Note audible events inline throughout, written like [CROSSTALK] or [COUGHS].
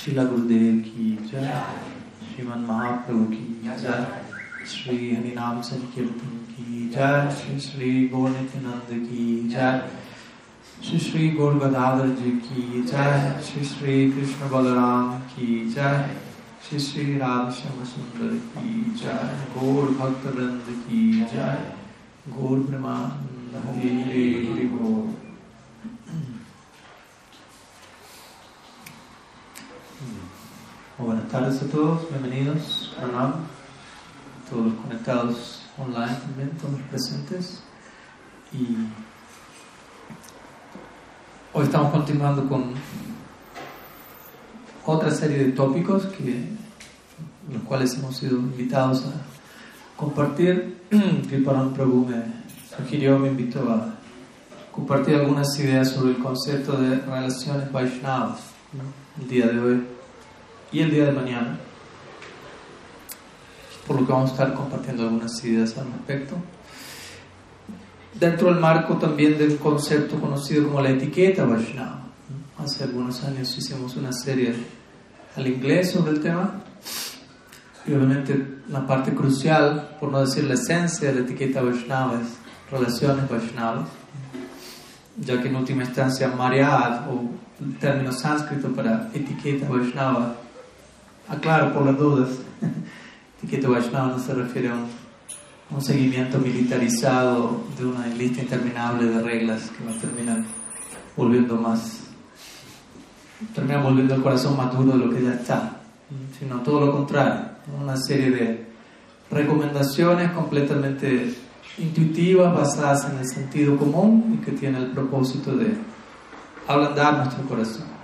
Shila Gurudev ki jai, Shriman Mahaprabhu ki jai, Shri Harinam Sankirtan ki jai, Shri Shri Gaur Nityananda ki jai, Shri Shri Gaur Gadadhar ji ki jai, Shri Shri Krishna Balaram ki jai, Shri Shri Radha Shyama Sundar ki jai, Gaur Bhakta Vrind ki jai, Gaur Brahmananda Hari Hari Gaur. Buenas tardes a todos, bienvenidos, Pranam, todos los conectados online también, todos los presentes. Y hoy estamos continuando con otra serie de tópicos que los cuales hemos sido invitados a compartir. [CLEARS THROAT] Que Param Prabhu me sugirió, me invitó a compartir algunas ideas sobre el concepto de relaciones Vaishnavas ¿no? el día de hoy y el día de mañana, por lo que vamos a estar compartiendo algunas ideas al respecto. Dentro del marco también del concepto conocido como la etiqueta Vaishnava. Hace algunos años hicimos una serie al inglés sobre el tema. Y obviamente la parte crucial, por no decir la esencia de la etiqueta Vaishnava, es relaciones Vaishnavas, ya que en última instancia Mariad, o el término sánscrito para etiqueta Vaishnava, aclaro por las dudas, [LAUGHS] etiqueta Vaishnava no se refiere a un, un, seguimiento militarizado de una lista interminable de reglas que nos terminan volviendo más, terminan volviendo el corazón más duro de lo que ya está, sino todo lo contrario, una serie de recomendaciones completamente intuitivas, basadas en el sentido común y que tienen el propósito de ablandar nuestro corazón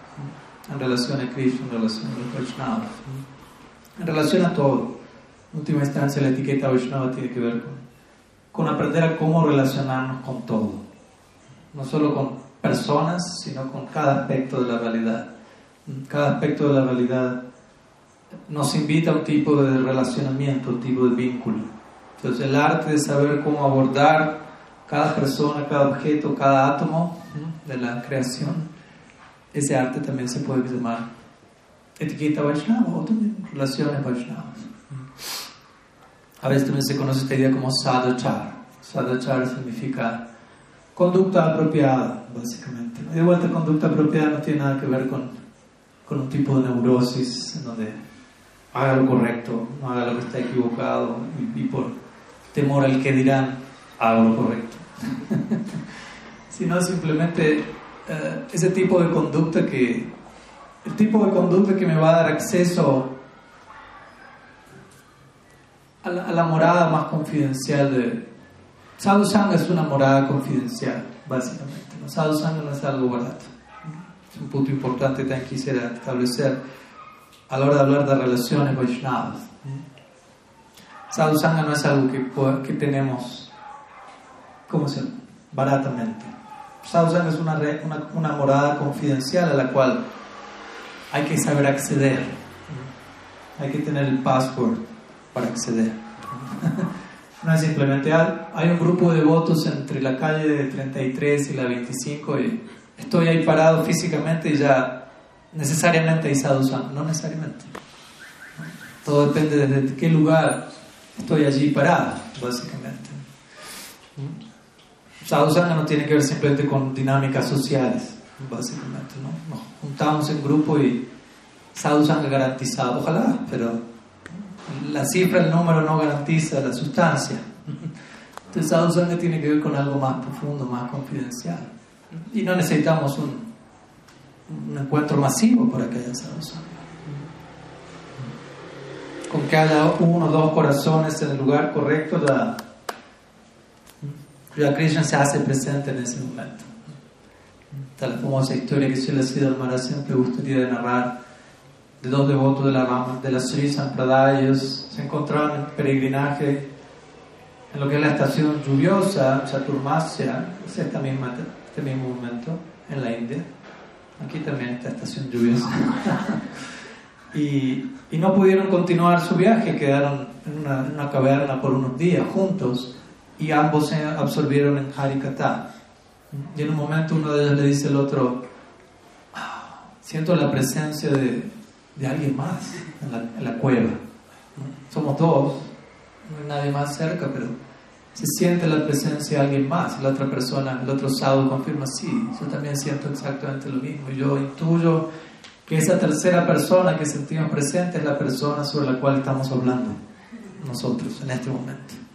en relación a Krishna, en relación a los Vaishnavas, en relación a todo. En última instancia, la etiqueta Vaishnava tiene que ver con, con aprender a cómo relacionarnos con todo, no solo con personas, sino con cada aspecto de la realidad. Cada aspecto de la realidad nos invita a un tipo de relacionamiento, un tipo de vínculo. Entonces, el arte de saber cómo abordar cada persona, cada objeto, cada átomo de la creación ese arte también se puede llamar etiqueta Vaishnava o también relaciones Vaishnavas. A veces también se conoce esta idea como sadachar. Sadachar significa conducta apropiada, básicamente. Y de vuelta, conducta apropiada no tiene nada que ver con, con un tipo de neurosis en donde haga lo correcto, no haga lo que está equivocado y, y por temor al que dirán, haga lo correcto. [LAUGHS] Sino simplemente uh, ese tipo de conducta que, el tipo de conducta que me va a dar acceso a la, a la morada más confidencial de... Sadhusanga es una morada confidencial, básicamente. ¿no? Sadhusanga no es algo barato. Es un punto importante que también quisiera establecer a la hora de hablar de relaciones Vaishnavas. Sadhusanga no es algo que, que tenemos, ¿cómo se llama? Baratamente. Sadhusanga es una, una, una, morada confidencial a la cual hay que saber acceder. Hay que tener el password para acceder. [LAUGHS] No es simplemente, hay un grupo de votos entre la calle de 33 y la 25 y estoy ahí parado físicamente y ya necesariamente hay sadhusanga. No necesariamente. Todo depende desde qué lugar estoy allí parado, básicamente. Sadhusanga no tiene que ver simplemente con dinámicas sociales, básicamente, ¿no? Nos juntamos en grupo y Sadhusanga garantizado, ojalá, pero la cifra, el número no garantiza la sustancia. Entonces Sadhusanga tiene que ver con algo más profundo, más confidencial. Y no necesitamos un, encuentro masivo para que haya Sadhusanga. Con que haya uno o dos corazones en el lugar correcto, la la Krishna se hace presente en ese momento. Está la famosa historia que Srila Siddhar Maharaj siempre gustaría narrar de dos devotos de la de la Sri Sampradaya. Ellos se encontraban en peregrinaje en lo que es la estación lluviosa, Chaturmasya, es esta misma, este mismo momento en la India. Aquí también esta estación lluviosa. [LAUGHS] y, y, no pudieron continuar su viaje, quedaron en una, en una caverna por unos días juntos y ambos se absorbieron en Harikata. Y en un momento uno de ellos le dice al otro, siento la presencia de, de alguien más en la, cueva. Somos dos, no hay nadie más cerca, pero se siente la presencia de alguien más. La otra persona, el otro sábado confirma, sí, yo también siento exactamente lo mismo. Yo intuyo que esa tercera persona que sentimos presente es la persona sobre la cual estamos hablando nosotros en este momento.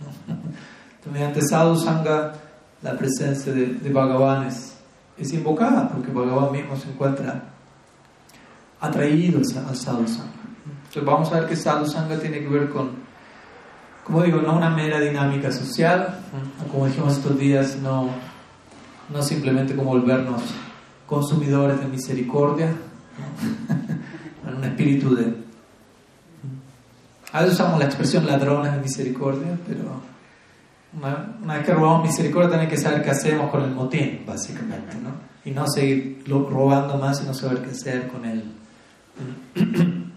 Mediante Sadhu Sangha, la presencia de, de Bhagavan es, es, invocada, porque Bhagavan mismo se encuentra atraído al Sadhu Sangha. Entonces, vamos a ver que Sadhu Sangha tiene que ver con, como digo, no una mera dinámica social, como dijimos estos días, no, no simplemente como volvernos consumidores de misericordia, [LAUGHS] en un espíritu de... A veces usamos la expresión ladrones de misericordia, pero una, vez que robamos misericordia tenemos que saber qué hacemos con el motín, básicamente, ¿no? Y no seguir robando más, sino saber qué hacer con él. [CLEARS THROAT]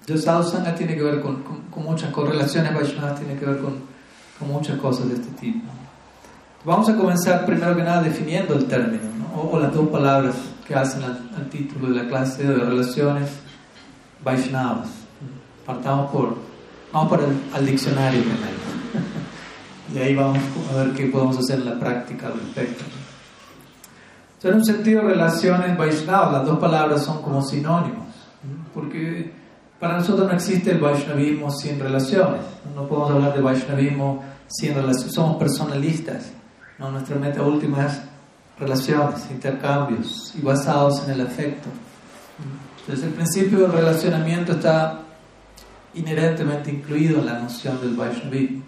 Entonces, Sadhu tiene que ver con, con, muchas correlaciones, Vaishnava tiene que ver con, con, muchas cosas de este tipo. Vamos a comenzar primero que nada definiendo el término, ¿no? o, las dos palabras que hacen al, título de la clase de relaciones Vaishnavas. Partamos por, vamos por el al diccionario primero. Y ahí vamos a ver qué podemos hacer en la práctica al respecto. en un sentido, relaciones Vaishnavas, las dos palabras son como sinónimos, porque para nosotros no existe el Vaishnavismo sin relaciones. No podemos hablar de Vaishnavismo sin relaciones. Somos personalistas. ¿no? Nuestra meta última es relaciones, intercambios y basados en el afecto. Entonces el principio del relacionamiento está inherentemente incluido en la noción del Vaishnavismo.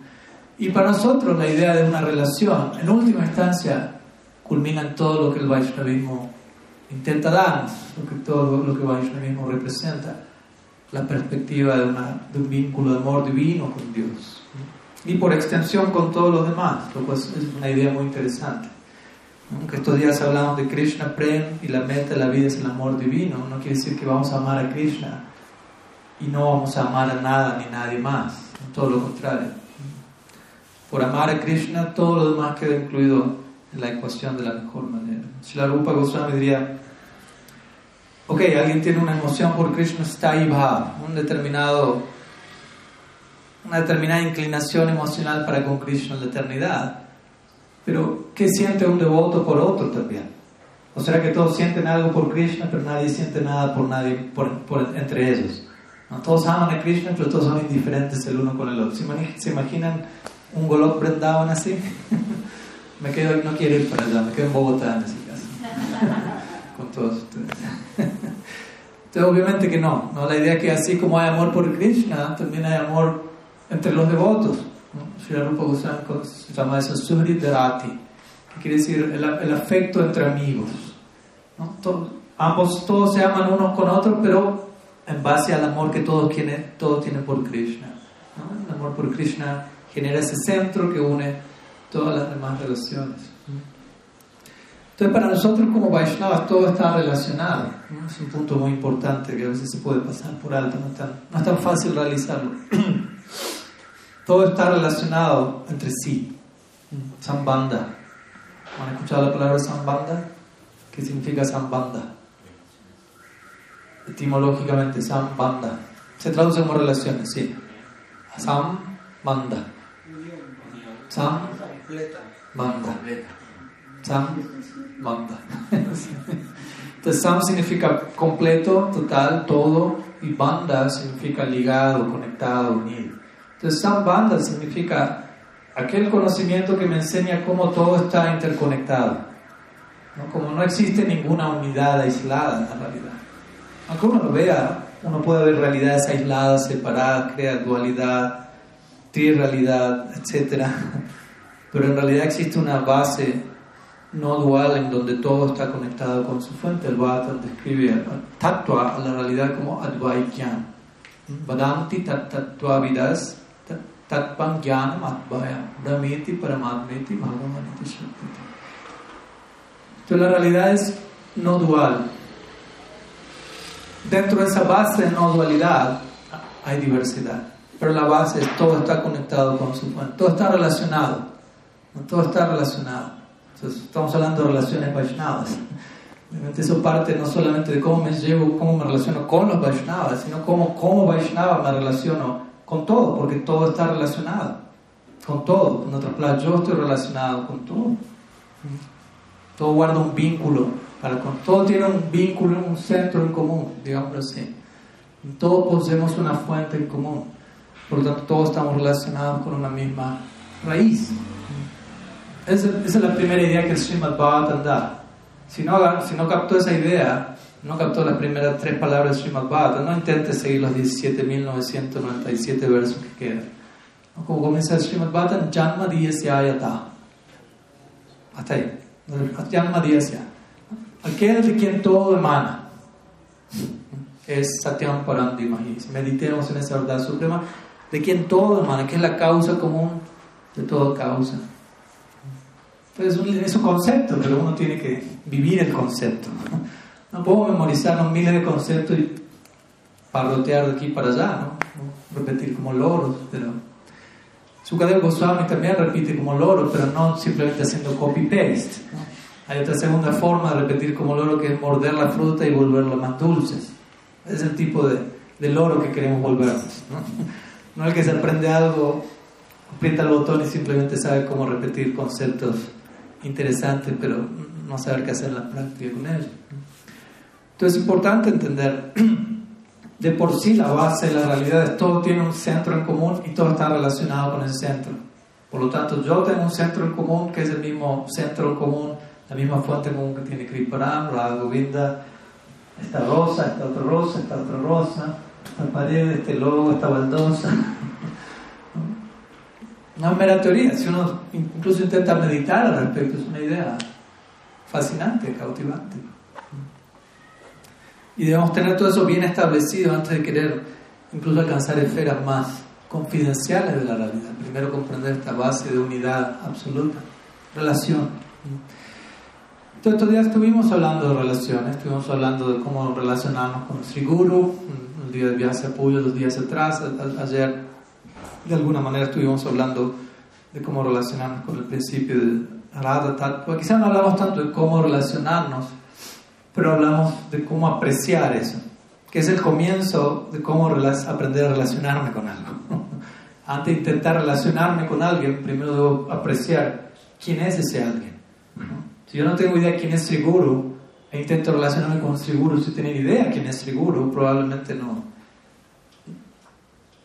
Y para nosotros la idea de una relación, en última instancia, culmina en todo lo que el Vaishnavismo intenta darnos, lo que, todo lo que el Vaishnavismo representa, la perspectiva de, una, de un vínculo de amor divino con Dios. Y por extensión con todos los demás, lo cual es una idea muy interesante. Aunque estos días hablamos de Krishna Prem y la meta de la vida es el amor divino, no quiere decir que vamos a amar a Krishna y no vamos a amar a nada ni nadie más, todo lo contrario. Por amar a Krishna, todo lo demás queda incluido en la ecuación de la mejor manera. Si la Rupa Goswami diría, ok, alguien tiene una emoción por Krishna, está un determinado, una determinada inclinación emocional para con Krishna en la eternidad pero, ¿qué siente un devoto por otro también? ¿O será que todos sienten algo por Krishna, pero nadie siente nada por nadie, por, entre ellos? ¿No? Todos aman a Krishna, pero todos son indiferentes el uno con el otro. ¿Se, imaginan un Golok Brindavan así? [LAUGHS] me quedo, no quiero ir para allá, me quedo en Bogotá en ese caso. [LAUGHS] con todos ustedes. Entonces, obviamente que no, no. La idea es que así como hay amor por Krishna, también hay amor entre los devotos. Sri Rupa Goswami se llama eso Suhridarati, que quiere decir el, afecto entre amigos. ambos, todos se aman unos con otros, pero en base al amor que todos tienen, todos tienen por Krishna. El amor por Krishna genera ese centro que une todas las demás relaciones. Entonces, para nosotros como Vaishnavas todo está relacionado. Es un punto muy importante que a veces se puede pasar por alto, no no es tan fácil realizarlo. [CLEARS THROAT] Todo está relacionado entre sí. Sambanda. ¿Han escuchado la palabra sambanda? ¿Qué significa sambanda? Etimológicamente, sambanda. Se traduce como relaciones, sí. Sambanda. Sam banda. Sam banda. Entonces, sam significa completo, total, todo, y banda significa ligado, conectado, unido. Entonces, Sambandha significa aquel conocimiento que me enseña cómo todo está interconectado. Como no existe ninguna unidad aislada en la realidad. Aunque uno lo vea, uno puede ver realidades aisladas, separadas, crear dualidad, trirrealidad, etc. Pero en realidad existe una base no dual en donde todo está conectado con su fuente. El Bhattan describe a Tattva, la realidad como Advaikyan. Vadanti Tattva Vidas Tatpam Jnanam Advaya Brahmeti Paramatmeti Bhagavaniti Shakti. Entonces la realidad es no dual. Dentro de esa base de no dualidad hay diversidad. Pero la base es todo está conectado con su fuente. Todo está relacionado. Todo está relacionado. Entonces, estamos hablando de relaciones Vaishnavas. Obviamente eso parte no solamente de cómo me llevo, cómo me relaciono con los Vaishnavas, sino cómo como Vaishnava me relaciono con todo, porque todo está relacionado, con todo. En otras palabras, yo estoy relacionado con todo. Todo guarda un vínculo, para con, todo tiene un vínculo, un centro en común, digamos así. Todos poseemos una fuente en común, por lo tanto todos estamos relacionados con una misma raíz. Esa, es la primera idea que el Srimad Bhagavatam da. Si no, si no captó esa idea, no captó las primeras tres palabras del Srimad Bhagavatam, no intente seguir los 17.997 versos que quedan. Como comienza el Srimad Bhagavatam, Janma Diyasyayata. Hasta ahí. Janma Diyasya. Aquel de quien todo emana. Es Satyam Parandimahi. Meditemos en esa verdad suprema de quien todo emana, que es la causa común de toda causa. Entonces es un concepto, pero uno tiene que vivir el concepto. No puedo memorizar miles de conceptos y parrotear de aquí para allá, ¿no? repetir como loros, pero Sukadeva Goswami también repite como loro, pero no simplemente haciendo copy-paste. Hay otra segunda forma de repetir como loro que es morder la fruta y volverla más dulces. Es el tipo de, de loro que queremos volvernos. ¿no? No el que se aprende algo, aprieta el botón y simplemente sabe cómo repetir conceptos interesante, pero no saber qué hacer en la práctica con ellos. Entonces es importante entender, [CLEARS THROAT] de por sí la base, la realidad es todo tiene un centro en común y todo está relacionado con ese centro. Por lo tanto, yo tengo un centro en común que es el mismo centro común, la misma fuente común que tiene Kriparam, Radha Govinda, esta rosa, esta otra rosa, esta otra rosa, esta pared, este logo, esta baldosa. Es mera teoría, si uno incluso intenta meditar al respecto, es una idea fascinante, cautivante. Y debemos tener todo eso bien establecido antes de querer incluso alcanzar esferas más confidenciales de la realidad. Primero comprender esta base de unidad absoluta, relación. Entonces, estos días estuvimos hablando de relaciones, estuvimos hablando de cómo relacionarnos con Sri Guru, el día de Vyasa apoyo los días atrás, ayer de alguna manera estuvimos hablando de cómo relacionarnos con el principio de Radha Tattva. Quizás no hablamos tanto de cómo relacionarnos, pero hablamos de cómo apreciar eso, que es el comienzo de cómo aprender a relacionarme con algo. [LAUGHS] Antes de intentar relacionarme con alguien, primero debo apreciar quién es ese alguien. Si yo no tengo idea quién es Guru e intento relacionarme con Guru sin tener idea quién es Guru, probablemente no,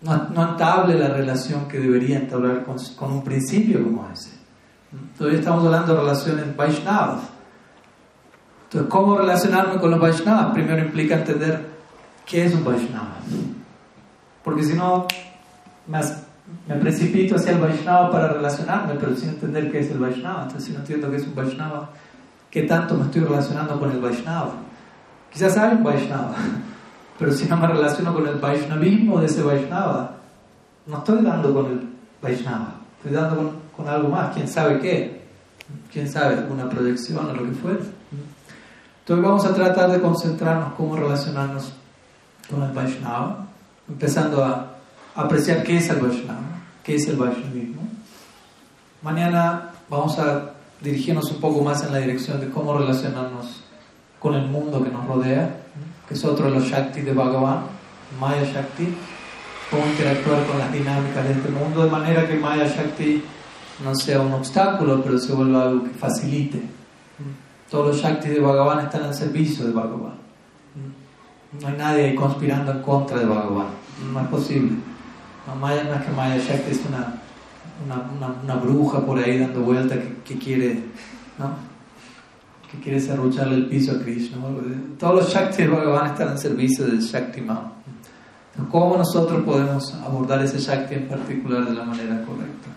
no, no entable la relación que debería entablar con, con, un principio como ese. Todavía estamos hablando de relaciones Vaishnavas. Entonces, ¿cómo relacionarme con los Vaishnavas? Primero implica entender qué es un Vaishnava. Porque si no, me precipito hacia el Vaishnava para relacionarme, pero sin entender qué es el Vaishnava. Entonces, si no entiendo qué es un Vaishnava, ¿qué tanto me estoy relacionando con el Vaishnava? Quizás hay un Vaishnava [LAUGHS] pero si no me relaciono con el Vaishnavismo de ese Vaishnava, no estoy dando con el Vaishnava, estoy dando con, algo más, quién sabe qué, quién sabe, una proyección o lo que fuera. Entonces vamos a tratar de concentrarnos cómo relacionarnos con el Vaishnava, empezando a apreciar qué es el Vaishnava, qué es el Vaishnavismo. Mañana vamos a dirigirnos un poco más en la dirección de cómo relacionarnos con el mundo que nos rodea que es otro de los Shakti de Bhagavan, Maya Shakti, cómo interactuar con las dinámicas de este mundo de manera que Maya Shakti no sea un obstáculo, pero se vuelva algo que facilite. Todos los Shakti de Bhagavan están al servicio de Bhagavan. No hay nadie conspirando en contra de Bhagavan. No es posible. No, Maya no es que Maya Shakti es una, una, una, bruja por ahí dando vuelta que, que quiere, ¿no? que quiere serrucharle el piso a Krishna. Todos los Shakti van a estar en servicio del Shakti Ma. ¿Cómo nosotros podemos abordar ese Shakti en particular de la manera correcta?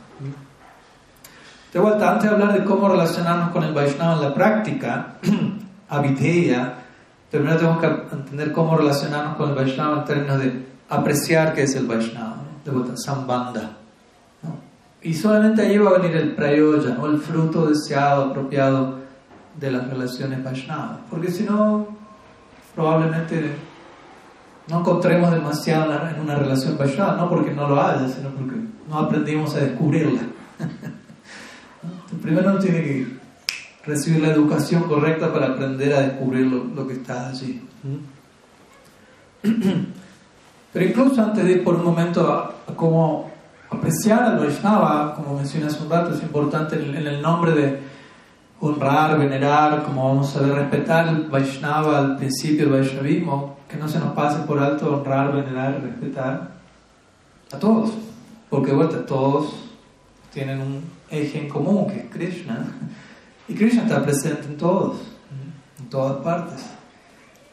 De vuelta, antes de hablar de cómo relacionarnos con el Vaishnava en la práctica, [CLEARS THROAT] Avideya, primero tenemos que entender cómo relacionarnos con el Vaishnava en términos de apreciar qué es el Vaishnava, de vuelta, Sambandha. Y solamente ahí va a venir el prayoya, ¿no? el fruto deseado, apropiado de las relaciones Vaishnavas, porque si no, probablemente no encontremos demasiado en una relación Vaishnava, no porque no lo haya, sino porque no aprendimos a descubrirla. [LAUGHS] primero uno tiene que recibir la educación correcta para aprender a descubrir lo, que está allí. [CLEARS THROAT] Pero incluso antes de ir por un momento a, cómo apreciar al Vaishnava, como mencioné hace un rato, es importante en, el nombre de honrar, venerar, como vamos a ver, respetar el Vaishnava al principio del Vaishnavismo, que no se nos pase por alto honrar, venerar, respetar a todos, porque vuelta todos tienen un eje en común que es Krishna. Y Krishna está presente en todos, en todas partes.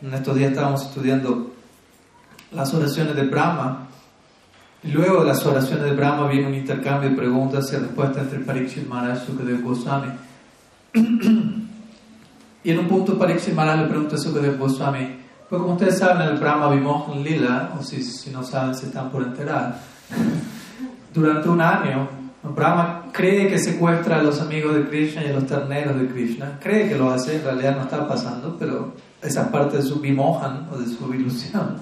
En estos días estábamos estudiando las oraciones de Brahma. Luego de las oraciones de Brahma viene un intercambio de preguntas y respuestas entre Parikshit Maharaj y Sukadev Goswami. y en un punto Parikshit Maharaj le pregunta a Sukadev Goswami, pues como ustedes saben, el Brahma Vimohan Lila, o si, si no saben, se están por enterar, durante un año Brahma cree que secuestra a los amigos de Krishna y a los terneros de Krishna. Cree que lo hace, en realidad no está pasando, pero esa es parte de su bimohan o de su ilusión.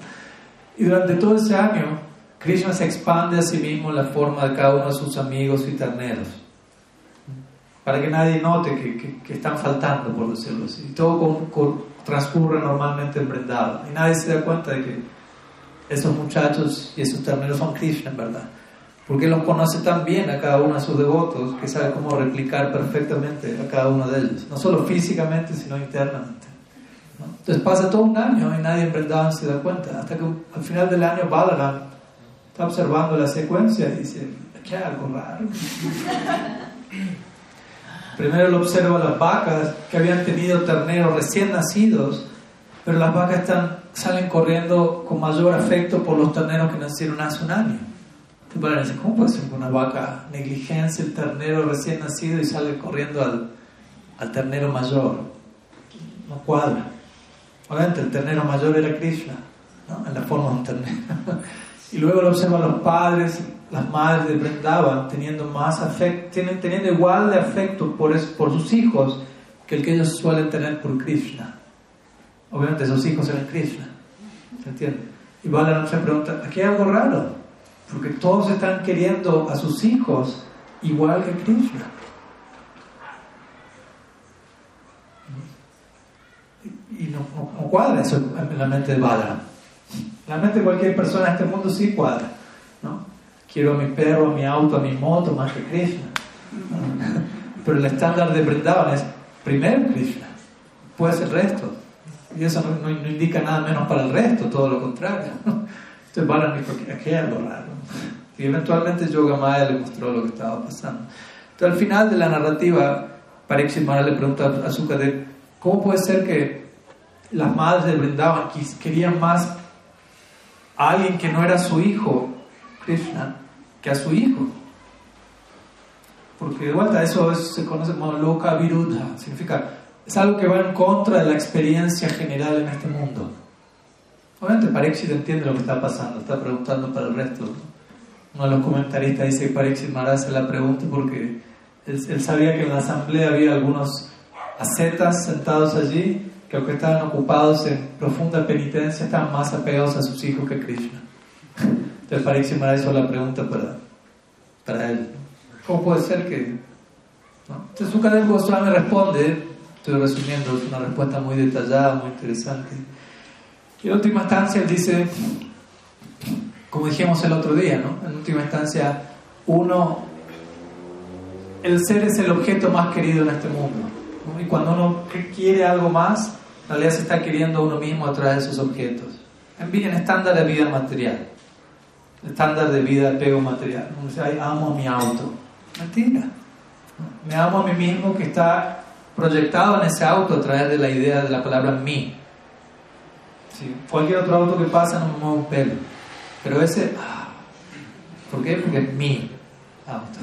Y durante todo ese año, Krishna se expande a sí mismo en la forma de cada uno de sus amigos y terneros. Para que nadie note que, que, están faltando, por decirlo así. Y todo transcurre normalmente en Y nadie se da cuenta de que esos muchachos y esos terneros son Krishna, en verdad porque los conoce tan bien a cada uno de sus devotos que sabe cómo replicar perfectamente a cada uno de ellos, no solo físicamente, sino internamente. Entonces pasa todo un año y nadie en Vrindavan se da cuenta, hasta que al final del año Balaram está observando la secuencia y dice, aquí hay algo raro. Primero lo observa las vacas que habían tenido terneros recién nacidos, pero las vacas están, salen corriendo con mayor afecto por los terneros que nacieron hace un año. ¿cómo puede ser una vaca negligencia el ternero recién nacido y sale corriendo al, al ternero mayor? No cuadra. Obviamente el ternero mayor era Krishna, ¿no? en la forma de un ternero. Y luego lo observan los padres, las madres de Vrindavan teniendo más afecto, teniendo igual de afecto por, por sus hijos que el que ellos suelen tener por Krishna. Obviamente esos hijos eran Krishna. ¿Se entiende? Y Balaram se pregunta, aquí hay algo raro. Porque todos están queriendo a sus hijos igual que Krishna. Y no, cuadra eso en la mente de Balaram. La mente de cualquier persona en este mundo sí cuadra. ¿no? Quiero a mi perro, a mi auto, a mi moto más que Krishna. Pero el estándar de Vrindavan es primero Krishna, después el resto. Y eso no, no, indica nada menos para el resto, todo lo contrario. Entonces dijo, aquí hay algo raro. Y eventualmente Yogamaya le mostró lo que estaba pasando. Entonces al final de la narrativa, Pariksit Maharaj le pregunta a Sukadev, ¿cómo puede ser que las madres de Vrindavan querían más a alguien que no era su hijo, Krishna, que a su hijo? Porque de vuelta eso se conoce como loka viruddha, significa, es algo que va en contra de la experiencia general en este mundo. Obviamente Pariksit entiende lo que está pasando, está preguntando para el resto. Uno de los comentaristas dice que Pariksit Maharaj se la pregunta porque él, sabía que en la asamblea había algunos ascetas sentados allí que aunque estaban ocupados en profunda penitencia estaban más apegados a sus hijos que Krishna. Entonces Pariksit Maharaj hizo la pregunta para, para él. ¿Cómo puede ser que...? ¿no? Entonces Sukadev Goswami responde, estoy resumiendo, es una respuesta muy detallada, muy interesante. Y en última instancia él dice, como dijimos el otro día, ¿no? En última instancia, uno, el ser es el objeto más querido en este mundo. Y cuando uno quiere algo más, en realidad se está queriendo uno mismo a través de esos objetos. En, en estándar de vida material. Estándar de vida apego material. Dice, Ay, amo a mi auto. Mentira. Me amo a mí mismo que está proyectado en ese auto a través de la idea de la palabra mí. Cualquier otro auto que pasa no me mueve un pelo. Pero ese, ah, ¿por qué? Porque es mi auto.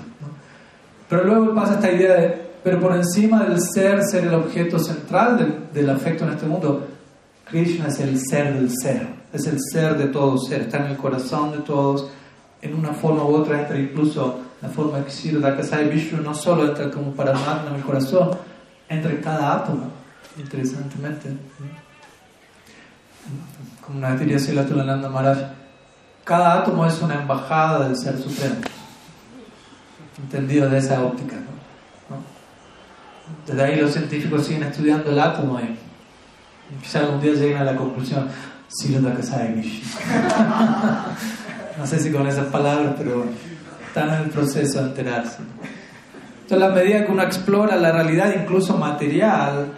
Pero luego pasa esta idea de, pero por encima del ser, ser el objeto central del, del afecto en este mundo, Krishna es el ser del ser, es el ser de todo ser, está en el corazón de todos, en una forma u otra entra incluso la forma de Kshirodakasai Vishnu, no solo entra como Paramatma en el corazón, entra en cada átomo, interesantemente. Como una diría Silatula Maharaj, cada átomo es una embajada del Ser Supremo, entendido de esa óptica. Desde ahí los científicos siguen estudiando el átomo y quizá algún día lleguen a la conclusión, Siddhartha Krishna. no sé si con esas palabras, pero están en el proceso de enterarse. Entonces, la medida que uno explora la realidad, incluso material,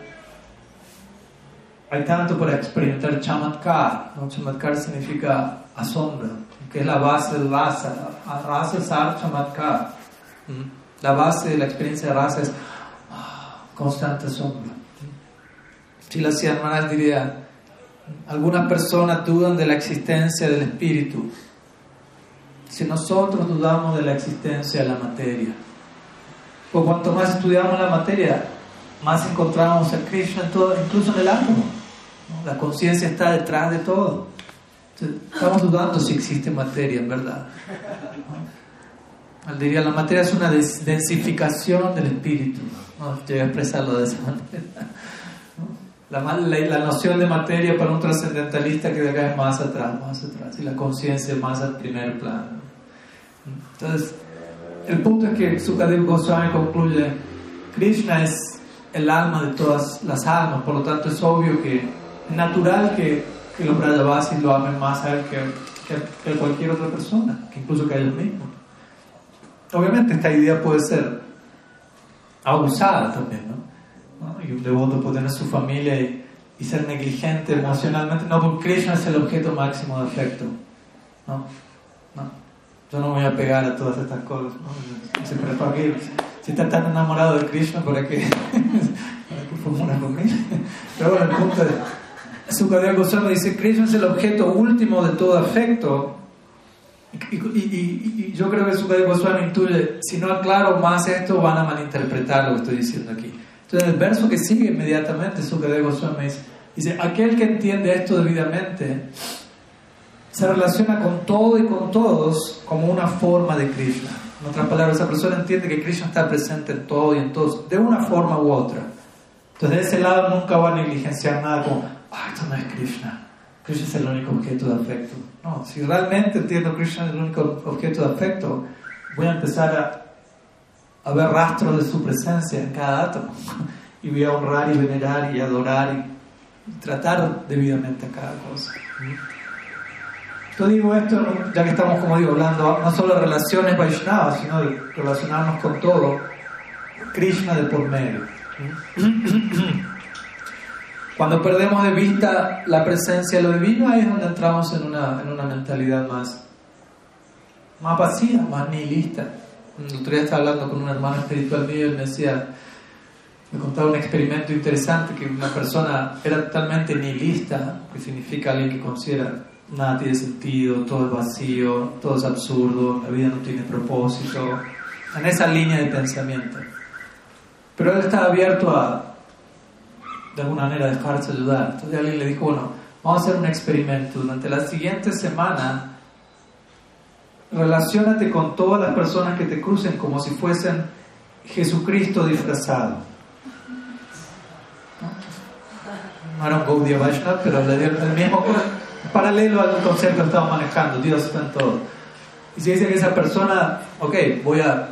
hay tanto para experimentar chamatkar. Chamatkar significa asombro, que es la base del rasa. Rasa es chamatkar. La base de la experiencia de raza es constante asombro. Si las hermanas diría, algunas personas dudan de la existencia del espíritu. Si nosotros dudamos de la existencia de la materia, pues cuanto más estudiamos la materia, más encontramos a Krishna en todo, incluso en el átomo. La conciencia está detrás de todo. estamos dudando si existe materia, en verdad. Al diría, la materia es una densificación del espíritu. No, voy a expresarlo de esa manera. La, la, noción de materia para un trascendentalista que acá es más atrás, más atrás, y la conciencia más al primer plano. Entonces, el punto es que Sukadev Goswami concluye, Krishna es el alma de todas las almas, por lo tanto es obvio que es natural que, que los Brajavasis lo amen más a él que, que, que cualquier otra persona, que incluso que a ellos mismos. Obviamente esta idea puede ser abusada también, ¿no? Y un devoto puede tener su familia y, ser negligente emocionalmente. No, porque Krishna es el objeto máximo de afecto. ¿no? no. Yo no me voy a pegar a todas estas cosas. ¿no? Si está tan enamorado de Krishna, ¿para qué? [LAUGHS] ¿Para qué familia? Pero bueno, el punto es... Sukadeva Goswami dice, Krishna es el objeto último de todo afecto. Y, y, y, yo creo que Sukadeva Goswami intuye, si no aclaro más esto, van a malinterpretar lo que estoy diciendo aquí. Entonces el verso que sigue inmediatamente, Sukadeva Goswami dice, aquel que entiende esto debidamente se relaciona con todo y con todos como una forma de Krishna. En otras palabras, esa persona entiende que Krishna está presente en todo y en todos, de una forma u otra. Entonces de ese lado nunca va a negligenciar nada como, ah, esto no es Krishna. Krishna es el único objeto de afecto. No, si realmente entiendo Krishna es el único objeto de afecto, voy a empezar a a ver rastros de su presencia en cada átomo [LAUGHS] y voy a honrar y venerar y adorar y tratar debidamente a cada cosa. Yo digo esto, ya que estamos, como digo, hablando no solo de relaciones Vaishnavas, sino de relacionarnos con todo, Krishna de por medio. [CLEARS THROAT] Cuando perdemos de vista la presencia de lo divino, ahí es donde entramos en una, en una mentalidad más, más vacía, más nihilista. El otro día estaba hablando con un hermano espiritual mío y me decía, me contaba un experimento interesante que una persona era totalmente nihilista, que significa alguien que considera nada tiene sentido, todo es vacío, todo es absurdo, la vida no tiene propósito, en esa línea de pensamiento. Pero él estaba abierto a, de alguna manera, dejarse ayudar. Entonces alguien le dijo, bueno, vamos a hacer un experimento. Durante la siguiente semana relacionate con todas las personas que te crucen como si fuesen Jesucristo disfrazado. No era un Gaudiya Vaishnava, pero le dio el mismo paralelo al concepto que estamos manejando. Dios está en todo. Y se dice que esa persona, ok, voy a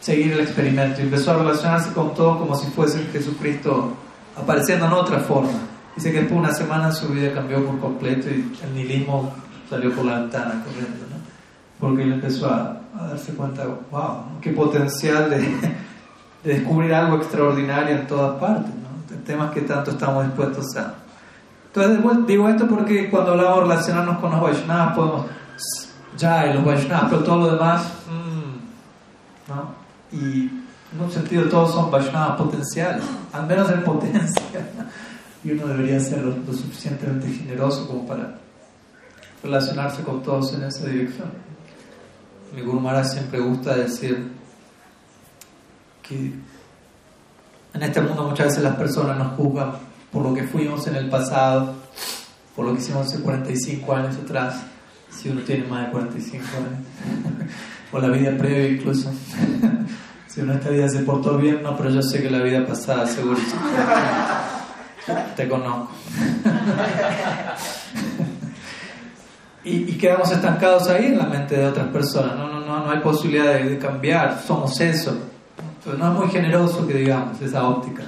seguir el experimento. Y empezó a relacionarse con todo como si fuese Jesucristo apareciendo en otra forma. Dice que después de una semana su vida cambió por completo y el nihilismo salió por la ventana corriendo porque él empezó a, darse cuenta, wow, qué potencial de, descubrir algo extraordinario en todas partes, ¿no? temas que tanto estamos dispuestos a. Entonces, digo esto porque cuando hablamos de relacionarnos con los Vaishnavas, podemos, ya, los Vaishnavas, pero todo lo demás, mm, ¿no? Y en un sentido, todos son Vaishnavas potenciales, al menos en potencia. Y uno debería ser lo suficientemente generoso como para relacionarse con todos en esa dirección. Mi Guru Maharaj siempre gusta decir que en este mundo muchas veces las personas nos juzgan por lo que fuimos en el pasado, por lo que hicimos hace 45 años atrás, si uno tiene más de 45 años, [LAUGHS] o la vida previa incluso. Si uno esta vida se portó bien, no, pero yo sé que la vida pasada seguro [LAUGHS] te conozco. y, quedamos estancados ahí en la mente de otras personas. No, no, no, no hay posibilidad de, cambiar, somos eso. Entonces no es muy generoso que digamos esa óptica.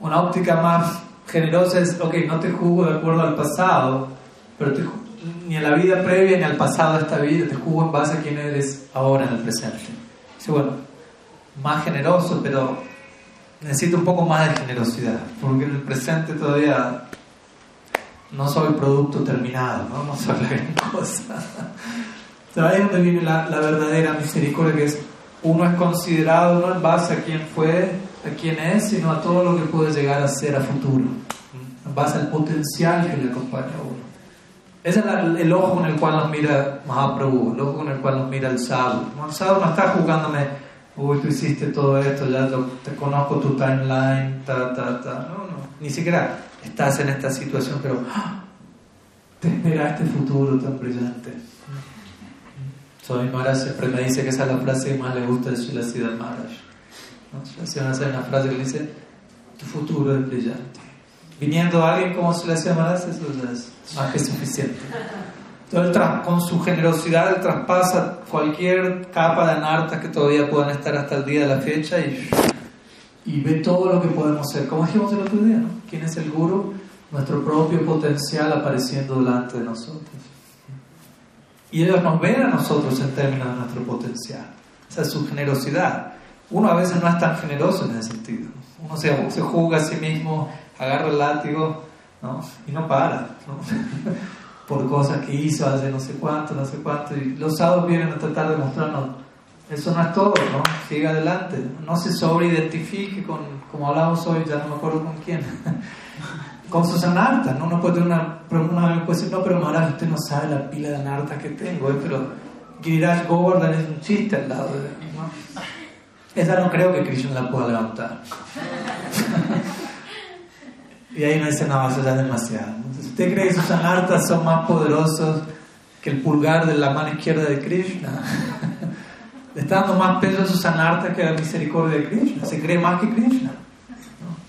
Una óptica más generosa es, ok, no te juzgo de acuerdo al pasado, pero ni en la vida previa ni al pasado de esta vida, te juzgo en base a quién eres ahora en el presente. Dice, bueno, más generoso, pero necesito un poco más de generosidad, porque en el presente todavía no soy producto terminado, no, no soy la gran cosa. Pero ahí es donde viene la, la, verdadera misericordia, que es uno es considerado no en base a quién fue, a quién es, sino a todo lo que puede llegar a ser a futuro, en base al potencial que le acompaña a uno. Ese es el, ojo con el cual nos mira Mahaprabhu, el ojo con el cual nos mira el sadhu. El sadhu no está jugándome, uy, tú hiciste todo esto, ya te conozco tu timeline, ta, ta, ta. No, no, ni siquiera estás en esta situación, pero ¡ah! te espera este futuro tan brillante. Swami Maharaj siempre me dice que esa es la frase que más le gusta de Srila Siddhar Maharaj. ¿no? Maharaj una frase que le dice, tu futuro es brillante. Viniendo alguien como Srila Siddhar Maharaj, eso es más que suficiente. Entonces, con su generosidad, él traspasa cualquier capa de anartas que todavía puedan estar hasta el día de la fecha y y ve todo lo que podemos ser. Como dijimos el otro día, ¿no? ¿Quién es el guru? Nuestro propio potencial apareciendo delante de nosotros. Y ellos nos ven a nosotros en términos de nuestro potencial. Esa es su generosidad. Uno a veces no es tan generoso en ese sentido. Uno se, se juzga a sí mismo, agarra el látigo ¿no? y no para. ¿no? [LAUGHS] Por cosas que hizo hace no sé cuánto, no sé cuánto. Y los sábados vienen a tratar de mostrarnos eso no es todo, ¿no? Siga adelante. No se sobreidentifique con, como hablamos hoy, ya no me acuerdo con quién, [LAUGHS] con sus anartas, ¿no? Uno puede tener una, una puede decir, no, pero Maharaj, usted no sabe la pila de anartas que tengo, ¿eh? pero Giriraj Govardhan es un chiste al lado de ¿no? Esa no creo que Krishna la pueda levantar. [LAUGHS] y ahí no dice, no, eso ya demasiado. ¿Usted cree que sus anartas son más poderosos que el pulgar de la mano izquierda de Krishna? [LAUGHS] le está dando más peso a sus anartas que a la misericordia de Krishna. Se cree más que Krishna.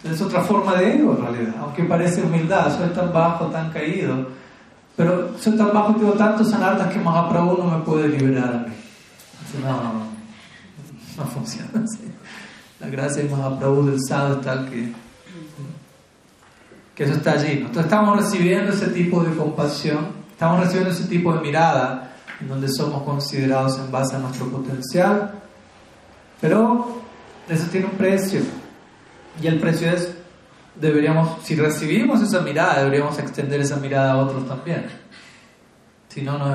Es otra forma de ego en realidad, aunque parece humildad. Soy tan bajo, tan caído. Pero soy tan bajo tengo tantos anartas que Mahaprabhu no me puede liberar a mí. no, no, no, no funciona así. La gracia de Mahaprabhu del sadhu es tal que, que eso está allí. Nosotros estamos recibiendo ese tipo de compasión, estamos recibiendo ese tipo de mirada en donde somos considerados en base a nuestro potencial, pero eso tiene un precio. Y el precio es, deberíamos, si recibimos esa mirada, deberíamos extender esa mirada a otros también. Si no, no,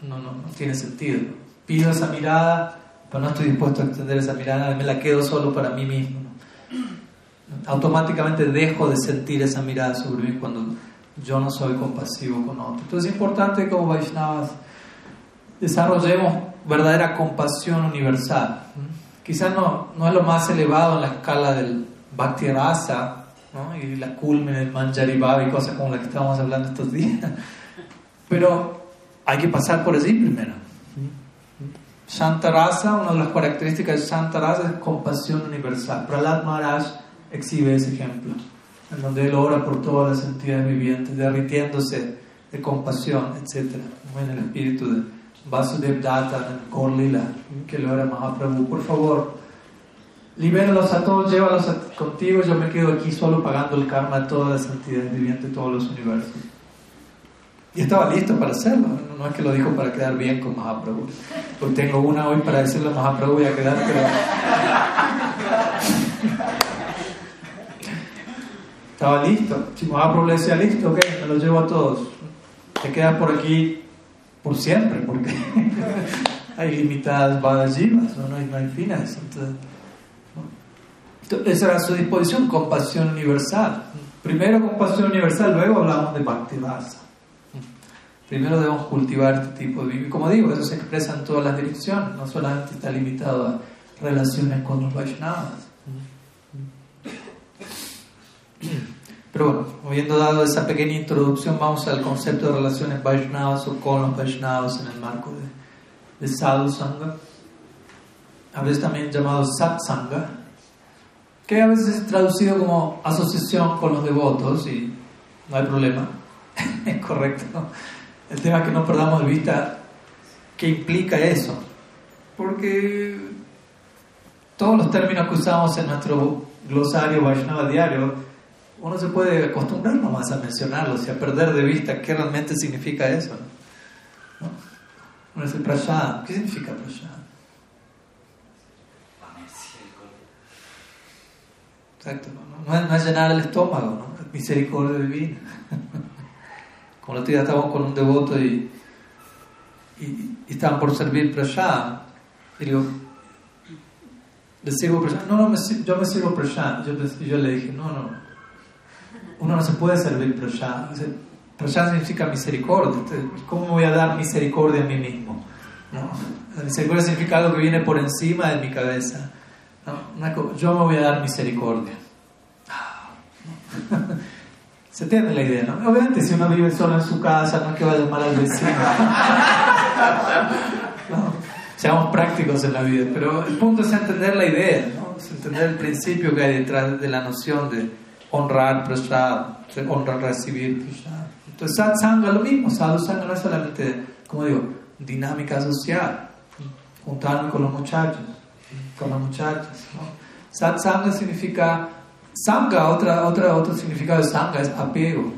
no, no, tiene sentido. Pido esa mirada, pero no estoy dispuesto a extender esa mirada, me la quedo solo para mí mismo. Automáticamente dejo de sentir esa mirada sobre mí cuando yo no soy compasivo con otros. Entonces es importante como Vaishnavas desarrollemos verdadera compasión universal. Quizás no, no es lo más elevado en la escala del Bhakti Rasa ¿no? y la culmen del Manjari y cosas como las que estábamos hablando estos días, pero hay que pasar por allí primero. Rasa, una de las características de Santa Rasa es compasión universal. Prahlad Maharaj exhibe ese ejemplo, en donde él ora por todas las entidades vivientes, derritiéndose de compasión, etc. En el espíritu de Vasudev Datta, Lila, que lo era Mahaprabhu, por favor, libéralos a todos, llévalos contigo, yo me quedo aquí solo pagando el karma de todas las entidades vivientes de todos los universos. Y estaba listo para hacerlo, no es que lo dijo para quedar bien con Mahaprabhu. Pues tengo una hoy para decirle a Mahaprabhu y a quedar, pero... estaba listo. Si Mahaprabhu le decía listo, ok, me lo llevo a todos. Te quedas por aquí por siempre, porque [LAUGHS] hay limitadas badajivas, ¿no? hay, no hay fines. Entonces, esa era su disposición, compasión universal. Primero compasión universal, luego hablamos de Bhaktivasa. Primero debemos cultivar este tipo de vida. Como digo, eso se expresa en todas las direcciones, no solamente está limitado a relaciones con los Vaishnavas. Pero bueno, habiendo dado esa pequeña introducción, vamos al concepto de relaciones Vaishnavas o con los Vaishnavas en el marco de, de Sadhu Sangha, a veces también llamado Satsanga, que a veces es traducido como asociación con los devotos y no hay problema, [LAUGHS] es correcto. El tema es que no perdamos de vista qué implica eso, porque todos los términos que usamos en nuestro glosario Vaishnava diario, uno se puede acostumbrar nomás a mencionarlos y a perder de vista qué realmente significa eso. ¿no? Uno dice prashad, ¿qué significa prashad? Exacto, no, no es, llenar el estómago, ¿no? misericordia divina. [LAUGHS] Como el otro día estábamos con un devoto y, y, y estaban por servir prashad, y digo, ¿le sirvo prashad? No, no, me, yo me sirvo prashad. Yo, yo le dije, no, no, uno no se puede servir prashad. Prashad significa misericordia. ¿Cómo voy a dar misericordia a mí mismo? ¿No? La misericordia significa algo que viene por encima de mi cabeza. ¿No? Yo me voy a dar misericordia. [LAUGHS] Se entiende la idea, ¿no? Obviamente, si uno vive solo en su casa, no es que vaya a llamar al vecino. [LAUGHS] ¿no? Seamos prácticos en la vida, pero el punto es entender la idea, ¿no? Es entender el principio que hay detrás de la noción de honrar prashad, honrar recibir prashad. Entonces, satsanga lo mismo. Sadhusanga no es solamente, como digo, dinámica social, juntarme con los muchachos, con las muchachas. ¿no? Satsanga significa Sangha, otra, otra, otro significado de Sangha es apego.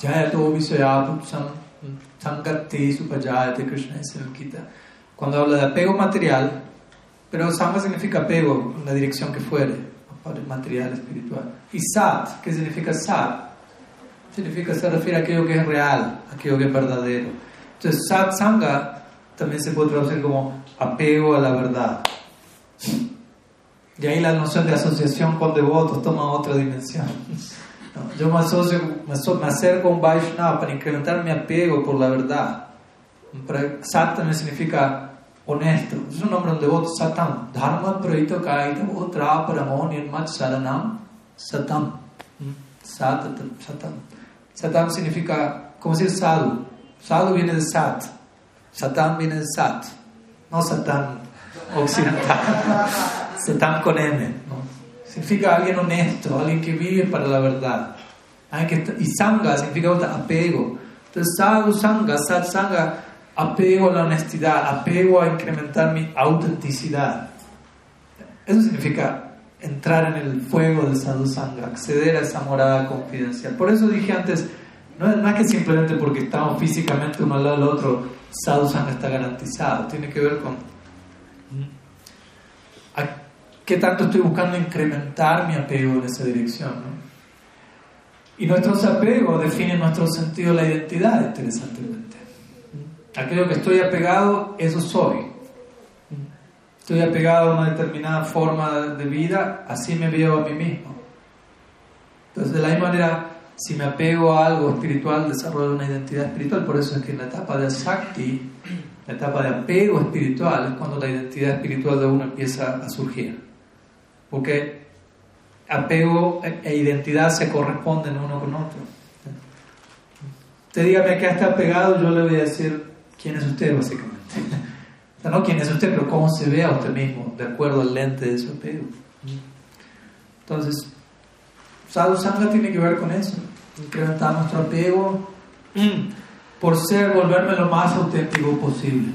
Jayato Visayapupsam Sangate Supajayate Krishna es el Gita. Cuando habla de apego material, pero Sangha significa apego en la dirección que fuere, material, espiritual. Y Sat, ¿qué significa Sat? Significa, se refiere a aquello que es real, aquello que es verdadero. Entonces, Sat Sangha también se puede traducir como apego a la verdad. Y ahí la noción de asociación con devotos toma otra dimensión. Yo me, asocio, me, acerco a un Vaishnava para incrementar mi apego por la verdad. Sat también significa honesto. Es un nombre un devoto, Satam. Dharma praito kaita otra paramo nirmat saranam Satam. Satam. Satam significa, como decir sadhu. Sadhu viene de Sat. Satam viene de Sat. No Satam occidental. [LAUGHS] Satam con M. ¿no? Significa alguien honesto, alguien que vive para la verdad. Que, y Sangha significa apego. Entonces, Sadhu Sangha, Sat Sangha, apego a la honestidad, apego a incrementar mi autenticidad. Eso significa entrar en el fuego del Sadhu Sangha, acceder a esa morada confidencial. Por eso dije antes, no, no es que simplemente porque estamos físicamente uno al lado del otro, Sadhu Sangha está garantizado. Tiene que ver con qué tanto estoy buscando incrementar mi apego en esa dirección. ¿no? Y nuestros apegos definen nuestro sentido de la identidad, interesantemente. Aquello que estoy apegado, eso soy. Estoy apegado a una determinada forma de vida, así me veo a mí mismo. Entonces, de la misma manera, si me apego a algo espiritual, desarrollo una identidad espiritual. Por eso es que en la etapa de Asakti, la etapa de apego espiritual, es cuando la identidad espiritual de uno empieza a surgir porque apego e identidad se corresponden uno con otro. Usted dígame que está apegado, yo le voy a decir quién es usted, básicamente. [LAUGHS] no quién es usted, pero cómo se ve a usted mismo, de acuerdo al lente de su apego. Entonces, Sadhu Sangha tiene que ver con eso, incrementar nuestro apego [CLEARS THROAT] por ser, volverme lo más auténtico posible.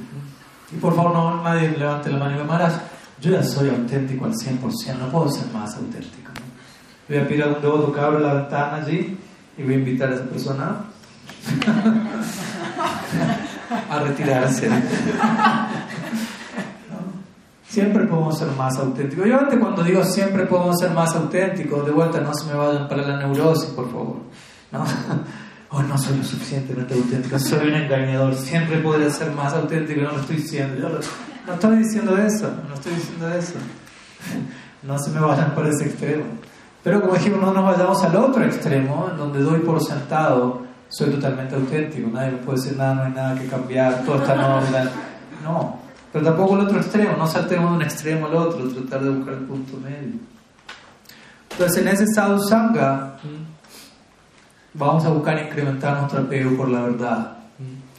Y por favor, no nadie levante la mano y me malas yo ya soy auténtico al 100%, no puedo ser más auténtico. Voy a pedir a un devoto que abra la ventana allí y voy a invitar a esa persona [LAUGHS] a retirarse. Siempre podemos ser más auténticos. Yo antes cuando digo siempre podemos ser más auténticos, de vuelta no se me vayan para la neurosis, por favor. ¿No? Oh, no soy lo suficientemente auténtico, soy un engañador, siempre podré ser más auténtico, no lo estoy diciendo. Yo no estoy diciendo eso, no estoy diciendo eso. No se me vayan por ese extremo. Pero como dijimos, no nos vayamos al otro extremo, en donde doy por sentado, soy totalmente auténtico, nadie me puede decir nada, no hay nada que cambiar, todo está en orden. No, pero tampoco el otro extremo, no saltemos de un extremo al otro, tratar de buscar el punto medio. Entonces, en ese sadhu sangha, vamos a buscar incrementar nuestro apego por la verdad.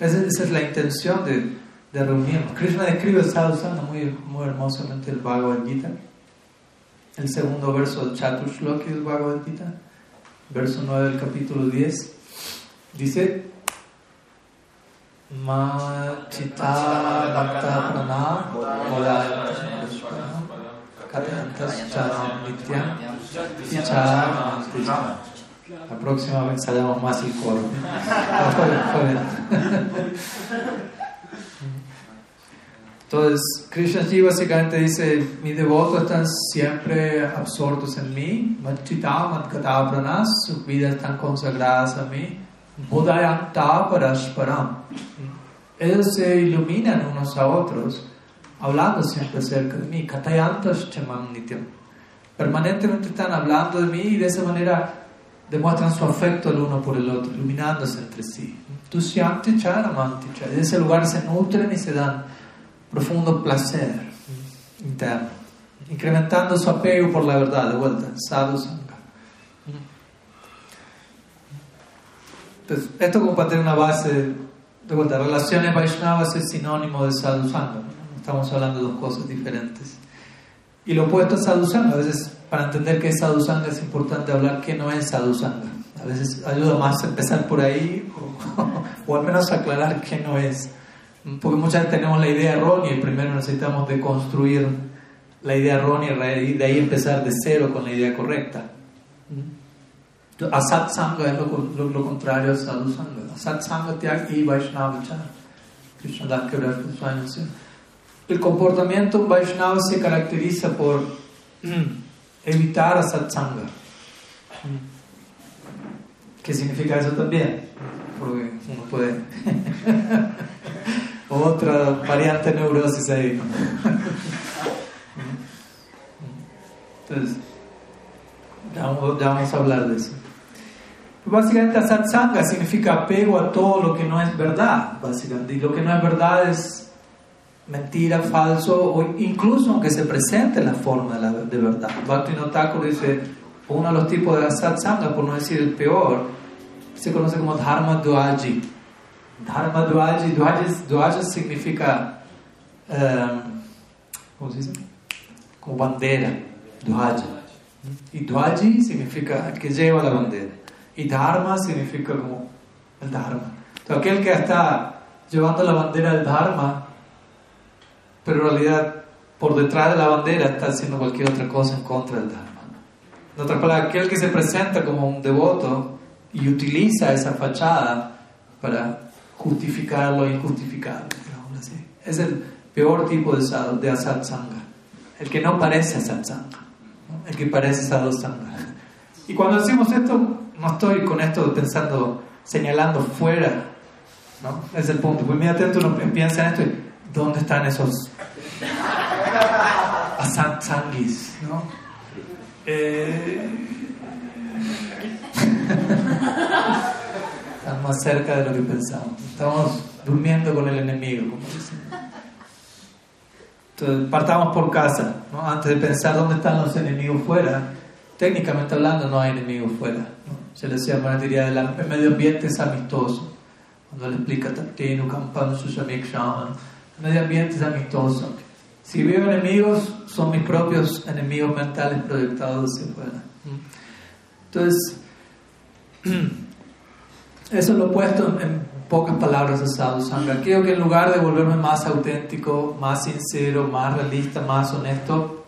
esa es la intención de de reunirnos. Krishna describe el sadhu sangha muy, muy hermosamente el Bhagavad Gita. El segundo verso del Chaturshloki del Bhagavad Gita, verso 9 del capítulo 10, dice Ma chita bhakta prana Charam La próxima vez ensayamos más el coro. Entonces, Krishna Ji básicamente dice, mis devotos están siempre absortos en mí, sus vidas están consagradas a mí, ellos se iluminan unos a otros, hablando siempre acerca de mí, permanentemente están hablando de mí y de esa manera demuestran su afecto el uno por el otro, iluminándose entre sí. De ese lugar se nutren y se dan profundo placer interno, incrementando su apego por la verdad, de vuelta, sadhu sangha. Entonces, esto como para tener una base, de vuelta, relaciones Vaishnavas es sinónimo de sadhu sangha, estamos hablando de dos cosas diferentes. Y lo opuesto a sadhu sangha, a veces para entender qué es sadhu sangha es importante hablar qué no es sadhu sangha. A veces ayuda más empezar por ahí o, [LAUGHS] o al menos aclarar qué no es. Porque muchas veces tenemos la idea errónea y primero necesitamos deconstruir la idea errónea y de ahí empezar de cero con la idea correcta. Es lo, lo, contrario a Sadhu Sangha. Asat Sangha Tyag y Vaishnava Krishna El comportamiento Vaishnava se caracteriza por evitar Asat Sangha. ¿Qué significa eso también? Porque uno puede [LAUGHS] otra variante neurosis ahí. [LAUGHS] Entonces, ya vamos, a hablar de eso. Básicamente, satsanga significa apego a todo lo que no es verdad, básicamente. Y lo que no es verdad es mentira, falso, o incluso aunque se presente la forma de, verdad. Bhakti Thakur dice, uno de los tipos de satsanga, por no decir el peor, se conoce como dharma duaji Dharma Dwaji, Dwaji, significa, um, ¿cómo se dice? Como bandera, Dwaji. Y Dwaji significa el que lleva la bandera. Y Dharma significa como el Dharma. Entonces, aquel que está llevando la bandera del Dharma, pero en realidad por detrás de la bandera está haciendo cualquier otra cosa en contra del Dharma. En otras palabras, aquel que se presenta como un devoto y utiliza esa fachada para justificar lo injustificable. Así. Es el peor tipo de, de asat el que no parece asat el que parece sadhu Y cuando decimos esto, no estoy con esto pensando, señalando fuera, ¿no? Es el punto. Pues inmediatamente uno piensa en esto y ¿dónde están esos asat ¿no? Eh... [LAUGHS] Están más cerca de lo que pensamos. Estamos durmiendo con el enemigo, como dicen. Entonces, partamos por casa, ¿no? antes de pensar dónde están los enemigos fuera. Técnicamente hablando, no hay enemigos fuera. Se le bueno, diría, el medio ambiente es amistoso. Cuando le explica Tatenu, Campano, Sushamik, Shaman, el medio ambiente es amistoso. Si veo enemigos, son mis propios enemigos mentales proyectados hacia afuera. Entonces, [CLEARS THROAT] Eso lo he puesto en, pocas palabras a Sadhu Sangha. Quiero que en lugar de volverme más auténtico, más sincero, más realista, más honesto,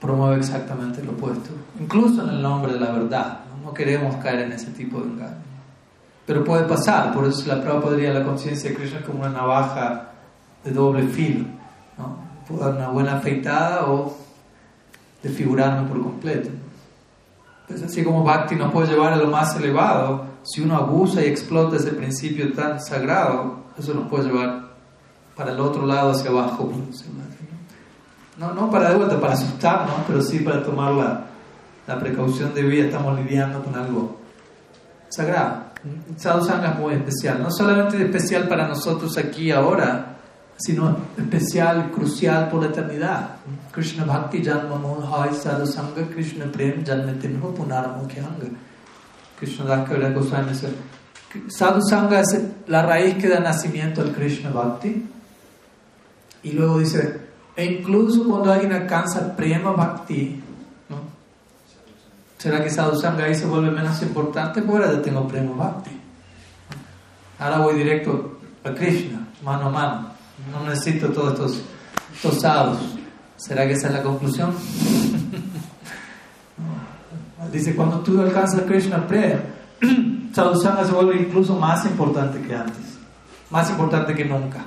promueve exactamente lo opuesto. Incluso en el nombre de la verdad. No, queremos caer en ese tipo de engaño. Pero puede pasar, por eso la prueba podría la conciencia de Krishna como una navaja de doble filo. ¿no? Dar una buena afeitada o desfigurarme por completo. Es así como Bhakti nos puede llevar a lo más elevado, si uno abusa y explota ese principio tan sagrado, eso nos puede llevar para el otro lado, hacia abajo. No, no para de vuelta, para asustarnos, pero sí para tomar la, la precaución de vida. Estamos lidiando con algo sagrado. Sadhusanga es muy especial, no solamente especial para nosotros aquí ahora, sino especial, crucial por la eternidad. Krishna Bhakti Janma Mohai Sadhu Sangha Krishna Prem Janmatinho Punarmukhyanga. Krishna Das Goswami dice, Sadhu Sangha es la raíz que da nacimiento al Krishna Bhakti. Y luego dice, e incluso cuando alguien alcanza Prema Bhakti. ¿Será que Sadhu Sangha ahí se vuelve menos importante? Pues ahora ya tengo Prema Bhakti. Ahora voy directo a Krishna, mano a mano. No necesito todos estos, estos sadhus. ¿Será que esa es la conclusión? [LAUGHS] Dice, cuando tú alcanzas Krishna Prem, [CLEARS THROAT] Sadhusanga se vuelve incluso más importante que antes, más importante que nunca,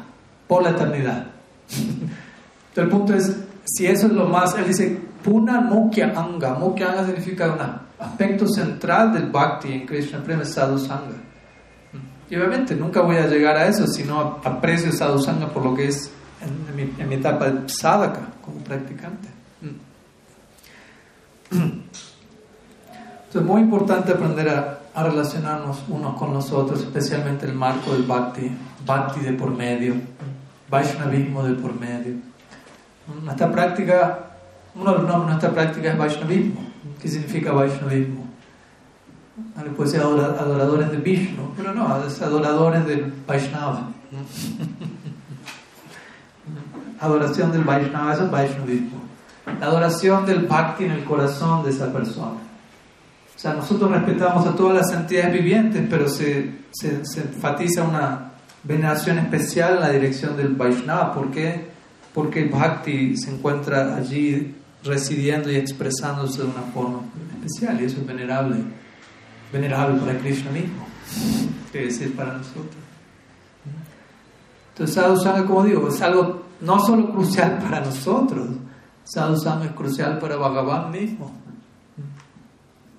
por la eternidad. Entonces [LAUGHS] el punto es, si eso es lo más, él dice, Puna Mukhya Anga, Mukhya Anga significa un aspecto central del Bhakti en Krishna Prem es Sadhusanga. Y obviamente nunca voy a llegar a eso si no aprecio Sadhusanga por lo que es en, mi, en etapa de sadhaka como practicante. Entonces es muy importante aprender a, relacionarnos unos con los otros, especialmente el marco del bhakti, bhakti de por medio, Vaishnavismo de por medio. Nuestra práctica, uno de los nombres de nuestra práctica es Vaishnavismo. ¿Qué significa Vaishnavismo? No le puede ser adoradores de Vishnu, pero no, es adoradores del Vaishnava. [LAUGHS] Adoración del Vaishnava, eso es Vaishnavismo. La adoración del Bhakti en el corazón de esa persona. O sea, nosotros respetamos a todas las entidades vivientes, pero se, se, se enfatiza una veneración especial en la dirección del Vaishnava. ¿Por qué? Porque el Bhakti se encuentra allí residiendo y expresándose de una forma especial y eso es venerable. Venerable para Krishna mismo, quiere decir para nosotros. Entonces, sadhusanga, como digo, es algo no solo crucial [LAUGHS] para nosotros, sadhusanga es crucial para Bhagavan mismo.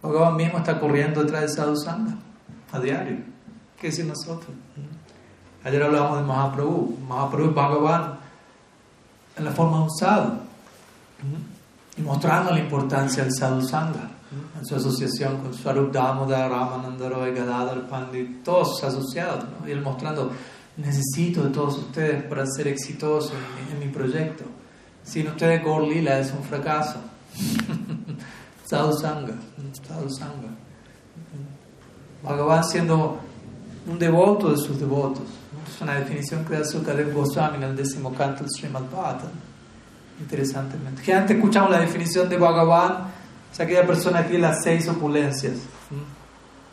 Bhagavan mismo está corriendo detrás de sadhusanga a diario. ¿Qué decir nosotros? Ayer hablábamos de Mahaprabhu. Mahaprabhu es Bhagavan en la forma sadhu. Y mostrando la importancia del sadhusanga en su asociación con Swarup Damodar, Ramananda Roy, Gadadhar Pandit, todos asociados. ¿no? Y él mostrando, necesito de todos ustedes para ser exitoso en mi, proyecto. Sin ustedes, Gaur Lila es un fracaso. [LAUGHS] Sadhusanga, Sadhusanga. Bhagavan siendo un devoto de sus devotos. Es una definición que da Sukadev Goswami en el décimo canto del Srimad Bhagavatam. Interesantemente. Antes escuchamos la definición de Bhagavan, es aquella persona que tiene las seis opulencias.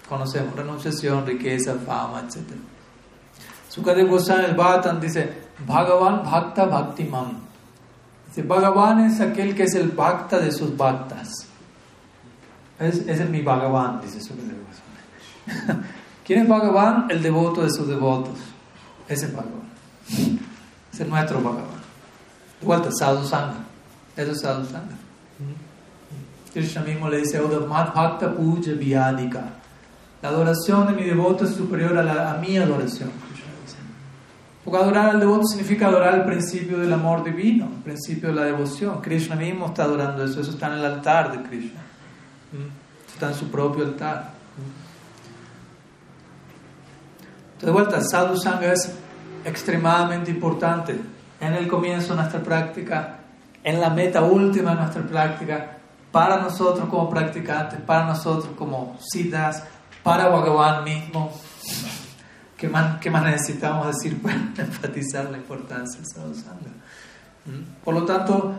Conocemos renunciación, riqueza, fama, etc. Sukadev Goswami el Bhagavatam dice: Bhagavan Bhakta Bhaktiman. Dice: Bhagavan es aquel que es el Bhakta de sus Bhaktas. Es, ese es mi Bhagavan, dice Sukadev Goswami. [LAUGHS] ¿Quién es Bhagavan? El devoto de sus devotos. Ese es Bhagavan. Ese es nuestro Bhagavan. De vuelta, Sadhu Sangha. Eso es Sadhu Sangha. Krishna mismo le dice, Bhakta Puja Vyadika. La adoración de mi devoto es superior a, la, a mi adoración. Porque adorar al devoto significa adorar el principio del amor divino, el principio de la devoción. Krishna mismo está adorando eso, eso está en el altar de Krishna. Está en su propio altar. De vuelta, Sadhu Sangha es extremadamente importante en el comienzo de nuestra práctica, en la meta última de nuestra práctica, para nosotros como practicantes, para nosotros como siddhas, para Bhagavan mismo. ¿Qué más, ¿Qué más necesitamos decir para [LAUGHS] enfatizar la importancia de Sadhu Sangha? Por lo tanto,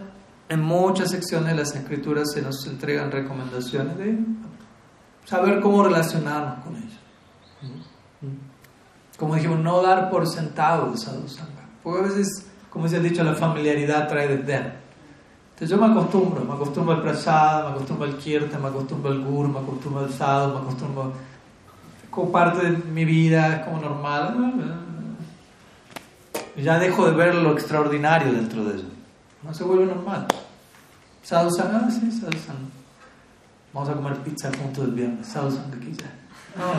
en muchas secciones de las escrituras se nos entregan recomendaciones de saber cómo relacionarnos con ellos. Como dijimos, no dar por sentado el sadhu sangha. Porque a veces, como se ha dicho, la familiaridad trae desdén. Entonces yo me acostumbro, me acostumbro al prasad, me acostumbro al kirtan, me acostumbro al guru, me acostumbro al sadhu, me acostumbro como parte de mi vida, es como normal. Ya dejo de ver lo extraordinario dentro de eso. No se vuelve normal. Sadhu sangha, sí, sadhu. Vamos a comer pizza juntos el viernes. Sadhu sangha ya. [LAUGHS] No,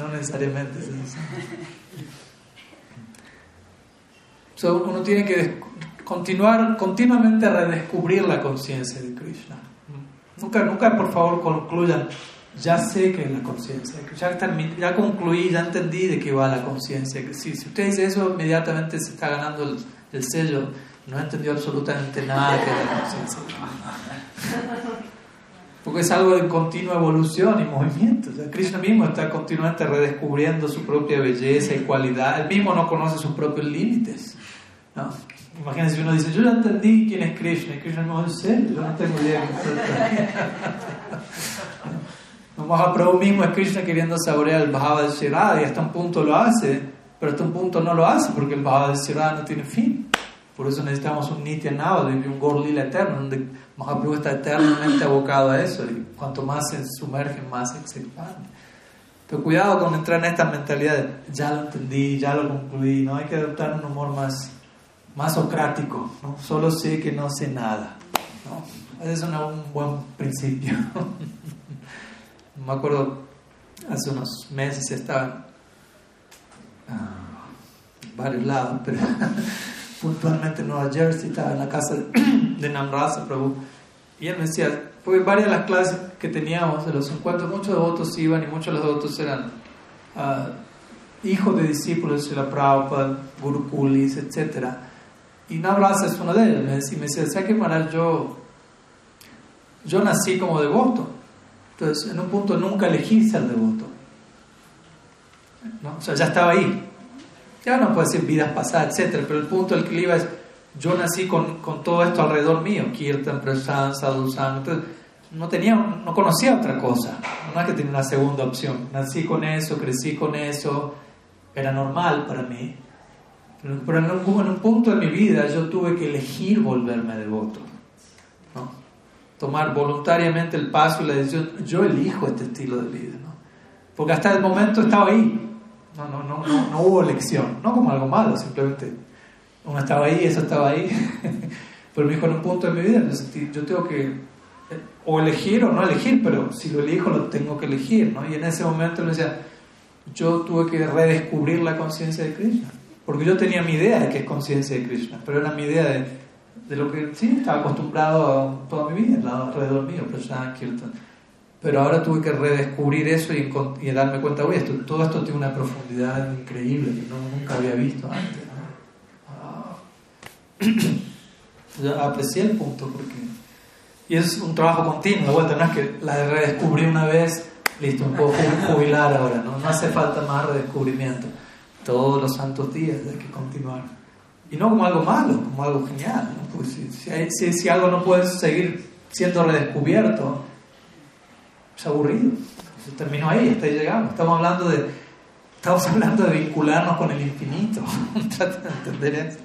no, no, no [LAUGHS] necesariamente es So, uno tiene que continuar continuamente a redescubrir la conciencia de Krishna. Nunca, nunca, por favor, concluyan, ya sé que es la conciencia, ya, ya concluí, ya entendí de qué va la conciencia. Si, si usted dice eso, inmediatamente se está ganando el, el sello, no ha entendido absolutamente nada que la conciencia. Porque es algo de continua evolución y movimiento. O Krishna mismo está continuamente redescubriendo su propia belleza y cualidad. Él mismo no conoce sus propios límites. ¿No? Imagínense si uno dice, yo ya entendí quién es Krishna. Krishna no es serio, yo no tengo idea. [LAUGHS] A probar mismo es Krishna queriendo saborear el Bhava de Shirada y hasta un punto lo hace, pero hasta un punto no lo hace porque el Bhava de Shirada no tiene fin. Por eso necesitamos un Nitya y un Gorlila eterno, donde Mahaprabhu está eternamente abocado a eso y cuanto más se sumerge, más se expande. Pero cuidado con entrar en esta mentalidad de ya lo entendí, ya lo concluí, ¿no? Hay que adoptar un humor más, más socrático, ¿no? Solo sé que no sé nada, ¿no? Es un buen principio. [LAUGHS] Me acuerdo, hace unos meses estaba en varios lados, pero [LAUGHS] puntualmente en Nueva Jersey, estaba en la casa de [CLEARS THROAT] Namrasa Prabhu, y él me decía, porque varias de las clases que teníamos de los encuentros, muchos devotos iban y muchos de los devotos eran uh, hijos de discípulos de la Prabhupada, Gurukulis, etc. Y Namrasa es uno de ellos. Me decía, me decía ¿sabes qué, Maharaj? Yo, yo nací como devoto. Entonces, en un punto nunca elegí ser devoto. ¿No? O sea, ya estaba ahí. Ya no puede decir vidas pasadas, etc. Pero el punto del que iba es, yo nací con, con, todo esto alrededor mío, Kirtan, Prasan, Sadhusan. Entonces, no, tenía, no conocía otra cosa. No es que tenía una segunda opción. Nací con eso, crecí con eso. Era normal para mí. Pero en un, en un punto de mi vida yo tuve que elegir volverme devoto. ¿no? Tomar voluntariamente el paso y la decisión. Yo elijo este estilo de vida. ¿no? Porque hasta el momento estaba ahí. No, no, no, no, no hubo elección. No como algo malo, simplemente uno estaba ahí, eso estaba ahí. [LAUGHS] pero me dijo, en un punto de mi vida, yo tengo que eh, o elegir o no elegir, pero si lo elijo lo tengo que elegir, ¿no? Y en ese momento le decía, yo tuve que redescubrir la conciencia de Krishna, porque yo tenía mi idea de que es conciencia de Krishna, pero era mi idea de, de lo que sí estaba acostumbrado a toda mi vida, alrededor mío, Kirtan. Pero ahora tuve que redescubrir eso y, darme cuenta, oye, esto, todo esto tiene una profundidad increíble que no, nunca había visto antes. Yo aprecié el punto porque... Y es un trabajo continuo, de vuelta, no es que la redescubrí una vez, listo, me puedo jubilar ahora, ¿no? no hace falta más redescubrimiento. Todos los santos días hay que continuar. Y no como algo malo, como algo genial, porque si, si, si, algo no puede seguir siendo redescubierto, es aburrido. Se terminó ahí, hasta ahí llegamos. Estamos hablando de, estamos [LAUGHS] hablando de vincularnos con el infinito. [LAUGHS] Trata de entender esto.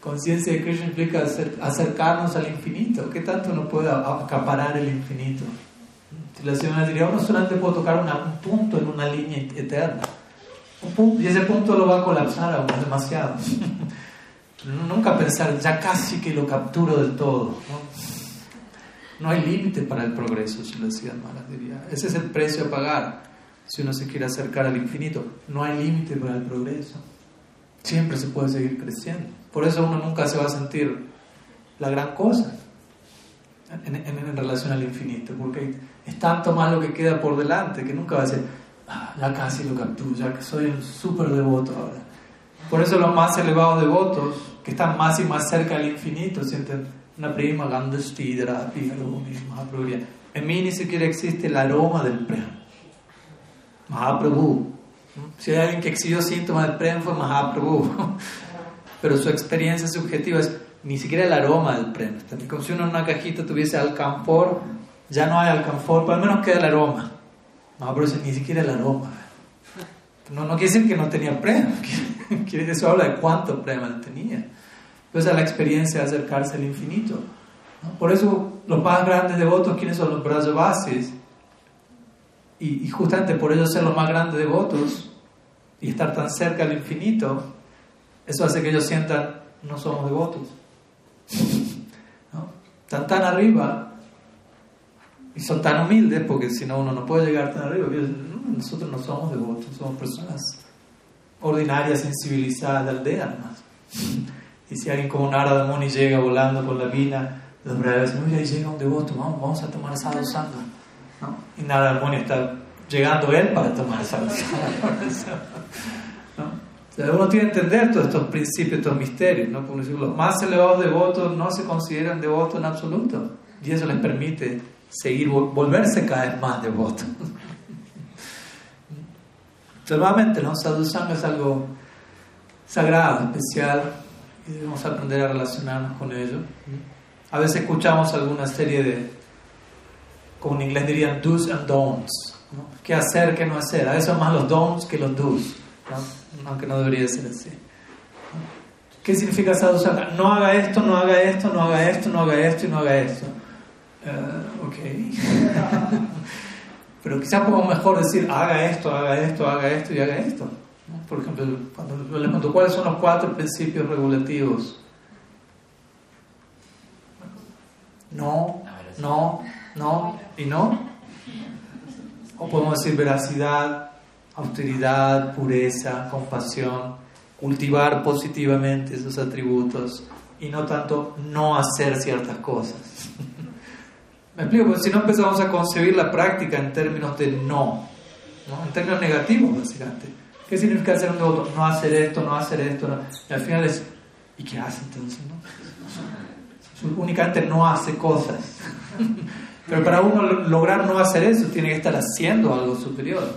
Conciencia de Krishna implica acercarnos al infinito. ¿Qué tanto uno puede acaparar el infinito? Si la señora diría, uno solamente puede tocar un punto en una línea eterna. Y ese punto lo va a colapsar aún demasiado. [LAUGHS] Nunca pensar, ya casi que lo capturo del todo. No, hay límite para el progreso, si lo decía diría. Ese es el precio a pagar si uno se quiere acercar al infinito. No hay límite para el progreso. Siempre se puede seguir creciendo. Por eso uno nunca se va a sentir la gran cosa en, en, relación al infinito, porque es tanto más lo que queda por delante que nunca va a ser, ya casi lo capturo, ya que soy un súper devoto ahora. Por eso los más elevados devotos, que están más y más cerca del infinito, sienten una prima Gandhastidra. En mí ni siquiera existe el aroma del prem. Mahaprabhu. Si hay alguien que exigió síntomas del prem fue Mahaprabhu. [LAUGHS] pero su experiencia subjetiva es ni siquiera el aroma del premio. Como si uno en una cajita tuviese alcanfor, ya no hay alcanfor, pero al menos queda el aroma. No, pero ni siquiera el aroma. No, no quiere decir que no tenía [LAUGHS] decir eso habla de cuánto premio él tenía. Entonces, la experiencia de acercarse al infinito. Por eso, los más grandes devotos, ¿quiénes son los Brajavasis? Y, y justamente por ellos ser los más grandes devotos y estar tan cerca al infinito, eso hace que ellos sientan, no somos devotos. ¿No? Están tan arriba y son tan humildes porque si no uno no puede llegar tan arriba. Nosotros no somos devotos, somos personas ordinarias, sensibilizadas de aldea. Y si alguien como Narada Muni llega volando con la vina, los breves dicen, ahí llega un devoto, vamos, vamos a tomar sadhu sangha. ¿No? Y Narada Muni está llegando él para tomar sadhu [LAUGHS] ¿No? uno tiene que entender todos estos principios, estos misterios. ¿no? Como decir, los más elevados devotos no se consideran devotos en absoluto. Y eso les permite seguir, volverse cada vez más devotos. [LAUGHS] Nuevamente, ¿no? Sadhu es algo sagrado, especial, y debemos aprender a relacionarnos con ello. A veces escuchamos alguna serie de, como en inglés dirían, do's and don'ts. ¿no? ¿Qué hacer, qué no hacer? A veces son más los don'ts que los do's aunque no debería ser así. ¿Qué significa sadhusanga? No haga esto, no haga esto, no haga esto, no haga esto y no haga esto. Uh, ok. [LAUGHS] Pero quizás podemos mejor decir, haga esto, haga esto, haga esto y haga esto. Por ejemplo, cuando les pregunto cuáles son los cuatro principios regulativos. No, no, no y no. O podemos decir veracidad, austeridad, pureza, compasión, cultivar positivamente esos atributos y no tanto no hacer ciertas cosas. [LAUGHS] Me explico, porque si no empezamos a concebir la práctica en términos de no, ¿no? en términos negativos básicamente. ¿Qué significa hacer un devoto? No hacer esto, no hacer esto. Y al final es, ¿y qué hace entonces? No? Únicamente no hace cosas. [LAUGHS] Pero para uno lograr no hacer eso, tiene que estar haciendo algo superior.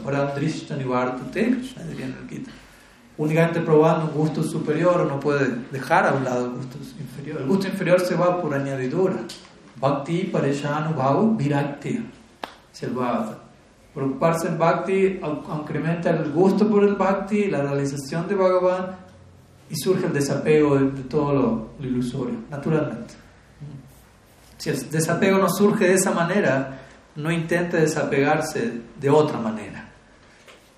Únicamente probando un gusto superior uno puede dejar a un lado el gusto inferior. El gusto inferior se va por añadidura. Bhakti Pareshanu Bhavu Virakti. Es el Preocuparse en Bhakti incrementa el gusto por el Bhakti, la realización de Bhagavan y surge el desapego de, todo lo, ilusorio, naturalmente. Si el desapego no surge de esa manera, no intente desapegarse de otra manera.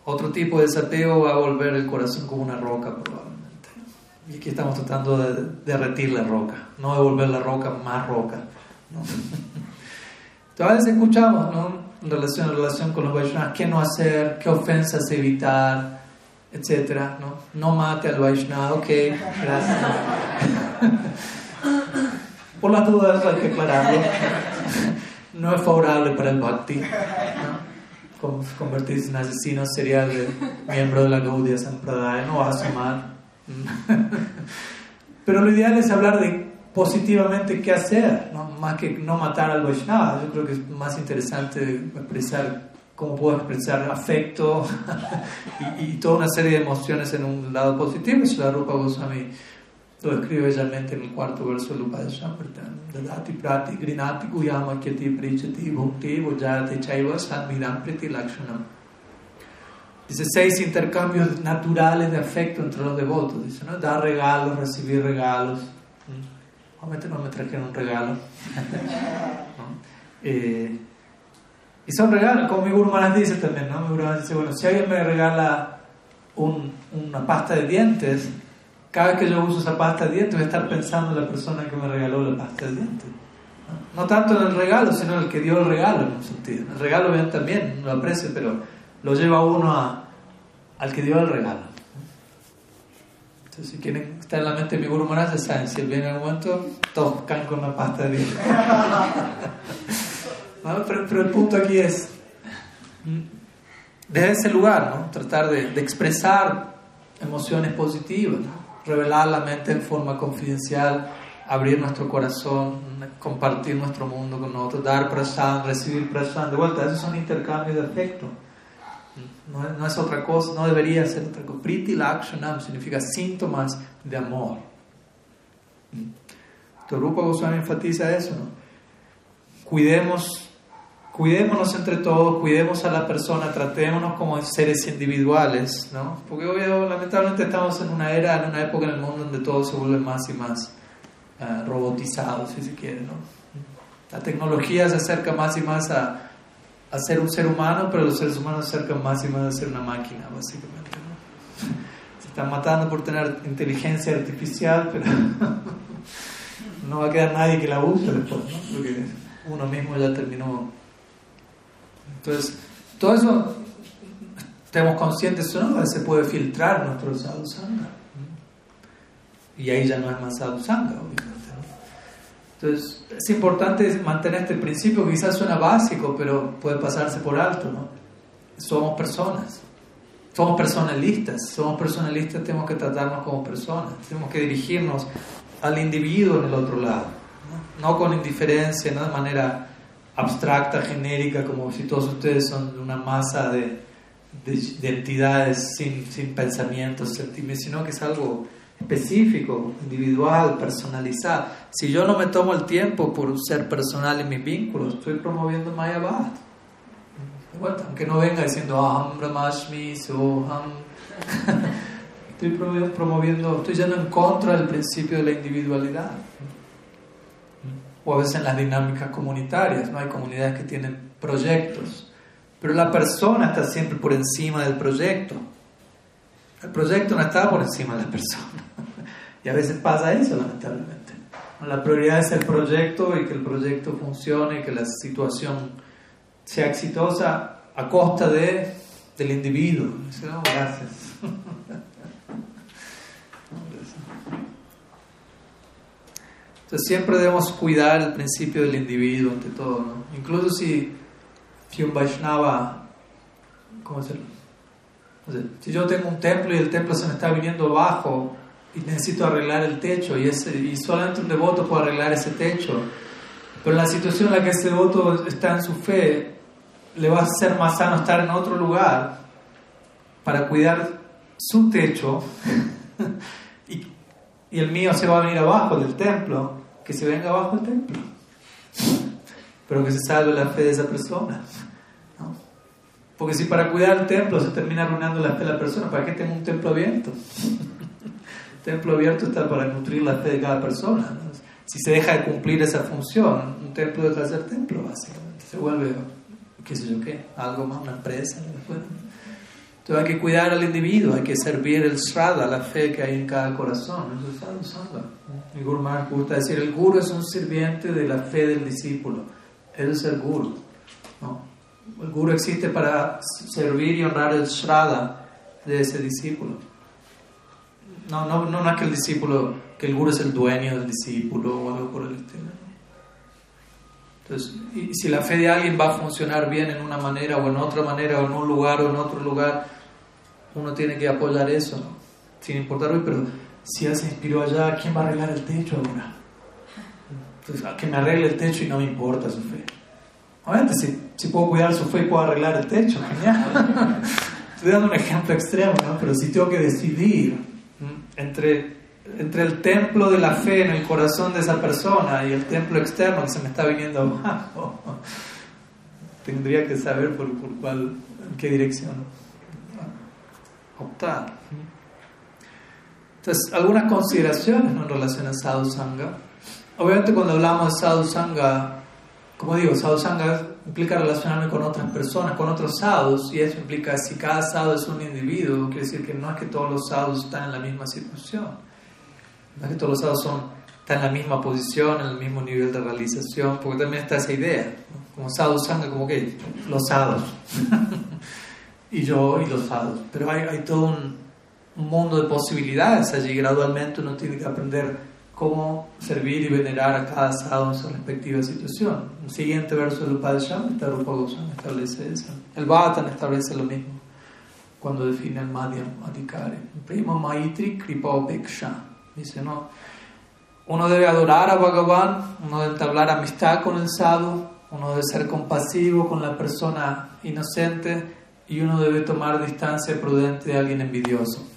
Otro tipo de desapego va a volver el corazón como una roca probablemente. Y aquí estamos tratando de derretir la roca, no de volver la roca más roca. [LAUGHS] Entonces escuchamos, ¿no? En relación, en relación con los Vaishnavas, qué no hacer, qué ofensas evitar, etcétera, ¿no? No mate al Vaishnava, ok, gracias. [LAUGHS] Por las dudas hay que aclararlo. [LAUGHS] No es favorable para el Bhakti, ¿no? Convertirse en asesino serial de miembro de la Gaudiya Sampradaya, no va a sumar. Pero lo ideal es hablar de positivamente qué hacer, ¿no? más que no matar al Vaishnava. Yo creo que es más interesante expresar cómo puedo expresar afecto [LAUGHS] y, toda una serie de emociones en un lado positivo. Y la Rupa Goswami lo escribe bellamente en el cuarto verso del Upadeshamritam. Dadati prati grinati kuyama kyati prichati bhukti chaiva sadvidam priti lakshanam. Dice seis intercambios naturales de afecto entre los devotos. Dice, ¿no? Dar regalos, recibir regalos Obviamente no me trajeron un regalo. [LAUGHS] Eh, y son regalos, como mi Guru dice también, ¿no? Mi Guru dice, bueno, si alguien me regala una pasta de dientes, cada vez que yo uso esa pasta de dientes voy a estar pensando en la persona que me regaló la pasta de dientes. No, tanto en el regalo, sino en el que dio el regalo, en un sentido. El regalo bien también, lo aprecio, pero lo lleva uno a, al que dio el regalo. Entonces, si quieren estar en la mente de mi Guru Maharaj, saben, si él viene en algún momento, todos caen con una pasta de dientes. [LAUGHS] pero, el punto aquí es, desde ese lugar, ¿no? tratar de, expresar emociones positivas, revelar la mente en forma confidencial, abrir nuestro corazón, compartir nuestro mundo con otros, dar prasad, recibir prasad, de vuelta, esos son intercambios de afecto. No, es otra cosa, no debería ser otra cosa. Priti Lakshanam significa síntomas de amor. Torupa Goswami enfatiza eso, ¿no? Cuidemos, cuidémonos entre todos, cuidemos a la persona, tratémonos como seres individuales, ¿no? Porque lamentablemente estamos en una era, en una época en el mundo donde todo se vuelve más y más uh, robotizado, si se quiere, ¿no? La tecnología se acerca más y más a, a ser un ser humano, pero los seres humanos se acercan más y más a ser una máquina, básicamente. [LAUGHS] Se están matando por tener inteligencia artificial, pero [LAUGHS] no va a quedar nadie que la use después, porque uno mismo ya terminó. Entonces, todo eso, estemos conscientes, ¿no? se puede filtrar nuestro sadhusanga. Y ahí ya no es más sadhusanga, obviamente. Entonces, es importante mantener este principio que quizás suena básico, pero puede pasarse por alto, ¿no? Somos personas, somos personalistas, somos personalistas, tenemos que tratarnos como personas, tenemos que dirigirnos al individuo en el otro lado, no, con indiferencia, no de manera abstracta, genérica, como si todos ustedes son una masa de, de, entidades sin, sin pensamientos, sentimientos, sino que es algo específico, individual, personalizado. Si yo no me tomo el tiempo por ser personal en mis vínculos, estoy promoviendo Mayabhat. Aunque no venga diciendo Aham Brahmashmi, Soham. Estoy promoviendo, estoy yendo en contra del principio de la individualidad. O a veces en las dinámicas comunitarias, ¿no? Hay comunidades que tienen proyectos, pero la persona está siempre por encima del proyecto. El proyecto no está por encima de la persona. [LAUGHS] Y a veces pasa eso, lamentablemente. La prioridad es el proyecto y que el proyecto funcione, que la situación sea exitosa a costa de, del individuo. Gracias. [LAUGHS] Entonces siempre debemos cuidar el principio del individuo ante todo, ¿no? Incluso si, si un Vaishnava, ¿cómo decirlo? Si yo tengo un templo y el templo se me está viniendo abajo y necesito arreglar el techo y, ese, y solamente un devoto puede arreglar ese techo, pero la situación en la que ese devoto está en su fe, le va a ser más sano estar en otro lugar para cuidar su techo [LAUGHS] y, y el mío se va a venir abajo del templo, que se venga abajo del templo, pero que se salve la fe de esa persona. Porque si para cuidar el templo se termina arruinando la fe de la persona, ¿para qué tengo un templo abierto? el [LAUGHS] templo abierto está para nutrir la fe de cada persona. Si se deja de cumplir esa función, un templo deja de ser templo, básicamente. Se vuelve, qué sé yo qué, algo más, una empresa. Entonces hay que cuidar al individuo, hay que servir el Srada, la fe que hay en cada corazón. Eso está usando. El Guru Maharaj gusta decir, el Guru es un sirviente de la fe del discípulo. Él es el Guru. ¿no? El guru existe para servir y honrar el shraddha de ese discípulo. No, no, no, es que el discípulo, que el guru es el dueño del discípulo o algo por el estilo. Entonces, si la fe de alguien va a funcionar bien en una manera o en otra manera o en un lugar o en otro lugar, uno tiene que apoyar eso, sin importar pero si él se inspiró allá, ¿quién va a arreglar el techo ahora? Entonces, a que me arregle el techo y no me importa su fe. Obviamente, si, si puedo cuidar su fe y puedo arreglar el techo, genial. [LAUGHS] Estoy dando un ejemplo extremo, ¿no? Pero si tengo que decidir entre, entre el templo de la fe en el corazón de esa persona y el templo externo que se me está viniendo abajo, tendría que saber por, por cuál, en qué dirección optar. Entonces, algunas consideraciones en relación a sadhu sangha. Obviamente, cuando hablamos de sadhu sangha, como digo, sadhu sangha implica relacionarme con otras personas, con otros sadhus, y eso implica si cada sadhu es un individuo, quiere decir que no es que todos los sadhus están en la misma situación, no es que todos los sadhus son, están en la misma posición, en el mismo nivel de realización, porque también está esa idea, como sadhu sangha, como que los sadhus, [LAUGHS] y yo y los sadhus, pero hay, todo un mundo de posibilidades allí, gradualmente uno tiene que aprender cómo servir y venerar a cada sadhu en su respectiva situación. El siguiente verso del Upadesham, Rupa Goswami establece eso. El Bhattan establece lo mismo cuando define el Madhyam Adhikari. Prima Maitri Kripa Dice, no, uno debe adorar a Bhagavan, uno debe entablar amistad con el sadhu, uno debe ser compasivo con la persona inocente y uno debe tomar distancia prudente de alguien envidioso.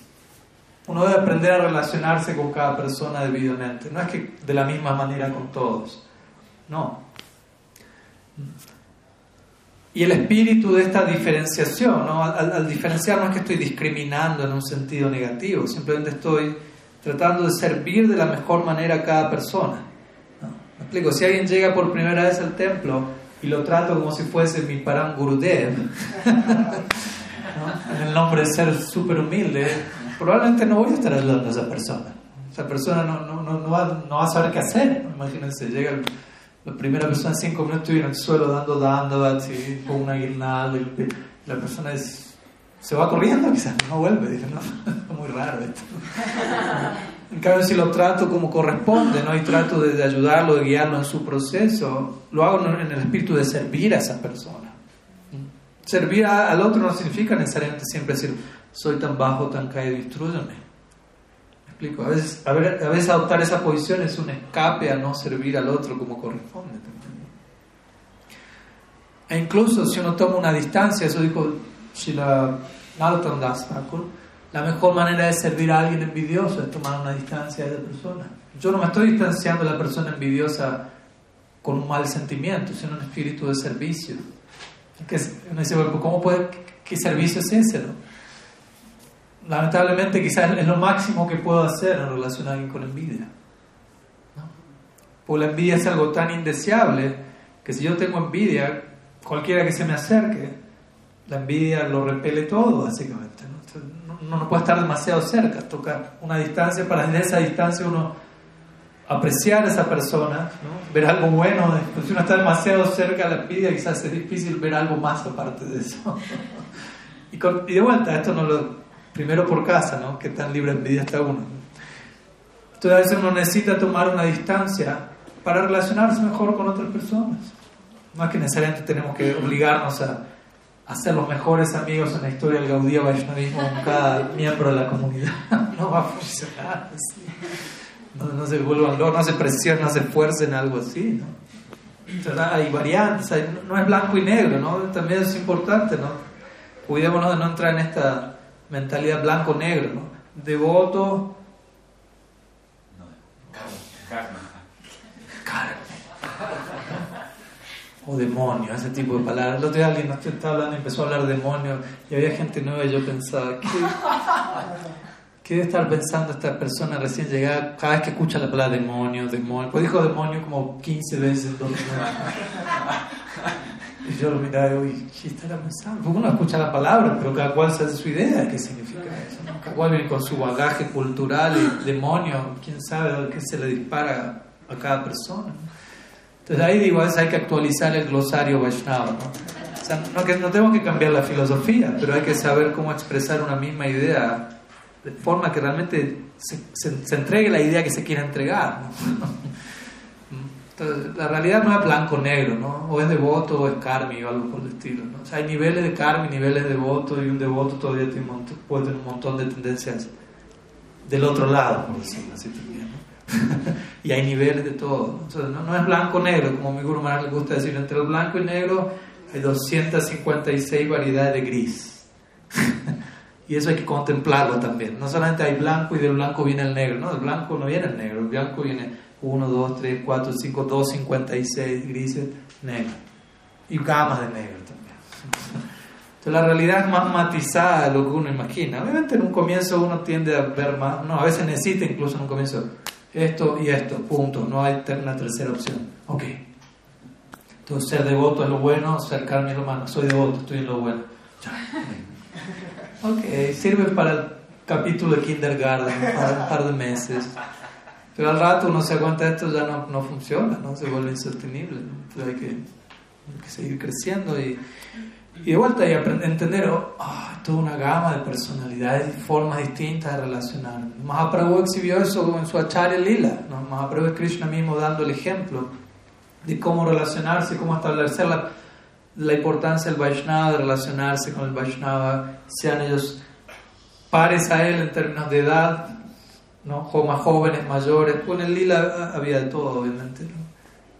Uno debe aprender a relacionarse con cada persona debidamente. No es que de la misma manera con todos. No. Y el espíritu de esta diferenciación, ¿no? al, diferenciar no es que estoy discriminando en un sentido negativo, simplemente estoy tratando de servir de la mejor manera a cada persona. ¿Me explico? Si alguien llega por primera vez al templo y lo trato como si fuese mi Param Gurudev, [LAUGHS] en el nombre de ser súper humilde, probablemente no voy a estar ayudando a esa persona. Esa persona no, no, no, no, va, no va, a saber qué hacer. Imagínense, llega la primera persona cinco minutos y en el suelo dando dandavats y con una guirnalda y la persona es, se va corriendo quizás, no vuelve. Dice, no, es [LAUGHS] muy raro esto. [LAUGHS] En cambio, si lo trato como corresponde, ¿no? y trato de, ayudarlo, de guiarlo en su proceso, lo hago en el espíritu de servir a esa persona. Servir al otro no significa necesariamente siempre decir, soy tan bajo, tan caído, instruyame. ¿Me explico? A veces, a, veces adoptar esa posición es un escape a no servir al otro como corresponde. E incluso si uno toma una distancia, eso dijo Shila Narottam Das la mejor manera de servir a alguien envidioso es tomar una distancia de esa persona. Yo no me estoy distanciando de la persona envidiosa con un mal sentimiento, sino un espíritu de servicio. Que uno dice, ¿cómo puede, qué servicio es ese? No? Lamentablemente quizás es lo máximo que puedo hacer en relación a alguien con envidia. ¿no? Porque la envidia es algo tan indeseable que si yo tengo envidia, cualquiera que se me acerque, la envidia lo repele todo, básicamente. ¿no? Puede estar demasiado cerca, tocar una distancia para desde esa distancia uno apreciar a esa persona, ver algo bueno. Si uno está demasiado cerca de la envidia, quizás es difícil ver algo más aparte de eso. [LAUGHS] y, de vuelta, esto no lo. Primero por casa, ¿no? Que tan libre de envidia está uno. Entonces a veces uno necesita tomar una distancia para relacionarse mejor con otras personas. No es que necesariamente tenemos que obligarnos a, a ser los mejores amigos en la historia del Gaudí Vaishnavismo con cada miembro de la comunidad. [LAUGHS] No va a funcionar así no, se vuelvan no se presionen, no se esfuercen, algo así, ¿no? Hay variantes, no es blanco y negro, ¿no? También es importante, ¿no? Cuidémonos de no entrar en esta mentalidad blanco-negro, ¿no? Devoto. No. Carne. O demonio, ese tipo de palabras. El otro día alguien estaba hablando y empezó a hablar de demonio y había gente nueva y yo pensaba, ¿qué? ¿Qué debe estar pensando esta persona recién llegada cada vez que escucha la palabra demonio, demonio? Pues dijo demonio como 15 veces Y yo lo miraba y digo, ¿qué estará pensando? Porque uno escucha la palabra, pero cada cual se hace su idea de qué significa eso. Cada cual viene con su bagaje cultural y demonio, quién sabe qué se le dispara a cada persona. Entonces ahí digo, a veces hay que actualizar el glosario Vaishnava. ¿no? O sea, no, que, no tenemos que cambiar la filosofía, pero hay que saber cómo expresar una misma idea de forma que realmente se, se, entregue la idea que se quiera entregar. [LAUGHS] Entonces, la realidad no es blanco-negro, ¿no? o es devoto o es karmi o algo por el estilo. ¿no? O sea, hay niveles de karmi, niveles de devoto y un devoto todavía tiene puede tener un montón de tendencias del otro lado, por decirlo así también. ¿no? [LAUGHS] y hay niveles de todo. ¿no? no, es blanco-negro, como mi Guru Maharaj le gusta decir, entre el blanco y negro hay 256 variedades de gris. [LAUGHS] Y eso hay que contemplarlo también. No solamente hay blanco y del blanco viene el negro. No, del blanco no viene el negro. El blanco viene 1, 2, 3, 4, 5, 2, 56 grises, negro. Y gamas de negro también. Entonces la realidad es más matizada de lo que uno imagina. Obviamente en un comienzo uno tiende a ver más, no, a veces necesita incluso en un comienzo esto y esto, punto. No hay una tercera opción. Ok. Entonces ser devoto es lo bueno, ser carne es lo malo. Soy devoto, estoy en lo bueno. Ok, sirve para el capítulo de kindergarten, para un par de meses. Pero al rato uno se da cuenta esto ya no, no funciona, ¿no? se vuelve insostenible. Entonces hay que, seguir creciendo y, y de vuelta y aprender, entender oh, toda una gama de personalidades y formas distintas de relacionar. Mahaprabhu exhibió eso en su Acharya Lila. ¿no? Mahaprabhu es Krishna mismo dando el ejemplo de cómo relacionarse, cómo establecer la la importancia del Vaishnava, de relacionarse con el Vaishnava, sean ellos pares a él en términos de edad, ¿no? más jóvenes, mayores. Con el lila había de todo, obviamente. ¿no?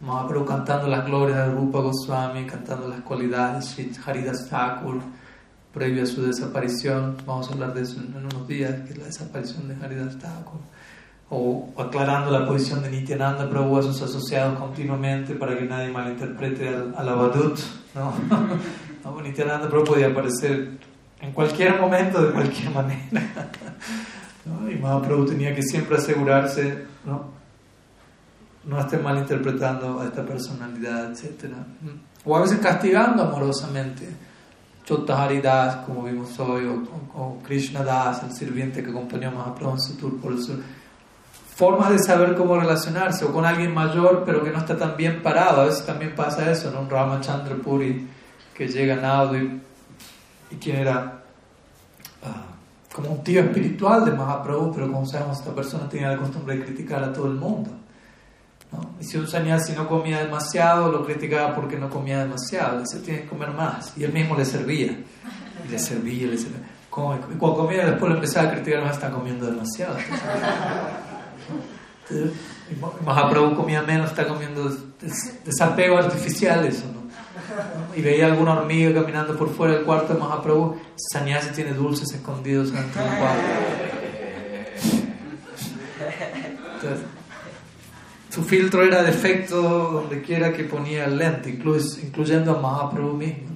Mahaprabhu cantando las glorias de Rupa Goswami, cantando las cualidades de Haridas Thakur, previo a su desaparición. Vamos a hablar de eso en, unos días, que es la desaparición de Haridas Thakur o aclarando la posición de Nityananda Prabhu a sus asociados continuamente para que nadie malinterprete al, al Abadut. ¿no? [LAUGHS] no, Nityananda Prabhu podía aparecer en cualquier momento, de cualquier manera. ¿No? Y Mahaprabhu tenía que siempre asegurarse, ¿no? no estén malinterpretando a esta personalidad, etc. O a veces castigando amorosamente. Chottahari Das, como vimos hoy, o, Krishna Das, el sirviente que acompañó a Mahaprabhu en su tour por el sur formas de saber cómo relacionarse, o con alguien mayor pero que no está tan bien parado. A veces también pasa eso, ¿no? Un Ramachandra Puri que llega a Naudo y, quien era ah, como un tío espiritual de Mahaprabhu, pero como sabemos, esta persona tenía la costumbre de criticar a todo el mundo. ¿no? Y si un sannyasi no comía demasiado, lo criticaba porque no comía demasiado. Dice, tiene que comer más. Y él mismo le servía. Y le servía, le servía. Y cuando comía, después lo empezaba a criticar, no está comiendo demasiado. Mahaprabhu comía menos, está comiendo desapego artificial eso, ¿no? [LAUGHS] Y veía alguna hormiga caminando por fuera del cuarto de Mahaprabhu, Sannyasi tiene dulces escondidos dentro del cuarto. su filtro era defecto donde quiera que ponía el lente, incluyendo a Mahaprabhu mismo.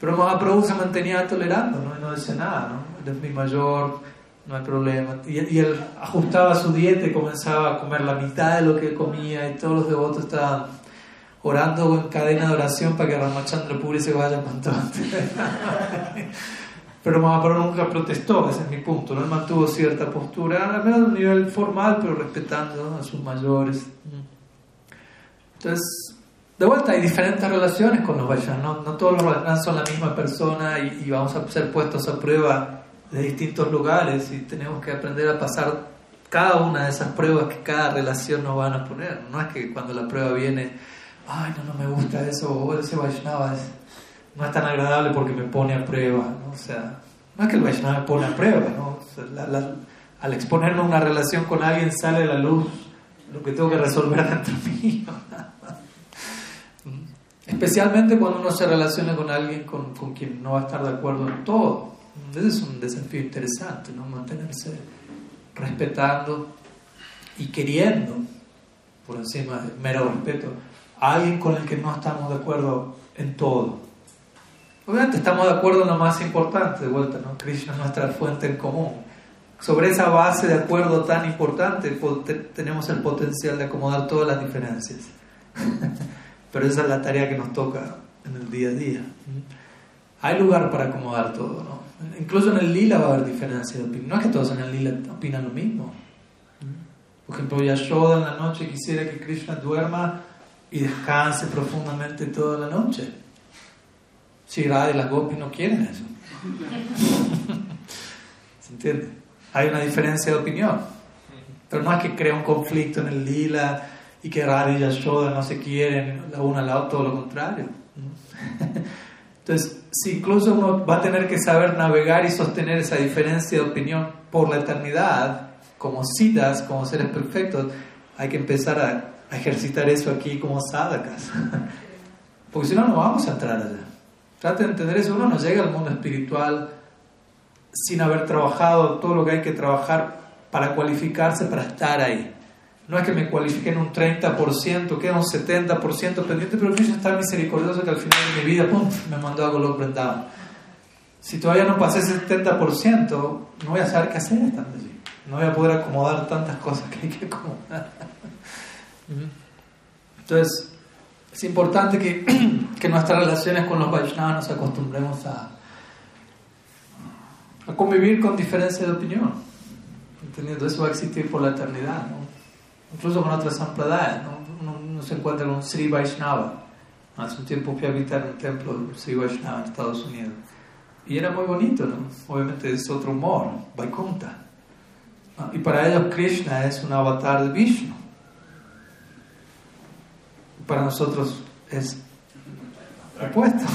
Pero Mahaprabhu se mantenía tolerando, ¿no? no decía nada, ¿no? Él es mi mayor, no hay problema. Y, y, él ajustaba su dieta y comenzaba a comer la mitad de lo que comía y todos los devotos estaban orando en cadena de oración para que Ramachandra Puri se vaya cuanto antes. pero Mahaprabhu nunca protestó, ese es mi punto, ¿no? él mantuvo cierta postura, al menos a un nivel formal, pero respetando a sus mayores. Entonces, de vuelta, hay diferentes relaciones con los Vaishnavas, no, no todos los Vaishnavas son la misma persona y, y vamos a ser puestos a prueba de distintos lugares y tenemos que aprender a pasar cada una de esas pruebas que cada relación nos van a poner. No es que cuando la prueba viene, ay, no, no me gusta eso, o ese Vaishnava es, no es tan agradable porque me pone a prueba. ¿no? O sea, no es que el Vaishnava me pone a prueba, ¿no? al exponerme a una relación con alguien sale a la luz lo que tengo que resolver [LAUGHS] dentro mío. [LAUGHS] Especialmente cuando uno se relaciona con alguien con, con quien no va a estar de acuerdo en todo. Ese es un desafío interesante, ¿no? Mantenerse respetando y queriendo, por encima del mero respeto, alguien con el que no estamos de acuerdo en todo. Obviamente estamos de acuerdo en lo más importante, de vuelta, ¿no? Krishna es nuestra fuente en común. Sobre esa base de acuerdo tan importante tenemos el potencial de acomodar todas las diferencias. [LAUGHS] Pero esa es la tarea que nos toca en el día a día. Hay lugar para acomodar todo, ¿no? Incluso en el lila va a haber diferencia de opinión. No es que todos en el lila opinan lo mismo. Por ejemplo, Yashoda en la noche quisiera que Krishna duerma y descanse profundamente toda la noche. Si Radha y las Gopis no quieren eso. [LAUGHS] ¿Se entiende? Hay una diferencia de opinión. Pero no es que crea un conflicto en el lila y que Radha y Yashoda no se quieren la una al la otra, todo lo contrario. [LAUGHS] Entonces, si incluso uno va a tener que saber navegar y sostener esa diferencia de opinión por la eternidad, como citas, como seres perfectos, hay que empezar a, ejercitar eso aquí como sadakas. [LAUGHS] Porque si no, no vamos a entrar allá. Trate de entender eso. Uno no llega al mundo espiritual sin haber trabajado todo lo que hay que trabajar para cualificarse para estar ahí. No es que me cualifique en un 30%, queda un 70% pendiente, pero Krishna está misericordioso que al final de mi vida, ¡pum!, me mandó a Golok Vrindavan. Si todavía no pasé ese 70%, no voy a saber qué hacer estando allí. No voy a poder acomodar tantas cosas que hay que acomodar. Entonces, es importante que, [CLEARS THROAT] que nuestras relaciones con los Vaishnavas nos acostumbremos a, a convivir con diferencia de opinión. Entendiendo, eso va a existir por la eternidad, ¿no? incluso con otras sampradayas. ¿no? Uno, se encuentra con Sri Vaishnava. Hace un tiempo fui a visitar un templo de Sri Vaishnava en Estados Unidos. Y era muy bonito, ¿no? Obviamente es otro humor, Vaikuntha. Y para ellos Krishna es un avatar de Vishnu. Para nosotros es opuesto. [LAUGHS]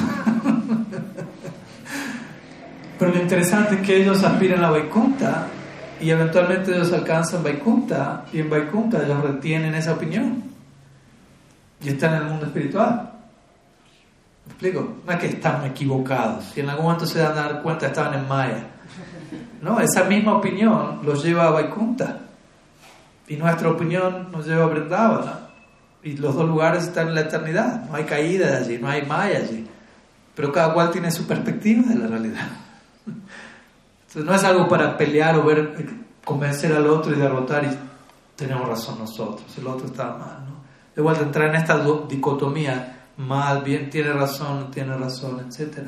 Pero lo interesante es que ellos aspiran a Vaikuntha y eventualmente ellos alcanzan Vaikunta y en Vaikunta ellos retienen esa opinión y están en el mundo espiritual. ¿Me explico? No es que están equivocados y en algún momento se dan a dar cuenta estaban en Maya. No, esa misma opinión los lleva a Vaikunta y nuestra opinión nos lleva a Brindavana y los dos lugares están en la eternidad. No hay caída allí, no hay Maya allí, pero cada cual tiene su perspectiva de la realidad. Entonces no es algo para pelear o ver, convencer al otro y derrotar y tenemos razón nosotros, el otro está mal. ¿no? De vuelta entrar en esta dicotomía, mal, bien, tiene razón, no tiene razón, etc.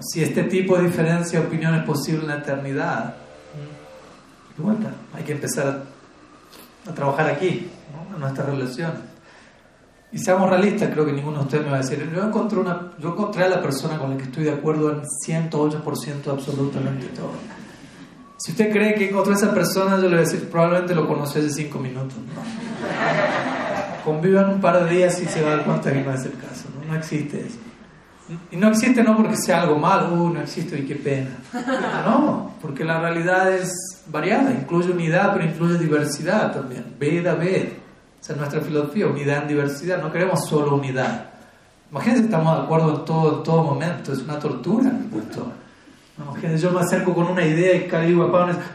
Si este tipo de diferencia de opinión es posible en la eternidad, de vuelta, hay que empezar a, trabajar aquí, ¿no? en nuestras relaciones. Y seamos realistas, creo que ninguno de ustedes me va a decir, yo encontré, a la persona con la que estoy de acuerdo en 108% absolutamente todo. Si usted cree que encontró a esa persona, yo le voy a decir, probablemente lo conocí hace 5 minutos. Convivan un par de días y se va a dar cuenta que no es el caso, no, no existe eso. Y no existe no porque sea algo malo, uh, no existe y qué pena. No, porque la realidad es variada, incluye unidad, pero incluye diversidad también. Veda, ved. Esa es nuestra filosofía, unidad en diversidad. No queremos solo unidad. Imagínense estamos de acuerdo en todo, en todo momento. Es una tortura. Imagínense, yo me acerco con una idea y cada digo,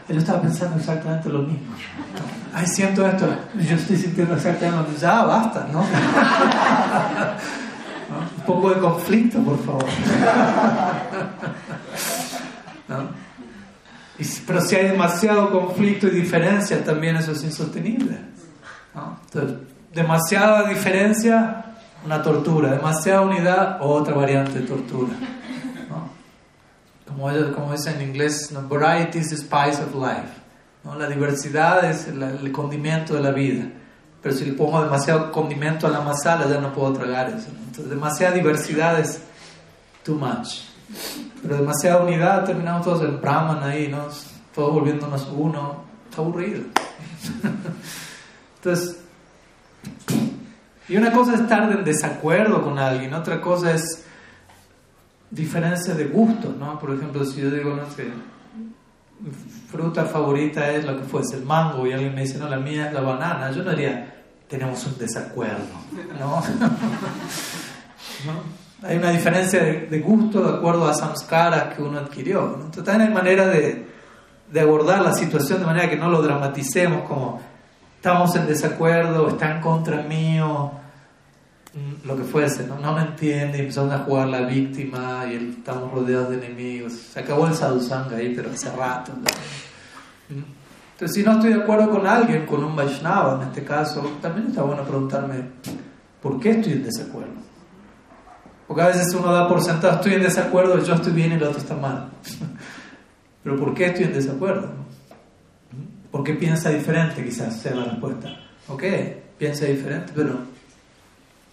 yo estaba pensando exactamente lo mismo. Ay, siento esto. Yo estoy sintiendo exactamente lo mismo. Ya, basta, ¿no? [LAUGHS] Un poco de conflicto, por favor. [LAUGHS] Pero si hay demasiado conflicto y diferencia, también eso es insostenible. Entonces, demasiada diferencia, una tortura. Demasiada unidad, otra variante de tortura. Como, como dice en inglés, variety is the spice of life. La diversidad es el, condimento de la vida. Pero si le pongo demasiado condimento a la masala, ya no puedo tragar eso. Entonces, demasiada diversidad es too much. Pero demasiada unidad, terminamos todos en Brahman ahí, ¿no? Todos volviéndonos uno. Está aburrido. [LAUGHS] Entonces, y una cosa es estar en desacuerdo con alguien, otra cosa es diferencia de gusto, ¿no? Por ejemplo, si yo digo, no sé, fruta favorita es lo que fuese el mango y alguien me dice, no, la mía es la banana, yo no diría, tenemos un desacuerdo, ¿no? [LAUGHS] Hay una diferencia de, gusto de acuerdo a samskaras que uno adquirió. Entonces también hay manera de, de abordar la situación de manera que no lo dramaticemos como estamos en desacuerdo, está en contra mío, mm, lo que fuese, ¿no? no me entiende, empezamos a jugar la víctima y estamos rodeados de enemigos. Se acabó el sadhusanga ahí, pero hace rato. ¿Mm? Entonces, si no estoy de acuerdo con alguien, con un Vaishnava en este caso, también está bueno preguntarme, ¿por qué estoy en desacuerdo? Porque a veces uno da por sentado, estoy en desacuerdo, yo estoy bien y el otro está mal. [LAUGHS] Pero ¿por qué estoy en desacuerdo? ¿Por qué piensa diferente? Quizás sea la respuesta. Ok, piensa diferente, pero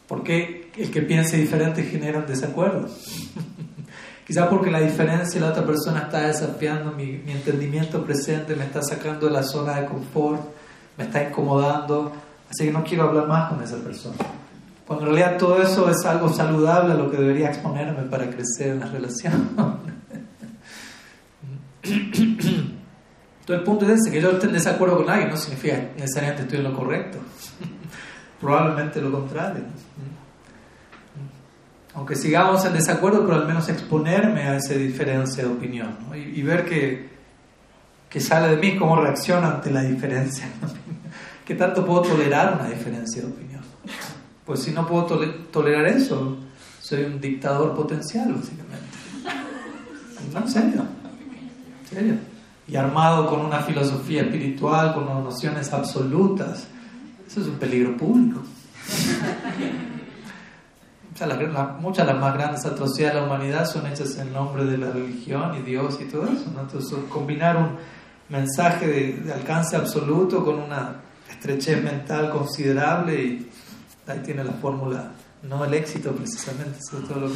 ¿por qué el que piense diferente genera un desacuerdo? [LAUGHS] Quizás porque la diferencia la otra persona está desafiando mi, mi, entendimiento presente, me está sacando de la zona de confort, me está incomodando, así que no quiero hablar más con esa persona. Cuando en realidad todo eso es algo saludable a lo que debería exponerme para crecer en la [LAUGHS] relación. Entonces el punto es ese, que yo esté en desacuerdo con alguien no significa necesariamente estoy en lo correcto. [LAUGHS] Probablemente lo contrario. Aunque sigamos en desacuerdo, pero al menos exponerme a esa diferencia de opinión y, ver que, que sale de mí cómo reacciona ante la diferencia. [LAUGHS] ¿Qué tanto puedo tolerar una diferencia de opinión? Pues si no puedo tolerar eso, soy un dictador potencial, básicamente. No, en serio. En serio y armado con una filosofía espiritual, con nociones absolutas, eso es un peligro público. muchas de las más grandes atrocidades de la humanidad son hechas en nombre de la religión y Dios y todo eso. Entonces, combinar un mensaje de, alcance absoluto con una estrechez mental considerable y ahí tiene la fórmula, no el éxito precisamente, eso todo lo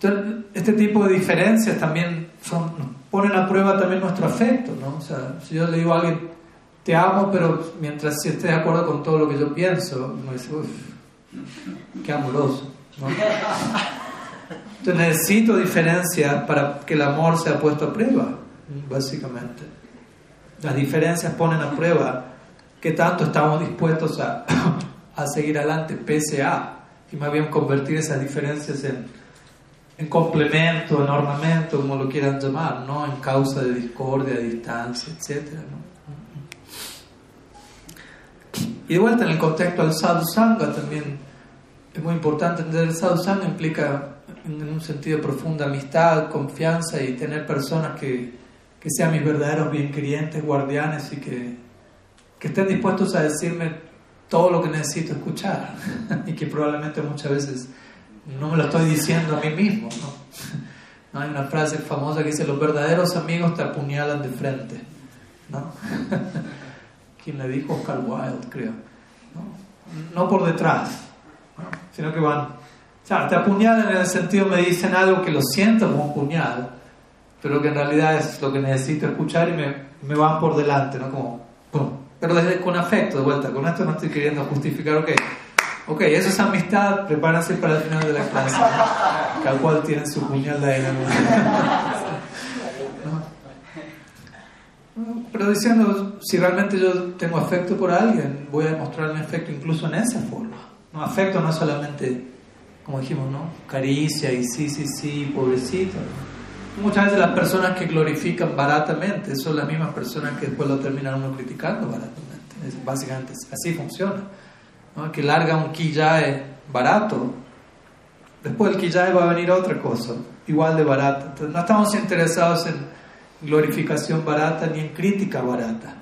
entonces, este tipo de diferencias también son, ponen a prueba también nuestro afecto, ¿no? O sea, si yo le digo a alguien, te amo, pero mientras si estés de acuerdo con todo lo que yo pienso, me dice, uff, qué amoroso, ¿no? Entonces necesito diferencias para que el amor sea puesto a prueba, básicamente. Las diferencias ponen a prueba qué tanto estamos dispuestos a, [COUGHS] a seguir adelante pese a, y más bien convertir esas diferencias en en complemento, en ornamento, como lo quieran llamar, no en causa de discordia, de distancia, etc. Y de vuelta en el contexto del sadhusanga también es muy importante entender el sadhusanga implica en un sentido profunda amistad, confianza y tener personas que, que sean mis verdaderos bien querientes, guardianes y que, que estén dispuestos a decirme todo lo que necesito escuchar [LAUGHS] y que probablemente muchas veces no me lo estoy diciendo a mí mismo. [LAUGHS] ¿no? Hay una frase famosa que dice, los verdaderos amigos te apuñalan de frente. ¿no? [LAUGHS] ¿Quién le dijo? Oscar Wilde, creo. No, no por detrás, sino que van... O sea, te apuñalan en el sentido, me dicen algo que lo siento como un puñal, pero que en realidad es lo que necesito escuchar y me, me van por delante, ¿no? Como, Pero desde, con afecto, de vuelta. Con esto no estoy queriendo justificar, ok Ok, eso es amistad, prepárense para el final de la clase. Cada cual tiene su puñal de Pero diciendo, si realmente yo tengo afecto por alguien, voy a demostrar mi afecto incluso en esa forma. No, afecto no solamente, como dijimos, ¿no? Caricia y sí, sí, sí, pobrecito. Muchas veces las personas que glorifican baratamente son las mismas personas que después lo terminan uno criticando baratamente. Es, básicamente así funciona que larga un kijae barato, después del kijae va a venir otra cosa, igual de barata. Entonces, no estamos interesados en, glorificación barata ni en crítica barata.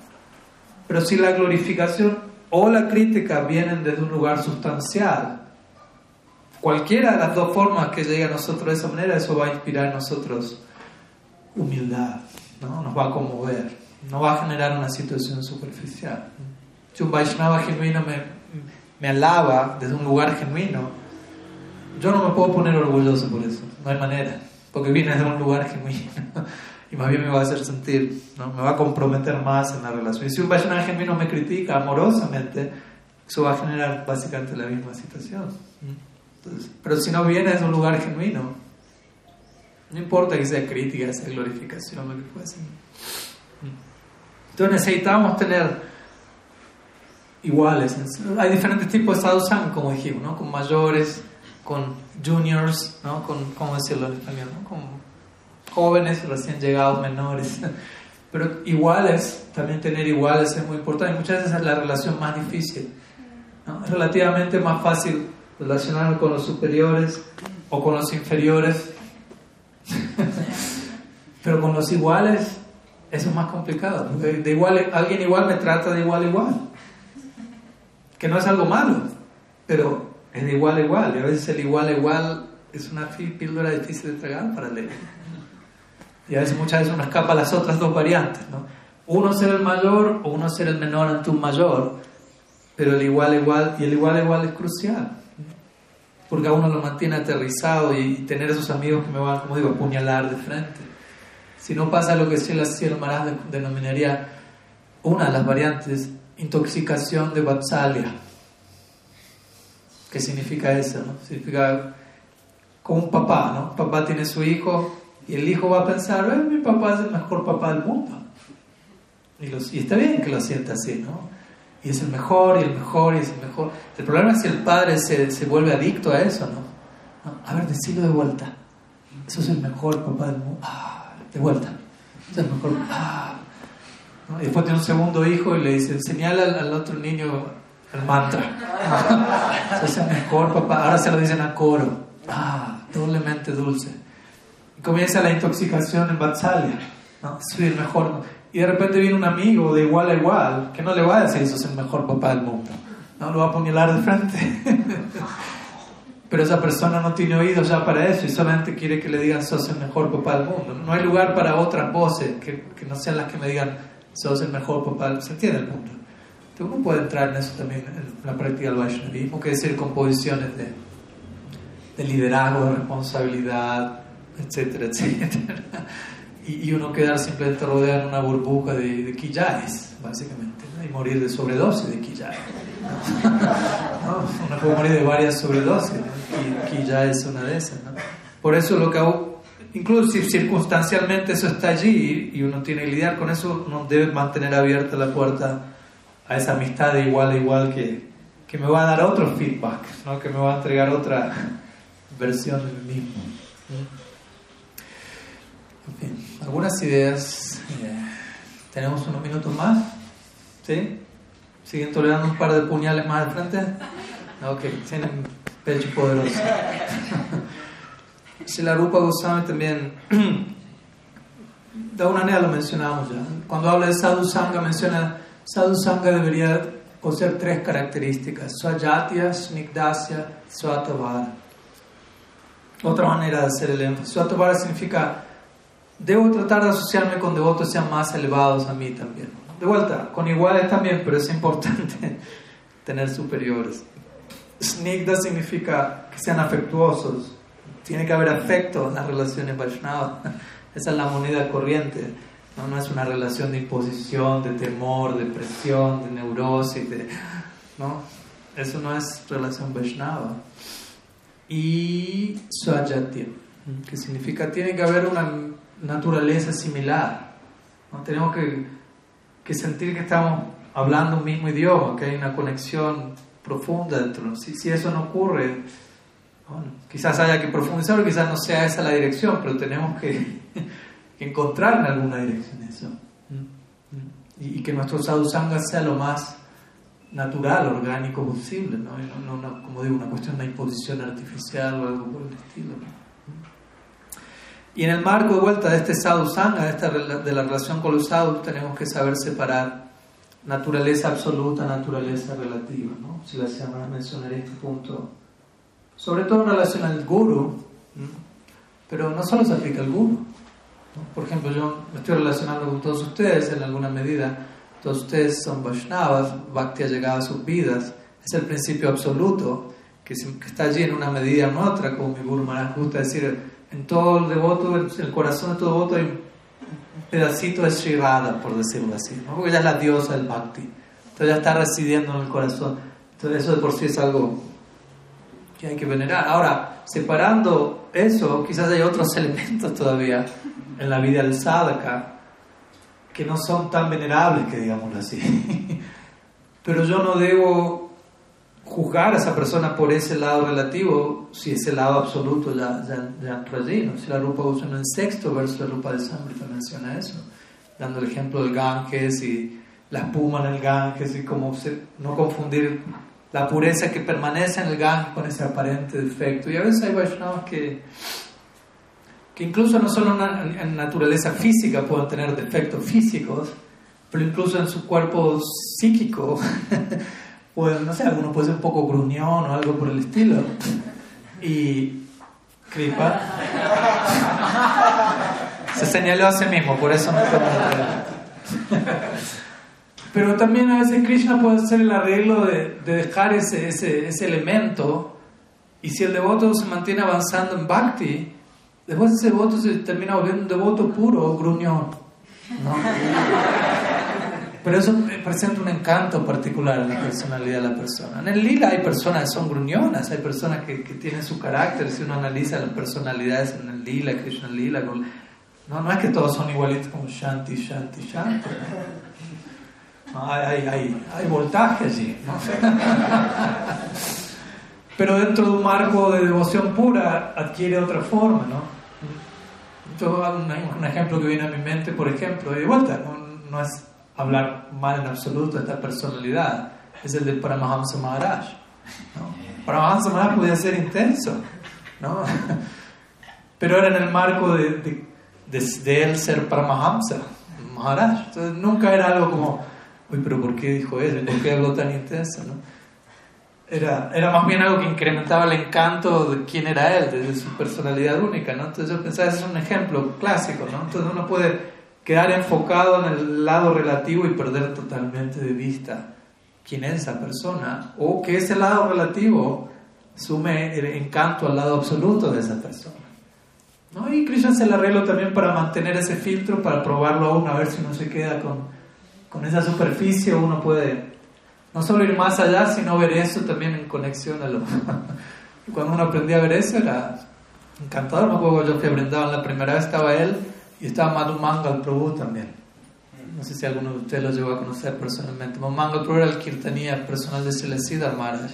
Pero si la glorificación o la crítica vienen desde un lugar sustancial, cualquiera de las dos formas que llegue a nosotros de esa manera, eso va a inspirar en nosotros humildad, ¿no? nos va a conmover, no va a generar una situación superficial. Si un Vaishnava genuino me, me alaba desde un lugar genuino, yo no me puedo poner orgulloso por eso, no hay manera, porque viene de un lugar genuino [LAUGHS] y más bien me va a hacer sentir, ¿no? me va a comprometer más en la relación. Y si un Vaishnava genuino me critica amorosamente, eso va a generar básicamente la misma situación. pero si no viene de un lugar genuino, no importa que sea crítica, sea glorificación, lo que fuese. Entonces necesitamos tener iguales. Hay diferentes tipos de sadhusanga, como dijimos, ¿no? con mayores, con juniors, ¿no? con, ¿cómo decirlo en español? ¿no? Con jóvenes, recién llegados, menores. [LAUGHS] Pero iguales, también tener iguales es muy importante. Muchas veces es la relación más difícil. Es relativamente más fácil relacionarme con los superiores o con los inferiores. [LAUGHS] Pero con los iguales, eso es más complicado. De igual, alguien igual me trata de igual a igual. Que no es algo malo, pero de igual a igual. Y a veces el igual a igual es una píldora difícil de tragar para leer. Y a veces muchas veces uno escapa a las otras dos variantes, ¿no? Uno ser el mayor o uno ser el menor ante un mayor, pero el igual igual, y el igual igual es crucial, porque a uno lo mantiene aterrizado y, tener esos amigos que me van, como digo, a apuñalar de frente. Si no pasa lo que Sri Cielo Maharaj denominaría una de las variantes, intoxicación de Vatsalya. ¿Qué significa eso? Significa como un papá, ¿no? papá tiene su hijo y el hijo va a pensar, eh, mi papá es el mejor papá del mundo. Y, está bien que lo sienta así, ¿no? Y es el mejor, y el mejor, y es el mejor. El problema es si el padre se, se vuelve adicto a eso, ¿no? A ver, decilo de vuelta. Eso es el mejor papá del mundo. Ah, de vuelta. Eso es el mejor. Ah. Y después tiene un segundo hijo y le dice, señala al, otro niño el mantra. [LAUGHS] Es el mejor papá. Ahora se lo dicen a coro. Ah, doblemente dulce comienza la intoxicación en Vatsalya. ¿no? Soy el mejor. Y de repente viene un amigo de igual a igual que no le va a decir, sos el mejor papá del mundo. No lo va a apuñalar de frente. [LAUGHS] Pero esa persona no tiene oídos ya para eso y solamente quiere que le digan, sos el mejor papá del mundo. No hay lugar para otras voces que, que no sean las que me digan, sos el mejor papá Se entiende el mundo. Entonces uno puede entrar en eso también, en la práctica del Vaishnavismo, que decir composiciones de, de liderazgo, de responsabilidad, etcétera, etcétera. Y, uno quedar simplemente rodeado en una burbuja de, de quillayes, básicamente, y morir de sobredosis de quillayes. [LAUGHS] Uno puede morir de varias sobredosis, y quillayes es una de esas. Por eso lo que hago, incluso si circunstancialmente eso está allí y uno tiene que lidiar con eso, uno debe mantener abierta la puerta a esa amistad de igual a igual que, que me va a dar otro feedback, ¿no? que me va a entregar otra [LAUGHS] versión de mí mismo. algunas ideas. Eh, ¿Tenemos unos minutos más? ¿Sí? ¿Siguen tolerando un par de puñales más al frente? Ok, tienen pecho poderoso. [LAUGHS] Si la Rupa Goswami también, de alguna manera lo mencionamos ya. Cuando habla de Sadhu Sangha, menciona Sadhu Sangha debería poseer tres características: Swajatya, Snigdasya, Swatavara. Otra manera de hacer el énfasis. Swatavara significa debo tratar de asociarme con devotos que sean más elevados a mí también. De vuelta, con iguales también, pero es importante [LAUGHS] tener superiores. Snigda significa que sean afectuosos. Tiene que haber afecto en las relaciones Vaishnava. [LAUGHS] Esa es la moneda corriente. ¿no? no es una relación de imposición, de temor, de presión, de neurosis. De, ¿no? Eso no es relación Vaishnava. Y Swajatya, que significa tiene que haber una naturaleza similar. ¿no? Tenemos que, que, sentir que estamos hablando un mismo idioma, que hay una conexión profunda dentro. Si, si eso no ocurre, quizás haya que profundizar, quizás no sea esa la dirección, pero tenemos que, [LAUGHS] encontrar en alguna dirección eso. Y, que nuestro sadhusanga sea lo más natural, orgánico posible, ¿no? no, como digo, una cuestión de imposición artificial o algo por el estilo. Y en el marco de vuelta de este sadhu sangha, de, esta, de la relación con los sadhus, tenemos que saber separar naturaleza absoluta, naturaleza relativa. ¿no? Si la llama mencionaré este punto, sobre todo en relación al guru, pero no solo se aplica al guru. Por ejemplo, yo me estoy relacionando con todos ustedes en alguna medida. Todos ustedes son Vaishnavas, Bhakti ha llegado a sus vidas. Es el principio absoluto que, está allí en una medida u otra, como mi Guru Maharaj gusta decir, en todo el devoto, en el corazón de todo devoto hay un pedacito de Sri por decirlo así, ¿no? porque ella es la diosa del Bhakti. Entonces ella está residiendo en el corazón. Entonces eso de por sí es algo que hay que venerar. Ahora, separando eso, quizás hay otros [LAUGHS] elementos todavía en la vida del sadhaka que no son tan venerables, que digámoslo así. [LAUGHS] Pero yo no debo juzgar a esa persona por ese lado relativo si ese lado absoluto ya, ya, ya entró allí. ¿no? Si la Rupa usa en el sexto verso de Rupa de Samrita menciona eso, dando el ejemplo del Ganges y la espuma en el Ganges y cómo no confundir la pureza que permanece en el Ganges con ese aparente defecto. Y a veces hay Vaishnavas que que incluso no solo en naturaleza física pueden tener defectos físicos, pero incluso en su cuerpo psíquico, [LAUGHS] pues no sé, alguno puede ser un poco gruñón o algo por el estilo. Y Kripa [LAUGHS] se señaló a sí mismo, por eso no puedo [LAUGHS] Pero también a veces Krishna puede hacer el arreglo de, de dejar ese, ese, ese elemento y si el devoto se mantiene avanzando en bhakti, Después ese devoto se termina volviendo un devoto puro, gruñón. [LAUGHS] Pero eso presenta un encanto particular en la personalidad de la persona. En el lila hay personas que son gruñonas, hay personas que, que tienen su carácter. Si uno analiza las personalidades en el lila, Krishna lila, no, no es que todos son igualitos como Shanti, Shanti, Shanti. [LAUGHS] hay, hay, hay, voltaje allí. ¿no? [LAUGHS] Pero dentro de un marco de devoción pura adquiere otra forma, ¿no? un, ejemplo que viene a mi mente, por ejemplo, y de vuelta, no, es hablar mal en absoluto de esta personalidad, es el de Paramahamsa Maharaj. ¿no? Paramahamsa Maharaj podía ser intenso, ¿no? [LAUGHS] pero era en el marco de, de, él ser Paramahamsa Maharaj. Entonces nunca era algo como, uy, pero ¿por qué dijo eso? ¿Por qué habló tan intenso? ¿no? era, era más bien algo que incrementaba el encanto de quién era él, de, su personalidad única, ¿no? Entonces yo pensaba, ese es un ejemplo clásico, ¿no? Entonces uno puede quedar enfocado en el lado relativo y perder totalmente de vista quién es esa persona, o que ese lado relativo sume el encanto al lado absoluto de esa persona. ¿no? Y Krishna se le arreglo también para mantener ese filtro, para probarlo aún, a ver si uno se queda con, con esa superficie, uno puede no solo ir más allá, sino ver eso también en conexión a lo... [LAUGHS] Cuando uno aprendía a ver eso era encantador. Me acuerdo yo que Brindavan la primera vez estaba él y estaba Madhu Mangal Prabhu también. No sé si alguno de ustedes lo llegó a conocer personalmente. Madhu Mangal Prabhu era el kirtanía personal de Celestina Maharaj.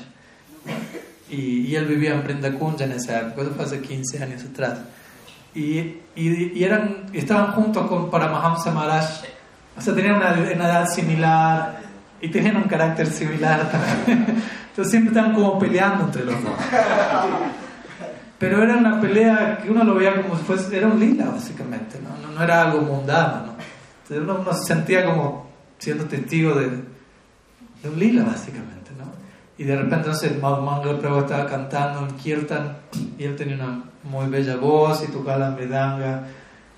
Y, y, él vivía en Brindakunja en esa época, eso fue hace 15 años atrás. Y, y, y eran, estaban juntos con Paramahamsa Maharaj, o sea, tenían una, una edad similar, y tenían un carácter similar también. [LAUGHS] Entonces siempre estaban como peleando entre los dos. Pero era una pelea que uno lo veía como si fuese, era un lila básicamente, no, no, era algo mundano. ¿no? Entonces uno, se sentía como siendo testigo de, de un lila básicamente. ¿no? Y de repente, no sé, Mangal Prabhu estaba cantando en Kirtan y él tenía una muy bella voz y tocaba la medanga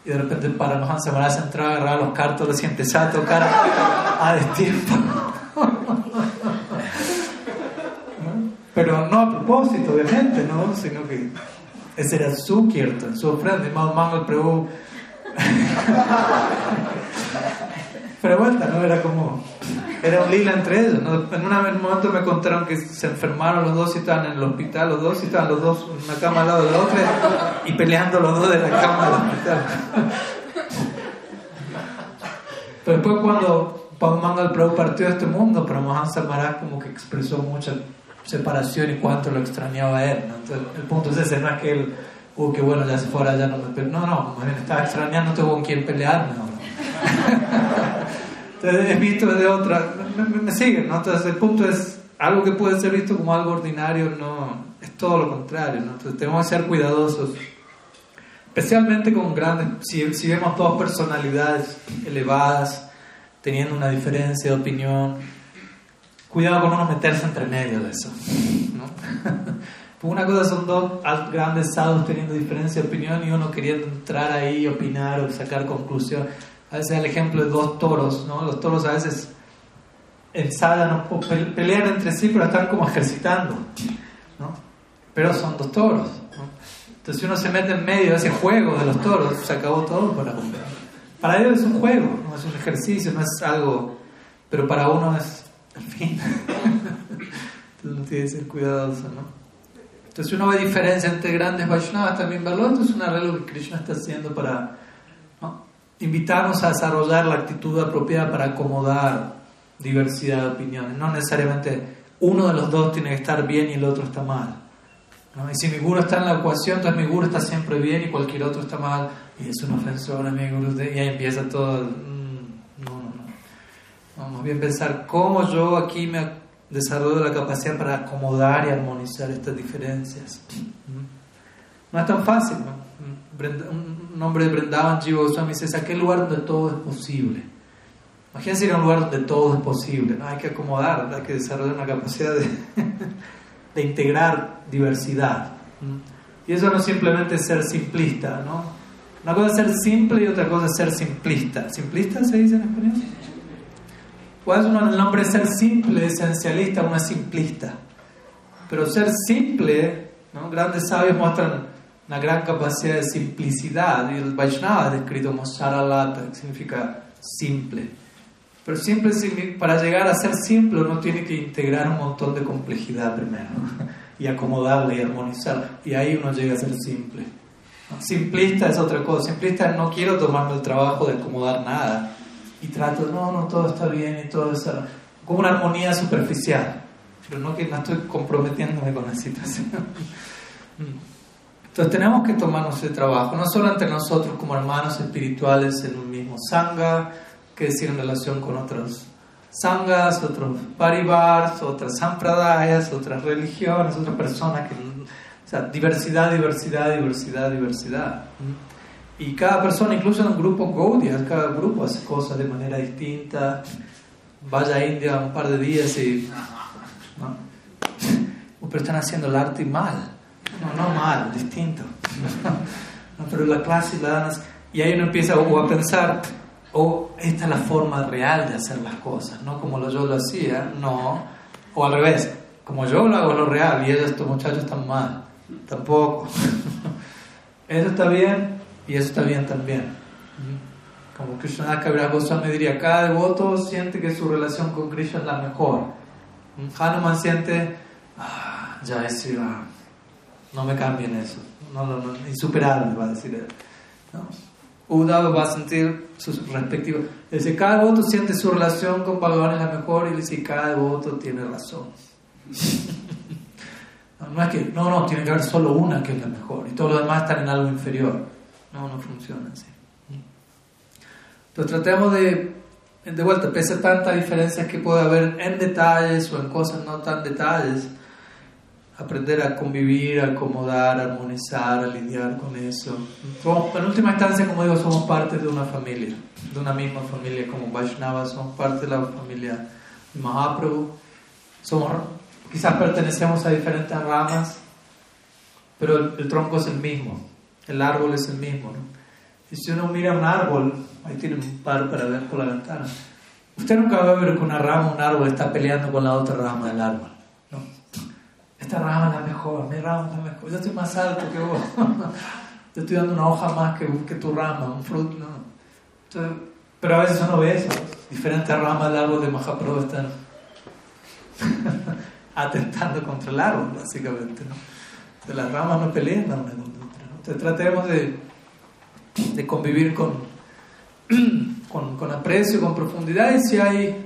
y de repente para Mahan Maharaj entraba, agarraba los cártulos y empezaba a tocar a destiempo. Pero no a propósito, obviamente, ¿no? Sino que ese era su kirtan, su ofrenda. Y Mangal Prabhu. [LAUGHS] Pero vuelta, ¿no? Era como. Era un lila entre ellos. ¿no? En un momento me contaron que se enfermaron los dos y estaban en el hospital, los dos y estaban los dos en una cama al lado de la otra y peleando los dos de la cama del hospital. Pero después, cuando Mangal Prabhu partió de este mundo, pero Mohan Maharaj como que expresó mucha separación y cuánto lo extrañaba a él. Entonces, el punto es ese, no es que él, uh, que bueno, ya se fuera, ya no me... No, no, estaba extrañando, no tengo con quién pelearme Entonces, es visto de otra... Me, me, siguen, ¿no? Entonces, el punto es, algo que puede ser visto como algo ordinario, no, es todo lo contrario, ¿no? Entonces, tenemos que ser cuidadosos especialmente con grandes, si, si vemos dos personalidades elevadas, teniendo una diferencia de opinión, cuidado con uno meterse entre medio de eso. ¿no? [LAUGHS] una cosa son dos grandes sadhus teniendo diferencia de opinión y uno queriendo entrar ahí, opinar o sacar conclusión. A veces el ejemplo de dos toros, ¿no? Los toros a veces en sadhana pelean entre sí, pero están como ejercitando, ¿no? Pero son dos toros, Entonces si uno se mete en medio de ese juego de los toros, se acabó todo para Para ellos es un juego, no es un ejercicio, no es algo, pero para uno es el fin. [LAUGHS] Entonces uno tiene que ser cuidadoso, ¿no? Entonces uno ve diferencia entre grandes Vaishnavas, también esto es un arreglo que Krishna está haciendo para invitarnos a desarrollar la actitud apropiada para acomodar diversidad de opiniones. No necesariamente uno de los dos tiene que estar bien y el otro está mal. Y si mi guru está en la ecuación, entonces mi guru está siempre bien y cualquier otro está mal. Y es una ofensor a mi guru. Y ahí empieza todo. Mm, no, no, no. Vamos bien pensar cómo yo aquí me desarrollo la capacidad para acomodar y armonizar estas diferencias. No es tan fácil, ¿no? Un hombre de Brindavan Jiva Goswami dice, es aquel lugar donde todo es posible. Imagínense ir a un lugar donde todo es posible, ¿no? Hay que acomodar, hay que desarrollar una capacidad de, [LAUGHS] de integrar diversidad. Y eso no es simplemente ser simplista, ¿no? Una cosa es ser simple y otra cosa es ser simplista. ¿Simplista se dice en español? Puede uno el nombre ser simple, esencialista, uno es simplista. Pero ser simple, ¿no? grandes sabios muestran una gran capacidad de simplicidad. Y el Vaishnava es descrito como Saralata, que significa simple. Pero simple, para llegar a ser simple uno tiene que integrar un montón de complejidad primero [LAUGHS] y acomodarla y armonizarla. Y ahí uno llega a ser simple. Simplista es otra cosa. Simplista no quiero tomarme el trabajo de acomodar nada y trato, no, no, todo está bien y todo eso, como una armonía superficial, pero no que no estoy comprometiéndome con la situación. [LAUGHS] Entonces tenemos que tomarnos el trabajo, no solo entre nosotros como hermanos espirituales en un mismo sangha, que decir en relación con otros sanghas, otros paribars, otras sampradayas, otras religiones, otras personas que... O sea, diversidad, diversidad, diversidad, diversidad. Y cada persona, incluso en un grupo Gaudiya, cada grupo hace cosas de manera distinta. Vaya a India un par de días y. ¿no? Pero están haciendo el arte mal. No, no mal, distinto. [LAUGHS] No, pero la clase la dan. Y ahí uno empieza o a pensar, o esta es la forma real de hacer las cosas, no como yo lo hacía, no. O al revés, como yo lo hago lo real y ellos, estos muchachos están mal. Tampoco. [LAUGHS] Eso está bien, y eso está bien también. Como Krishna Kabira Goswami diría, cada devoto siente que su relación con Krishna es la mejor. Hanuman siente, ah, ya es no me cambien eso, no, no, no, insuperable va a decir él. ¿no? Uddhava va a sentir sus respectivos. Dice, cada devoto siente su relación con Bhagavan es la mejor y dice, cada devoto tiene razón. [LAUGHS] no, es que, no, no, tiene que haber solo una que es la mejor y todos los demás están en algo inferior. No, no funciona así. Entonces tratemos de, de vuelta, pese a tantas diferencias que puede haber en detalles o en cosas no tan detalles, aprender a convivir, a acomodar, a armonizar, a lidiar con eso. en última instancia, como digo, somos parte de una familia, de una misma familia como Vaishnava, somos parte de la familia Mahaprabhu. Somos, quizás pertenecemos a diferentes ramas, pero el tronco es el mismo el árbol es el mismo. ¿no? Y si uno mira un árbol, ahí tiene un par para ver por la ventana, usted nunca va a ver que una rama, un árbol está peleando con la otra rama del árbol. Esta rama es la mejor, mi rama es la mejor, yo estoy más alto que vos, [LAUGHS] yo estoy dando una hoja más que, que tu rama, un fruto. ¿no? pero a veces uno ve eso, diferentes ramas del árbol de Mahaprabhu están [LAUGHS] atentando contra el árbol, básicamente. ¿no? De las ramas no pelean la una entonces tratemos de, de convivir con, [CLEARS THROAT] con, con, aprecio, con profundidad y si hay,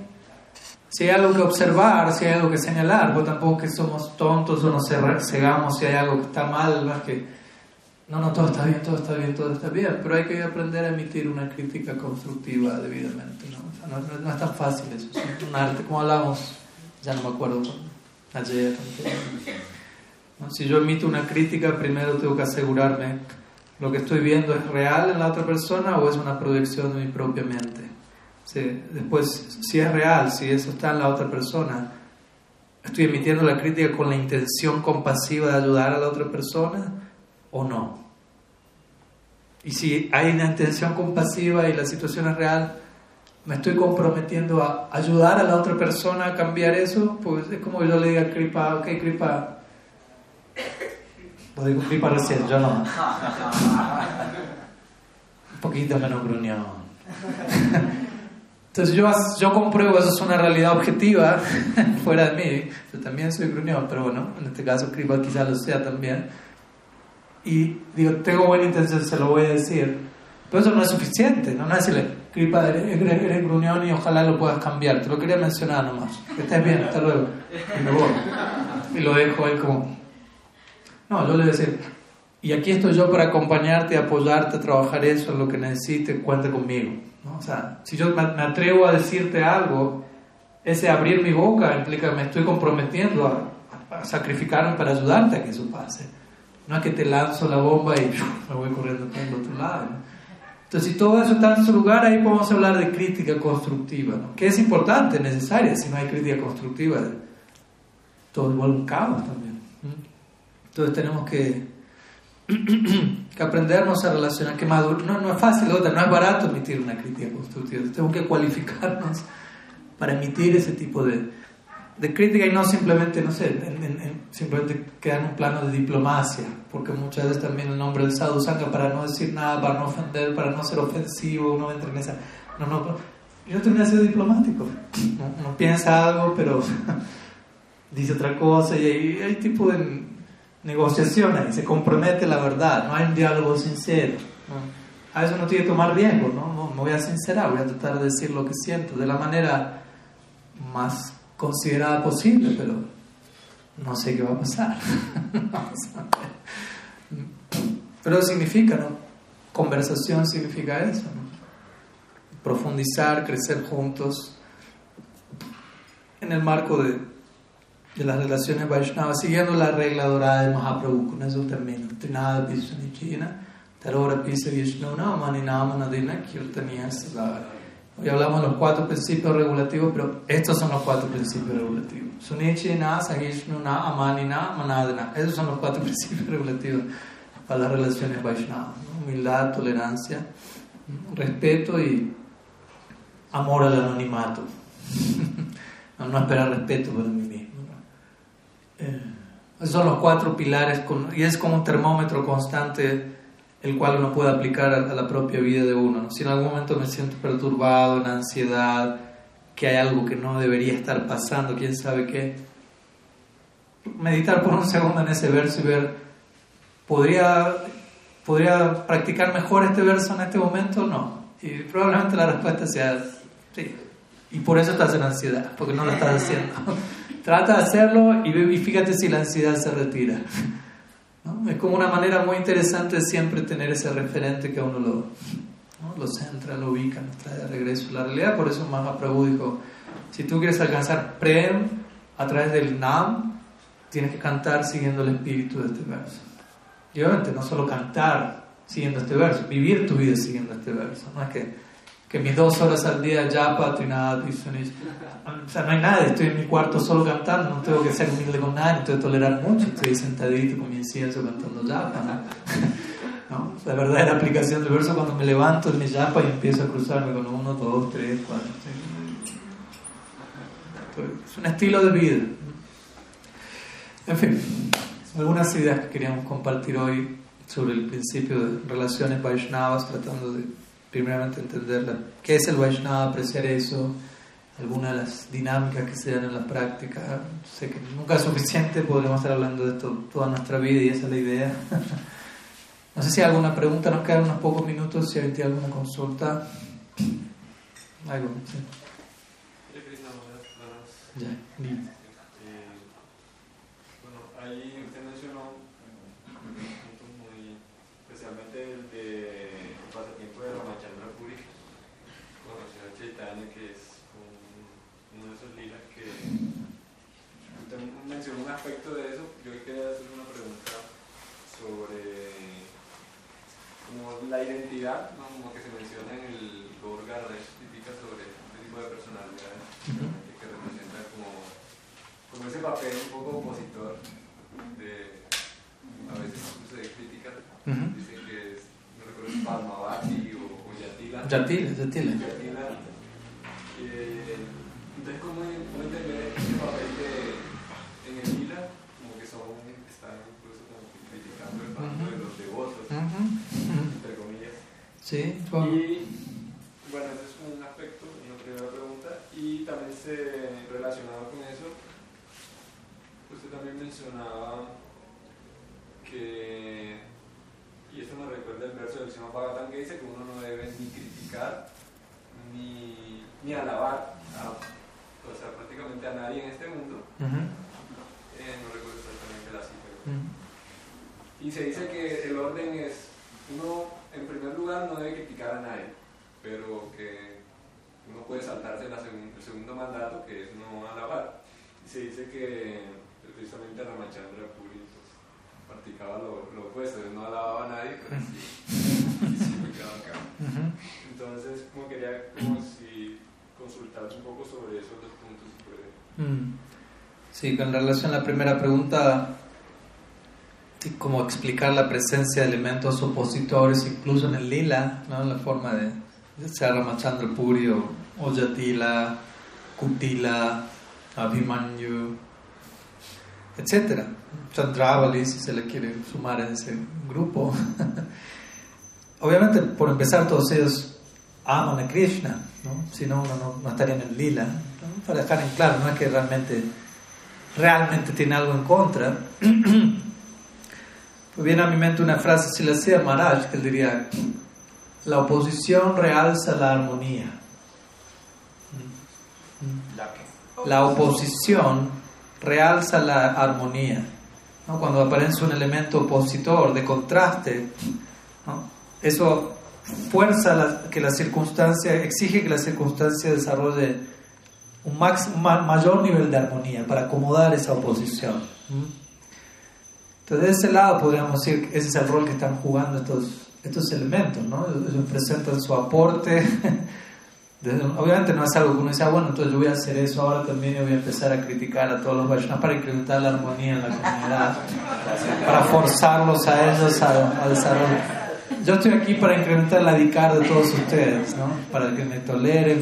si hay algo que observar, si hay algo que señalar, pues tampoco que somos tontos o nos cegamos si hay algo que está mal, más que no, no, todo está bien, todo está bien, todo está bien, pero hay que aprender a emitir una crítica constructiva debidamente, ¿no? no, no, es tan fácil eso, es un arte, como hablamos, ya no me acuerdo ayer. Si yo emito una crítica, primero tengo que asegurarme ¿Lo que estoy viendo es real en la otra persona o es una proyección de mi propia mente? Después, si es real, si eso está en la otra persona, ¿estoy emitiendo la crítica con la intención compasiva de ayudar a la otra persona o no? Y si hay una intención compasiva y la situación es real, me estoy comprometiendo a ayudar a la otra persona a cambiar eso, pues es como yo le diga a Kripa, ok Kripa, lo digo Kripa recién, yo no. [LAUGHS] Un poquito menos gruñón. [LAUGHS] Entonces yo, yo compruebo eso es una realidad objetiva [LAUGHS] fuera de mí. Yo también soy gruñón, pero bueno, en este caso Kripa quizás lo sea también. Y digo, tengo buena intención, se lo voy a decir. Pero eso no es suficiente, no, no es decirle, Kripa, eres, eres, gruñón y ojalá lo puedas cambiar. Te lo quería mencionar nomás. Que estés bien, hasta luego. Y me voy. Y lo dejo ahí como... No, yo le voy a decir, y aquí estoy yo para acompañarte, apoyarte, trabajar eso, lo que necesites, cuenta conmigo. ¿No? O sea, si yo me atrevo a decirte algo, ese abrir mi boca implica me estoy comprometiendo a, a, sacrificarme para ayudarte a que eso pase. No es que te lanzo la bomba y [LAUGHS] me voy corriendo para el otro lado. Entonces, si todo eso está en su lugar, ahí podemos hablar de crítica constructiva, ¿no? que es importante, necesaria. Si no hay crítica constructiva, todo vuelve un caos también. Entonces, tenemos que, [CLEARS THROAT] que aprendernos a relacionar, que madur no, no es fácil, no es barato emitir una crítica constructiva. Tenemos que cualificarnos para emitir ese tipo de, de crítica y no simplemente, no sé, en, en, simplemente quedar en un plano de diplomacia, porque muchas veces también el nombre del sadhu sangha para no decir nada, para no ofender, para no ser ofensivo, uno entra en esa... No, no, yo terminé siendo diplomático. Uno, piensa algo, pero [LAUGHS] dice otra cosa y hay, hay tipo de negociación ahí, se compromete la verdad, no hay un diálogo sincero. A veces uno tiene que tomar riesgo, ¿no? ¿no? Me voy a sincerar, voy a tratar de decir lo que siento de la manera más considerada posible, pero no sé qué va a pasar. [LAUGHS] pero significa, ¿no? Conversación significa eso, ¿no? Profundizar, crecer juntos en el marco de, de las relaciones Vaishnava, siguiendo la regla dorada de Mahaprabhu, con eso termino. Trinada Pisunichina, Tarora Pisa Vishnuna, Maninama Nadina, Kirtaniya Sadara. Hoy hablamos de los cuatro principios regulativos, pero estos son los cuatro principios regulativos. Sunichina, Sahishnuna, Amanina, Manadana. Esos son los cuatro [LAUGHS] principios regulativos para las relaciones Vaishnava. Humildad, tolerancia, respeto y amor al anonimato. [LAUGHS] no, no esperar respeto por mí esos son los cuatro pilares y es como un termómetro constante el cual uno puede aplicar a, la propia vida de uno. Si en algún momento me siento perturbado, en ansiedad, que hay algo que no debería estar pasando, quién sabe qué, meditar por un segundo en ese verso y ver, ¿podría, ¿podría practicar mejor este verso en este momento? No. Y probablemente la respuesta sea sí. Y por eso estás en ansiedad, porque no lo estás haciendo. [LAUGHS] Trata de hacerlo y fíjate si la ansiedad se retira. Es como una manera muy interesante de siempre tener ese referente que uno lo, lo centra, lo ubica, nos trae de regreso a la realidad. Por eso Mahaprabhu dijo, si tú quieres alcanzar Prem a través del Nam, tienes que cantar siguiendo el espíritu de este verso. Y obviamente no solo cantar siguiendo este verso, vivir tu vida siguiendo este verso. No es que que mis dos horas al día japa, trinada, o sea, no hay nada, estoy en mi cuarto solo cantando, no tengo que ser humilde con nadie, no tengo que tolerar mucho, estoy sentadito con mi incienso cantando japa, ¿no? [LAUGHS] La verdadera aplicación del verso cuando me levanto en mi japa y empiezo a cruzarme con uno, dos, tres, cuatro, Es un estilo de vida. En fin, algunas ideas que queríamos compartir hoy sobre el principio de relaciones Vaishnavas, tratando de primeramente entender qué es el Vaishnava, apreciar eso, algunas de las dinámicas que se dan en la práctica. Sé que nunca es suficiente, podríamos estar hablando de esto toda nuestra vida y esa es la idea. [LAUGHS] No sé si hay alguna pregunta, nos quedan unos pocos minutos, si hay alguna consulta. Algo, sí. Ya, aspecto de eso, yo quería hacer una pregunta sobre identidad, como que se menciona en el Gorga típica sobre este tipo de personalidades que representan como, como ese papel un poco opositor de a veces se critica, dicen que es, no recuerdo si Palmavati o, o Yatila. Yatila, Yatila. Yatila. Eh, entonces, ¿cómo, ¿cómo entender ese papel de, en el Lila? Como que son, están incluso como criticando el paso de los devotos, entre comillas. Sí, Y bueno, ese es un aspecto, una primera pregunta. Y también se, relacionado con eso, usted también mencionaba que, y esto me recuerda el verso del Sima Bhagavatam que dice que uno no debe ni criticar ni, ni alabar a, o sea, prácticamente a nadie en este mundo. eh, no recuerdo exactamente la cita. Y se dice que el orden es, uno en primer lugar no debe criticar a nadie, pero que uno puede saltarse la segun, el segundo mandato que es no alabar. Y se dice que precisamente Ramachandra Puri practicaba lo, lo opuesto, no alababa a nadie, pero sí, sí me quedaba acá. Entonces, como quería como si consultar un poco sobre esos dos puntos, si puede. Mm. Sí, con relación a la primera pregunta, como explicar la presencia de elementos opositores, incluso en el lila, ¿no? en la forma de, de Ramachandra Puri o Ojatila, Kutila, Abhimanyu, etc. Chandravali, si se le quiere sumar a ese grupo. [LAUGHS] Obviamente, por empezar, todos ellos aman a Krishna, ¿no? si no, uno no, estaría en el lila. ¿no? Para dejar en claro, no es que realmente, realmente tiene algo en contra. [CLEARS THROAT] viene a mi mente una frase, si le hacía Maharaj, que él diría, la oposición realza la armonía. La oposición realza la armonía. ¿no? Cuando aparece un elemento opositor, de contraste, ¿no? eso fuerza la, que la circunstancia, exige que la circunstancia desarrolle un, max, un mayor nivel de armonía para acomodar esa oposición. Entonces, de ese lado podríamos decir que ese es el rol que están jugando estos, estos elementos, ¿no? Ellos presentan su aporte [LAUGHS] obviamente no es algo que uno dice, ah, bueno, entonces yo voy a hacer eso ahora también y voy a empezar a criticar a todos los Vaishnavas para incrementar la armonía en la comunidad, para forzarlos a ellos a, desarrollar. Yo estoy aquí para incrementar la dicar de todos ustedes, ¿no? Para que me toleren.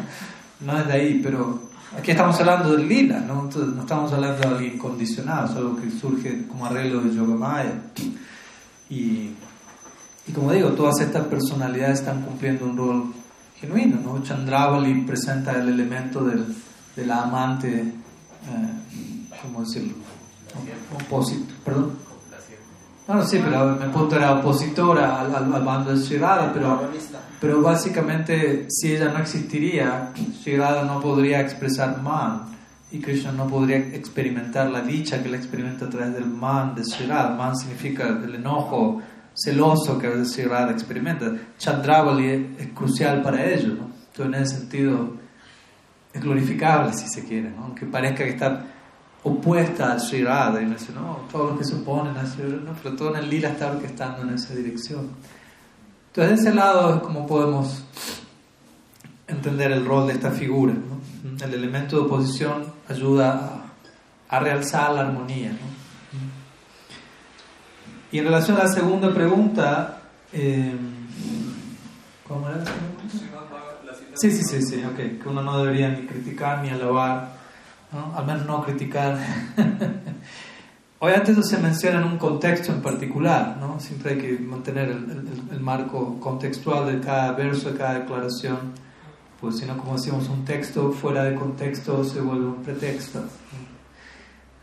[LAUGHS] no es de ahí, pero aquí estamos hablando del lila, ¿no? Entonces, no estamos hablando de algo incondicionado, es algo que surge como arreglo de Yogamaya. Y, y como digo, todas estas personalidades están cumpliendo un rol genuino. ¿no? Chandravali presenta el elemento del, de la amante, eh, ¿cómo decirlo? Opósito, perdón. No, sí, pero mi punto era opositora al, al, bando de Shirada, pero, pero básicamente si ella no existiría, Shirada no podría expresar man y Krishna no podría experimentar la dicha que él experimenta a través del man de Shirada. Man significa el enojo, celoso que Shirada experimenta. Chandravali es, crucial para ello, ¿no? Entonces, en ese sentido, es glorificable, si se quiere, ¿no? aunque parezca que está opuesta a Shirada, y no dice, no, todos los que se oponen a Shirada, no, pero todo en el lila está orquestando en esa dirección. Entonces, de ese lado es como podemos entender el rol de esta figura. ¿no? El elemento de oposición ayuda a, a realzar la armonía. ¿no? Y en relación a la segunda pregunta, eh, ¿cómo era la segunda pregunta? Sí, sí, sí, sí, ok, que uno no debería ni criticar ni alabar, ¿no? al menos no criticar. [LAUGHS] Obviamente eso se menciona en un contexto en particular, ¿no? siempre hay que mantener el, el, el marco contextual de cada verso, de cada declaración, pues si no, como decimos, un texto fuera de contexto se vuelve un pretexto.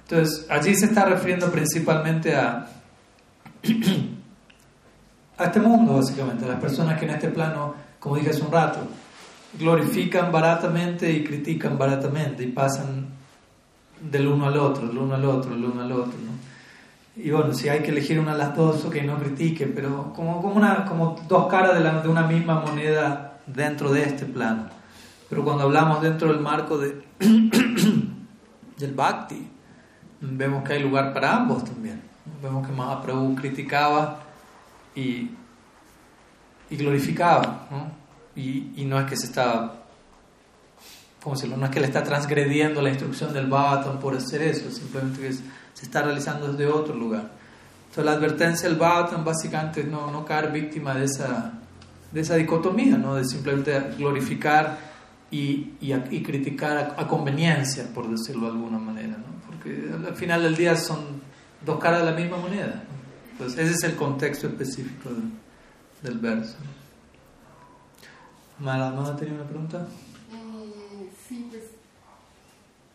Entonces, allí se está refiriendo principalmente a [CLEARS THROAT] a este mundo, básicamente, a las personas que en este plano, como dije hace un rato, glorifican baratamente y critican baratamente y pasan del uno al otro, del uno al otro, del uno al otro. ¿no? Y bueno, si hay que elegir una de las dos, ok, no critique, pero como, como, una, como dos caras de, la, de una misma moneda dentro de este plano. Pero cuando hablamos dentro del marco de, [COUGHS] del bhakti, vemos que hay lugar para ambos también. Vemos que Mahaprabhu criticaba y, y glorificaba, Y, y, no es que se está, ¿cómo decirlo? No es que le está transgrediendo la instrucción del Bhattan por hacer eso, simplemente que se está realizando desde otro lugar. Entonces la advertencia del Bhattan básicamente es no, no caer víctima de esa, de esa dicotomía, ¿no? De simplemente glorificar y, y, criticar a, conveniencia, por decirlo de alguna manera, ¿no? Porque al final del día son dos caras de la misma moneda. Entonces ese es el contexto específico del verso. Mala, ¿no tenía una pregunta?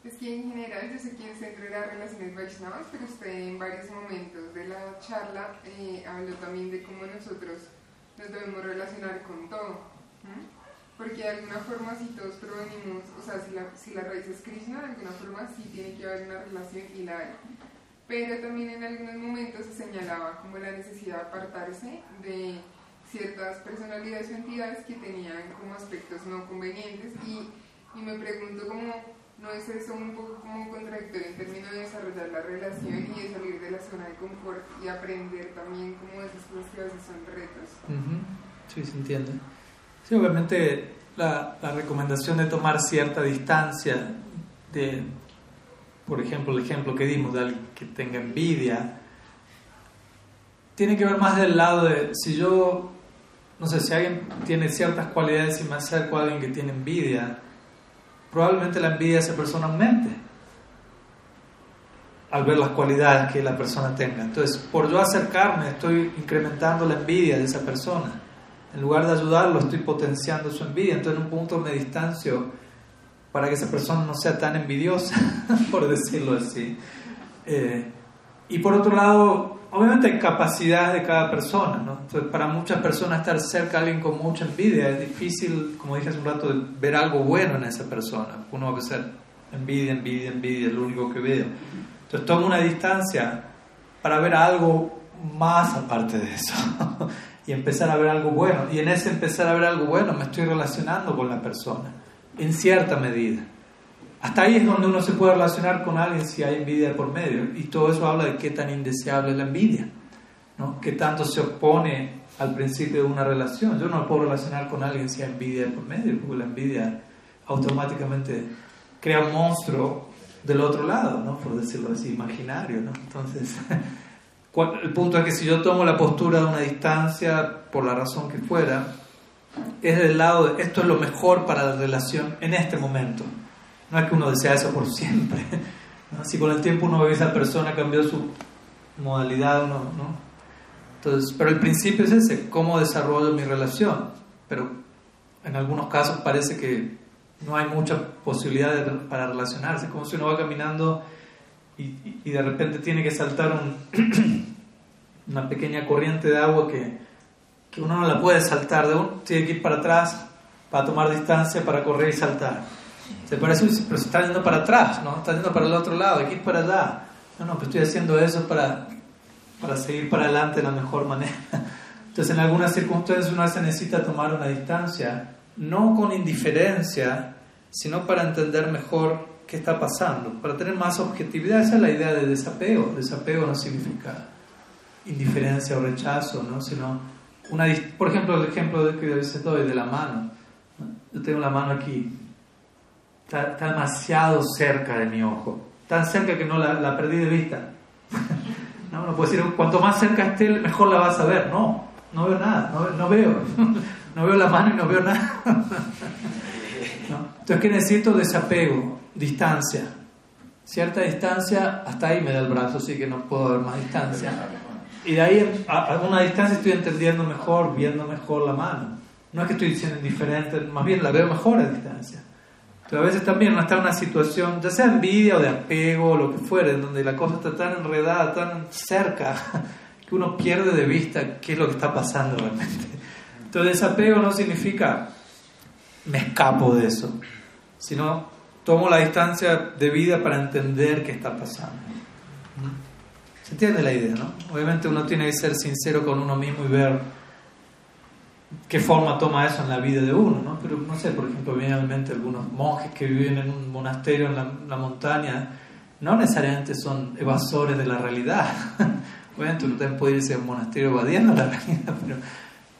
Es que en general yo sé quién es centro las relaciones Vaishnavas, pero usted en varios momentos de la charla eh, habló también de cómo nosotros nos debemos relacionar con todo. Porque de alguna forma si todos provenimos, o sea, si la, si la raíz es Krishna, de alguna forma sí tiene que haber una relación y la hay. Pero también en algunos momentos se señalaba como la necesidad de apartarse de ciertas personalidades o entidades que tenían como aspectos no convenientes y, y me pregunto cómo no es eso un poco como contradictorio en términos de desarrollar la relación y de salir de la zona de confort y aprender también como esas cosas que son retos. Sí, se entiende. Sí, obviamente la, la, recomendación de tomar cierta distancia de, por ejemplo, el ejemplo que dimos de alguien que tenga envidia, tiene que ver más del lado de si yo, no sé, si alguien tiene ciertas cualidades y me acerco a alguien que tiene envidia, probablemente la envidia de esa persona aumente al ver las cualidades que la persona tenga. Entonces, por yo acercarme, estoy incrementando la envidia de esa persona. En lugar de ayudarlo, estoy potenciando su envidia. Entonces, en un punto me distancio para que esa persona no sea tan envidiosa, [LAUGHS] por decirlo así. Eh, y por otro lado, obviamente hay capacidades de cada persona, ¿no? Entonces, para muchas personas estar cerca de alguien con mucha envidia es difícil, como dije hace un rato, ver algo bueno en esa persona. Uno va a ser envidia, envidia, envidia, es lo único que veo. Entonces, tomo una distancia para ver algo más aparte de eso [LAUGHS] y empezar a ver algo bueno. Y en ese empezar a ver algo bueno me estoy relacionando con la persona, en cierta medida. Hasta ahí es donde uno se puede relacionar con alguien si hay envidia por medio. Y todo eso habla de qué tan indeseable es la envidia, ¿no? qué tanto se opone al principio de una relación. Yo no puedo relacionar con alguien si hay envidia por medio, porque la envidia automáticamente crea un monstruo del otro lado, ¿no? por decirlo así, imaginario. ¿no? Entonces, [LAUGHS] el punto es que si yo tomo la postura de una distancia, por la razón que fuera, es del lado de esto es lo mejor para la relación en este momento. No es que uno desea eso por siempre. Si con el tiempo uno ve a esa persona cambió su modalidad, uno, ¿no? Entonces, pero el principio es ese, cómo desarrollo mi relación. Pero en algunos casos parece que no hay mucha posibilidad para relacionarse, como si uno va caminando y, y de repente tiene que saltar un, [CLEARS THROAT] una pequeña corriente de agua que, que uno no la puede saltar, de uno tiene que ir para atrás para tomar distancia, para correr y saltar. Se parece, pero se está yendo para atrás, ¿no? Está yendo para el otro lado, aquí para allá. No, no, pues estoy haciendo eso para, para seguir para adelante de la mejor manera. Entonces, en algunas circunstancias uno se necesita tomar una distancia, no con indiferencia, sino para entender mejor qué está pasando, para tener más objetividad. Esa es la idea de desapego. Desapego no significa indiferencia o rechazo, ¿no? sino una, por ejemplo, el ejemplo que a veces doy de la mano. Yo tengo la mano aquí, está, demasiado cerca de mi ojo, tan cerca que no la, perdí de vista. [LAUGHS] no, no puedo decir, cuanto más cerca esté, mejor la vas a ver. No, no veo nada, no, veo. no veo [LAUGHS] la mano y no veo nada. [LAUGHS] Entonces, ¿qué necesito? Desapego, distancia. Cierta distancia, hasta ahí me da el brazo, así que no puedo ver más distancia. Y de ahí a una distancia estoy entendiendo mejor, viendo mejor la mano. No es que estoy diciendo indiferente, más bien la veo mejor a distancia. A veces también uno está en una situación, ya sea envidia o de apego o lo que fuere, en donde la cosa está tan enredada, tan cerca, [LAUGHS] que uno pierde de vista qué es lo que está pasando realmente. Entonces, desapego no significa me escapo de eso, sino tomo la distancia de vida para entender qué está pasando. ¿Se entiende la idea, no? Obviamente uno tiene que ser sincero con uno mismo y ver qué forma toma eso en la vida de uno, ¿no? Pero no sé, por ejemplo, viene a mente algunos monjes que viven en un monasterio en la, montaña, no necesariamente son evasores de la realidad. [LAUGHS] Obviamente uno también puede irse a un monasterio evadiendo la [LAUGHS] realidad, pero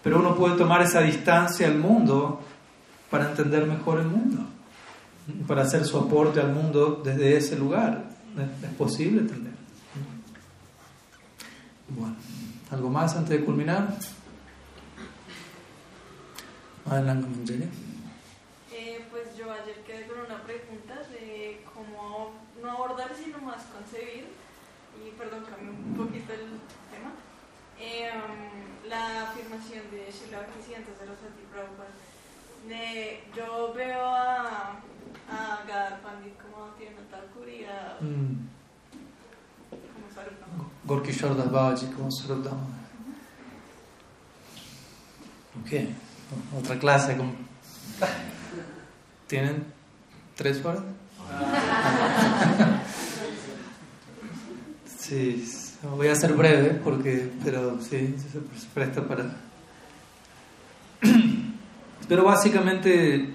Pero uno puede tomar esa distancia al mundo para entender mejor el mundo, para hacer su aporte al mundo desde ese lugar. Es, posible entender. Bueno, ¿algo más antes de culminar? Adelante, eh, pues yo ayer quedé con una pregunta de cómo no abordar sino más concebir y perdón, cambié un poquito el tema. Eh, um, la afirmación de Sheila antes de los Prabhupada yo veo a, a Gadar Pandit como tiene tal curia mm. como Sarupdama Gorky Shardas Babaji como Sarupdama ok otra clase con... ¿tienen tres horas? [LAUGHS] Sí, voy a ser breve porque, pero sí, se presta para. [CLEARS THROAT] Pero básicamente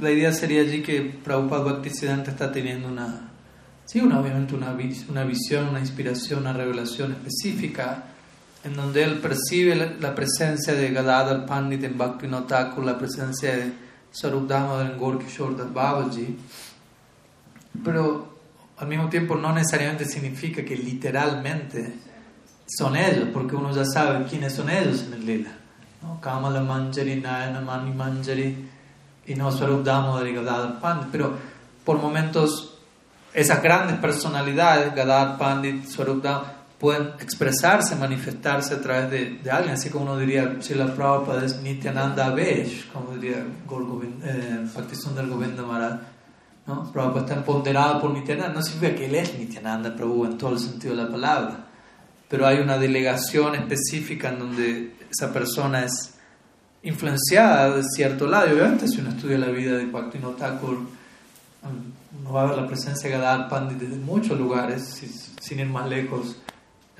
la idea sería allí que Prabhupada Bhaktisiddhanta está teniendo una, sí, una, obviamente una visión, una inspiración, una revelación específica en donde él percibe la, presencia de Gadadhar Pandit en Bhakti Thakur, la presencia de Sarup en Gorky Babaji, pero al mismo tiempo no necesariamente significa que literalmente son ellos, porque uno ya sabe quiénes son ellos en el lila. ¿no? Kamala Manjari, Nayana Mani Manjari y no Swarup y Gadadhar Pandit, pero por momentos esas grandes personalidades, Gadadhar Pandit, Swarup pueden expresarse, manifestarse a través de, alguien, así como uno diría, Srila Prabhupada es Nityananda Vesh, como diría eh, del Govinda Maharaj ¿no? Prabhupada está empoderado por Nityananda, no significa que él es Nityananda Prabhu en todo el sentido de la palabra, pero hay una delegación específica en donde esa persona es influenciada de cierto lado, y obviamente si uno estudia la vida de Bhaktivinoda Thakur, uno va a ver la presencia de Gadar Pandit desde muchos lugares, sin ir más lejos.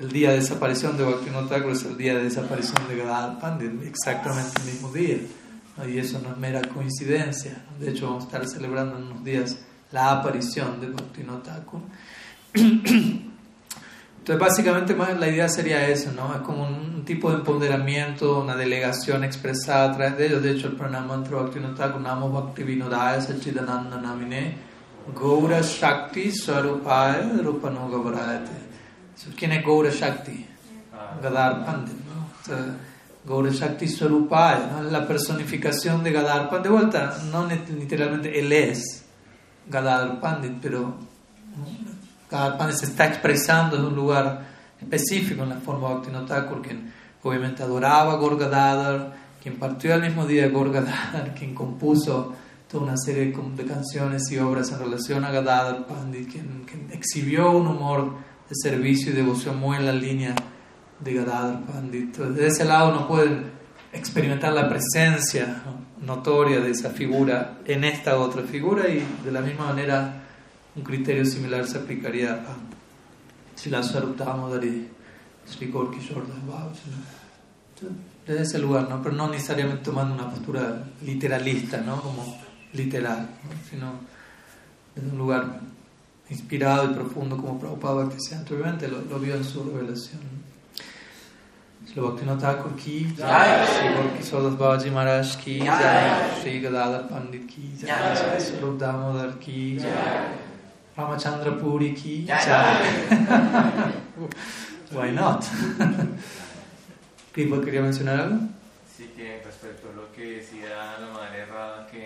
El día de desaparición de Bhaktivinoda es el día de desaparición de Gadar Pandit, exactamente el mismo día. Y eso no es mera coincidencia. De hecho, vamos a estar celebrando en unos días la aparición de Bhaktivinoda. [CLEARS THROAT] Entonces, básicamente, más la idea sería eso, ¿no? Es como un tipo de empoderamiento, una delegación expresada a través de ellos. De hecho, el pranamantra Bhaktivinoda Namo Bhaktivinodaya Sachidananda Namine, Gaura Shakti Swarupaya Rupanoga Varayate. ¿Quién es Gaura Shakti? Gadar Pandit, ¿no? Gaura Shakti Swarupaya, la personificación de Gadar Pandit. De vuelta, no literalmente él es Gadar Pandit, pero Gadar Pandit se está expresando en un lugar específico en la forma de Bhaktivinoda quien obviamente adoraba a Gorgadadar, quien partió al mismo día de Gorgadadar, [LAUGHS] quien compuso toda una serie de canciones y obras en relación a Gadadhar Pandit, quien exhibió un humor de servicio y devoción muy en la línea de Gadadhar Pandit. Desde ese lado no pueden experimentar la presencia notoria de esa figura en esta otra figura y de la misma manera un criterio similar se aplicaría a Srila Saruptamodari, Sri Gorki Desde ese lugar, ¿no? pero no necesariamente tomando una postura literalista, ¿no? como literal, sino desde un lugar inspirado y profundo como Prabhupada Bhaktisiddhanta, obviamente lo, lo vio en su revelación. Shri Bhaktivinoda Thakur ki jai, Shri Gorki Sodas Babaji Maharaj ki jai, Gadadhar Pandit ki jai, Swarup Damodar ki jai, Ramachandra Puri ki jai. [LAUGHS] Why not? [LAUGHS] ¿Pipo quería mencionar algo? Sí, que respecto a lo que decía la madre Rada, que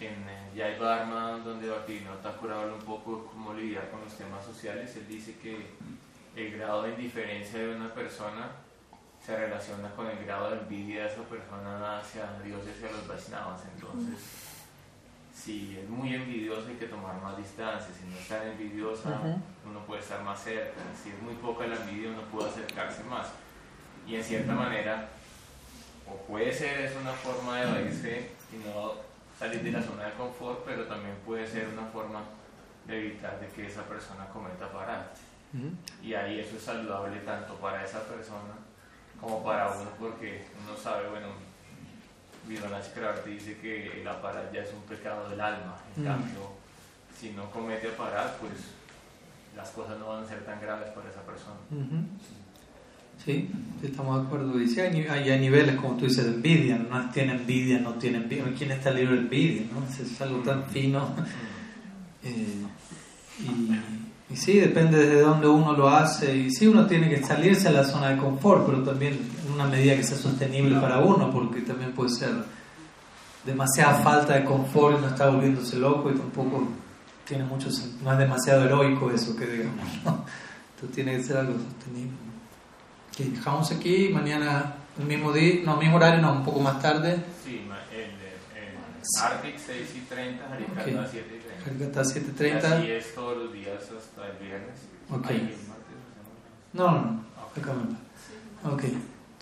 en Jai Dharma, donde Bhaktivinoda Thakur habla un poco cómo lidiar con los temas sociales, él dice que el grado de indiferencia de una persona se relaciona con el grado de envidia de esa persona hacia Dios y hacia los Vaishnavas. Entonces, si es muy envidiosa hay que tomar más distancia. Si no es tan envidiosa, uno puede estar más cerca. Si es muy poca la envidia, uno puede acercarse más. Y en cierta manera, o puede ser es una forma de evadirse y no salir de la zona de confort, pero también puede ser una forma de evitar de que esa persona cometa parate. Y ahí eso es saludable tanto para esa persona como para uno, porque uno sabe, bueno, Vidonach dice que el aparar ya es un pecado del alma. En cambio, si no comete aparar, pues las cosas no van a ser tan graves para esa persona. Sí, estamos de acuerdo. Y sí, hay, hay, niveles, como tú dices, de envidia. No tiene envidia, no tiene envidia. ¿Quién está libre de envidia? ¿no? Es algo tan fino. [LAUGHS] Eh, y, y, sí, depende de dónde uno lo hace. Y sí, uno tiene que salirse a la zona de confort, pero también en una medida que sea sostenible para uno, porque también puede ser demasiada falta de confort y no está volviéndose loco y tampoco tiene mucho no es demasiado heroico eso que digamos [LAUGHS] entonces tiene que ser algo sostenible y dejamos aquí mañana el mismo día no mismo horario no un poco más tarde. Sí en, en Arctic 6 y 30 Harikata okay. 7 y 30 Harikata 7 y 30 así es todos los días hasta el viernes. Ok. No no no acá ok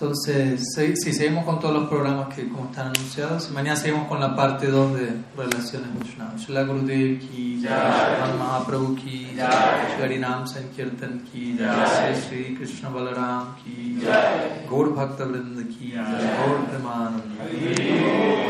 entonces, si seguimos con todos los programas que como están anunciados, mañana seguimos con la parte 2 de Relaciones Vaishnava. Shila Gurudev ki, Shri Mahaprabhu ki, Shri Nam Sankirtan ki, Shri Krishna Balaram ki, Gaur Bhakta Vrinda ki, Gaur Premanam.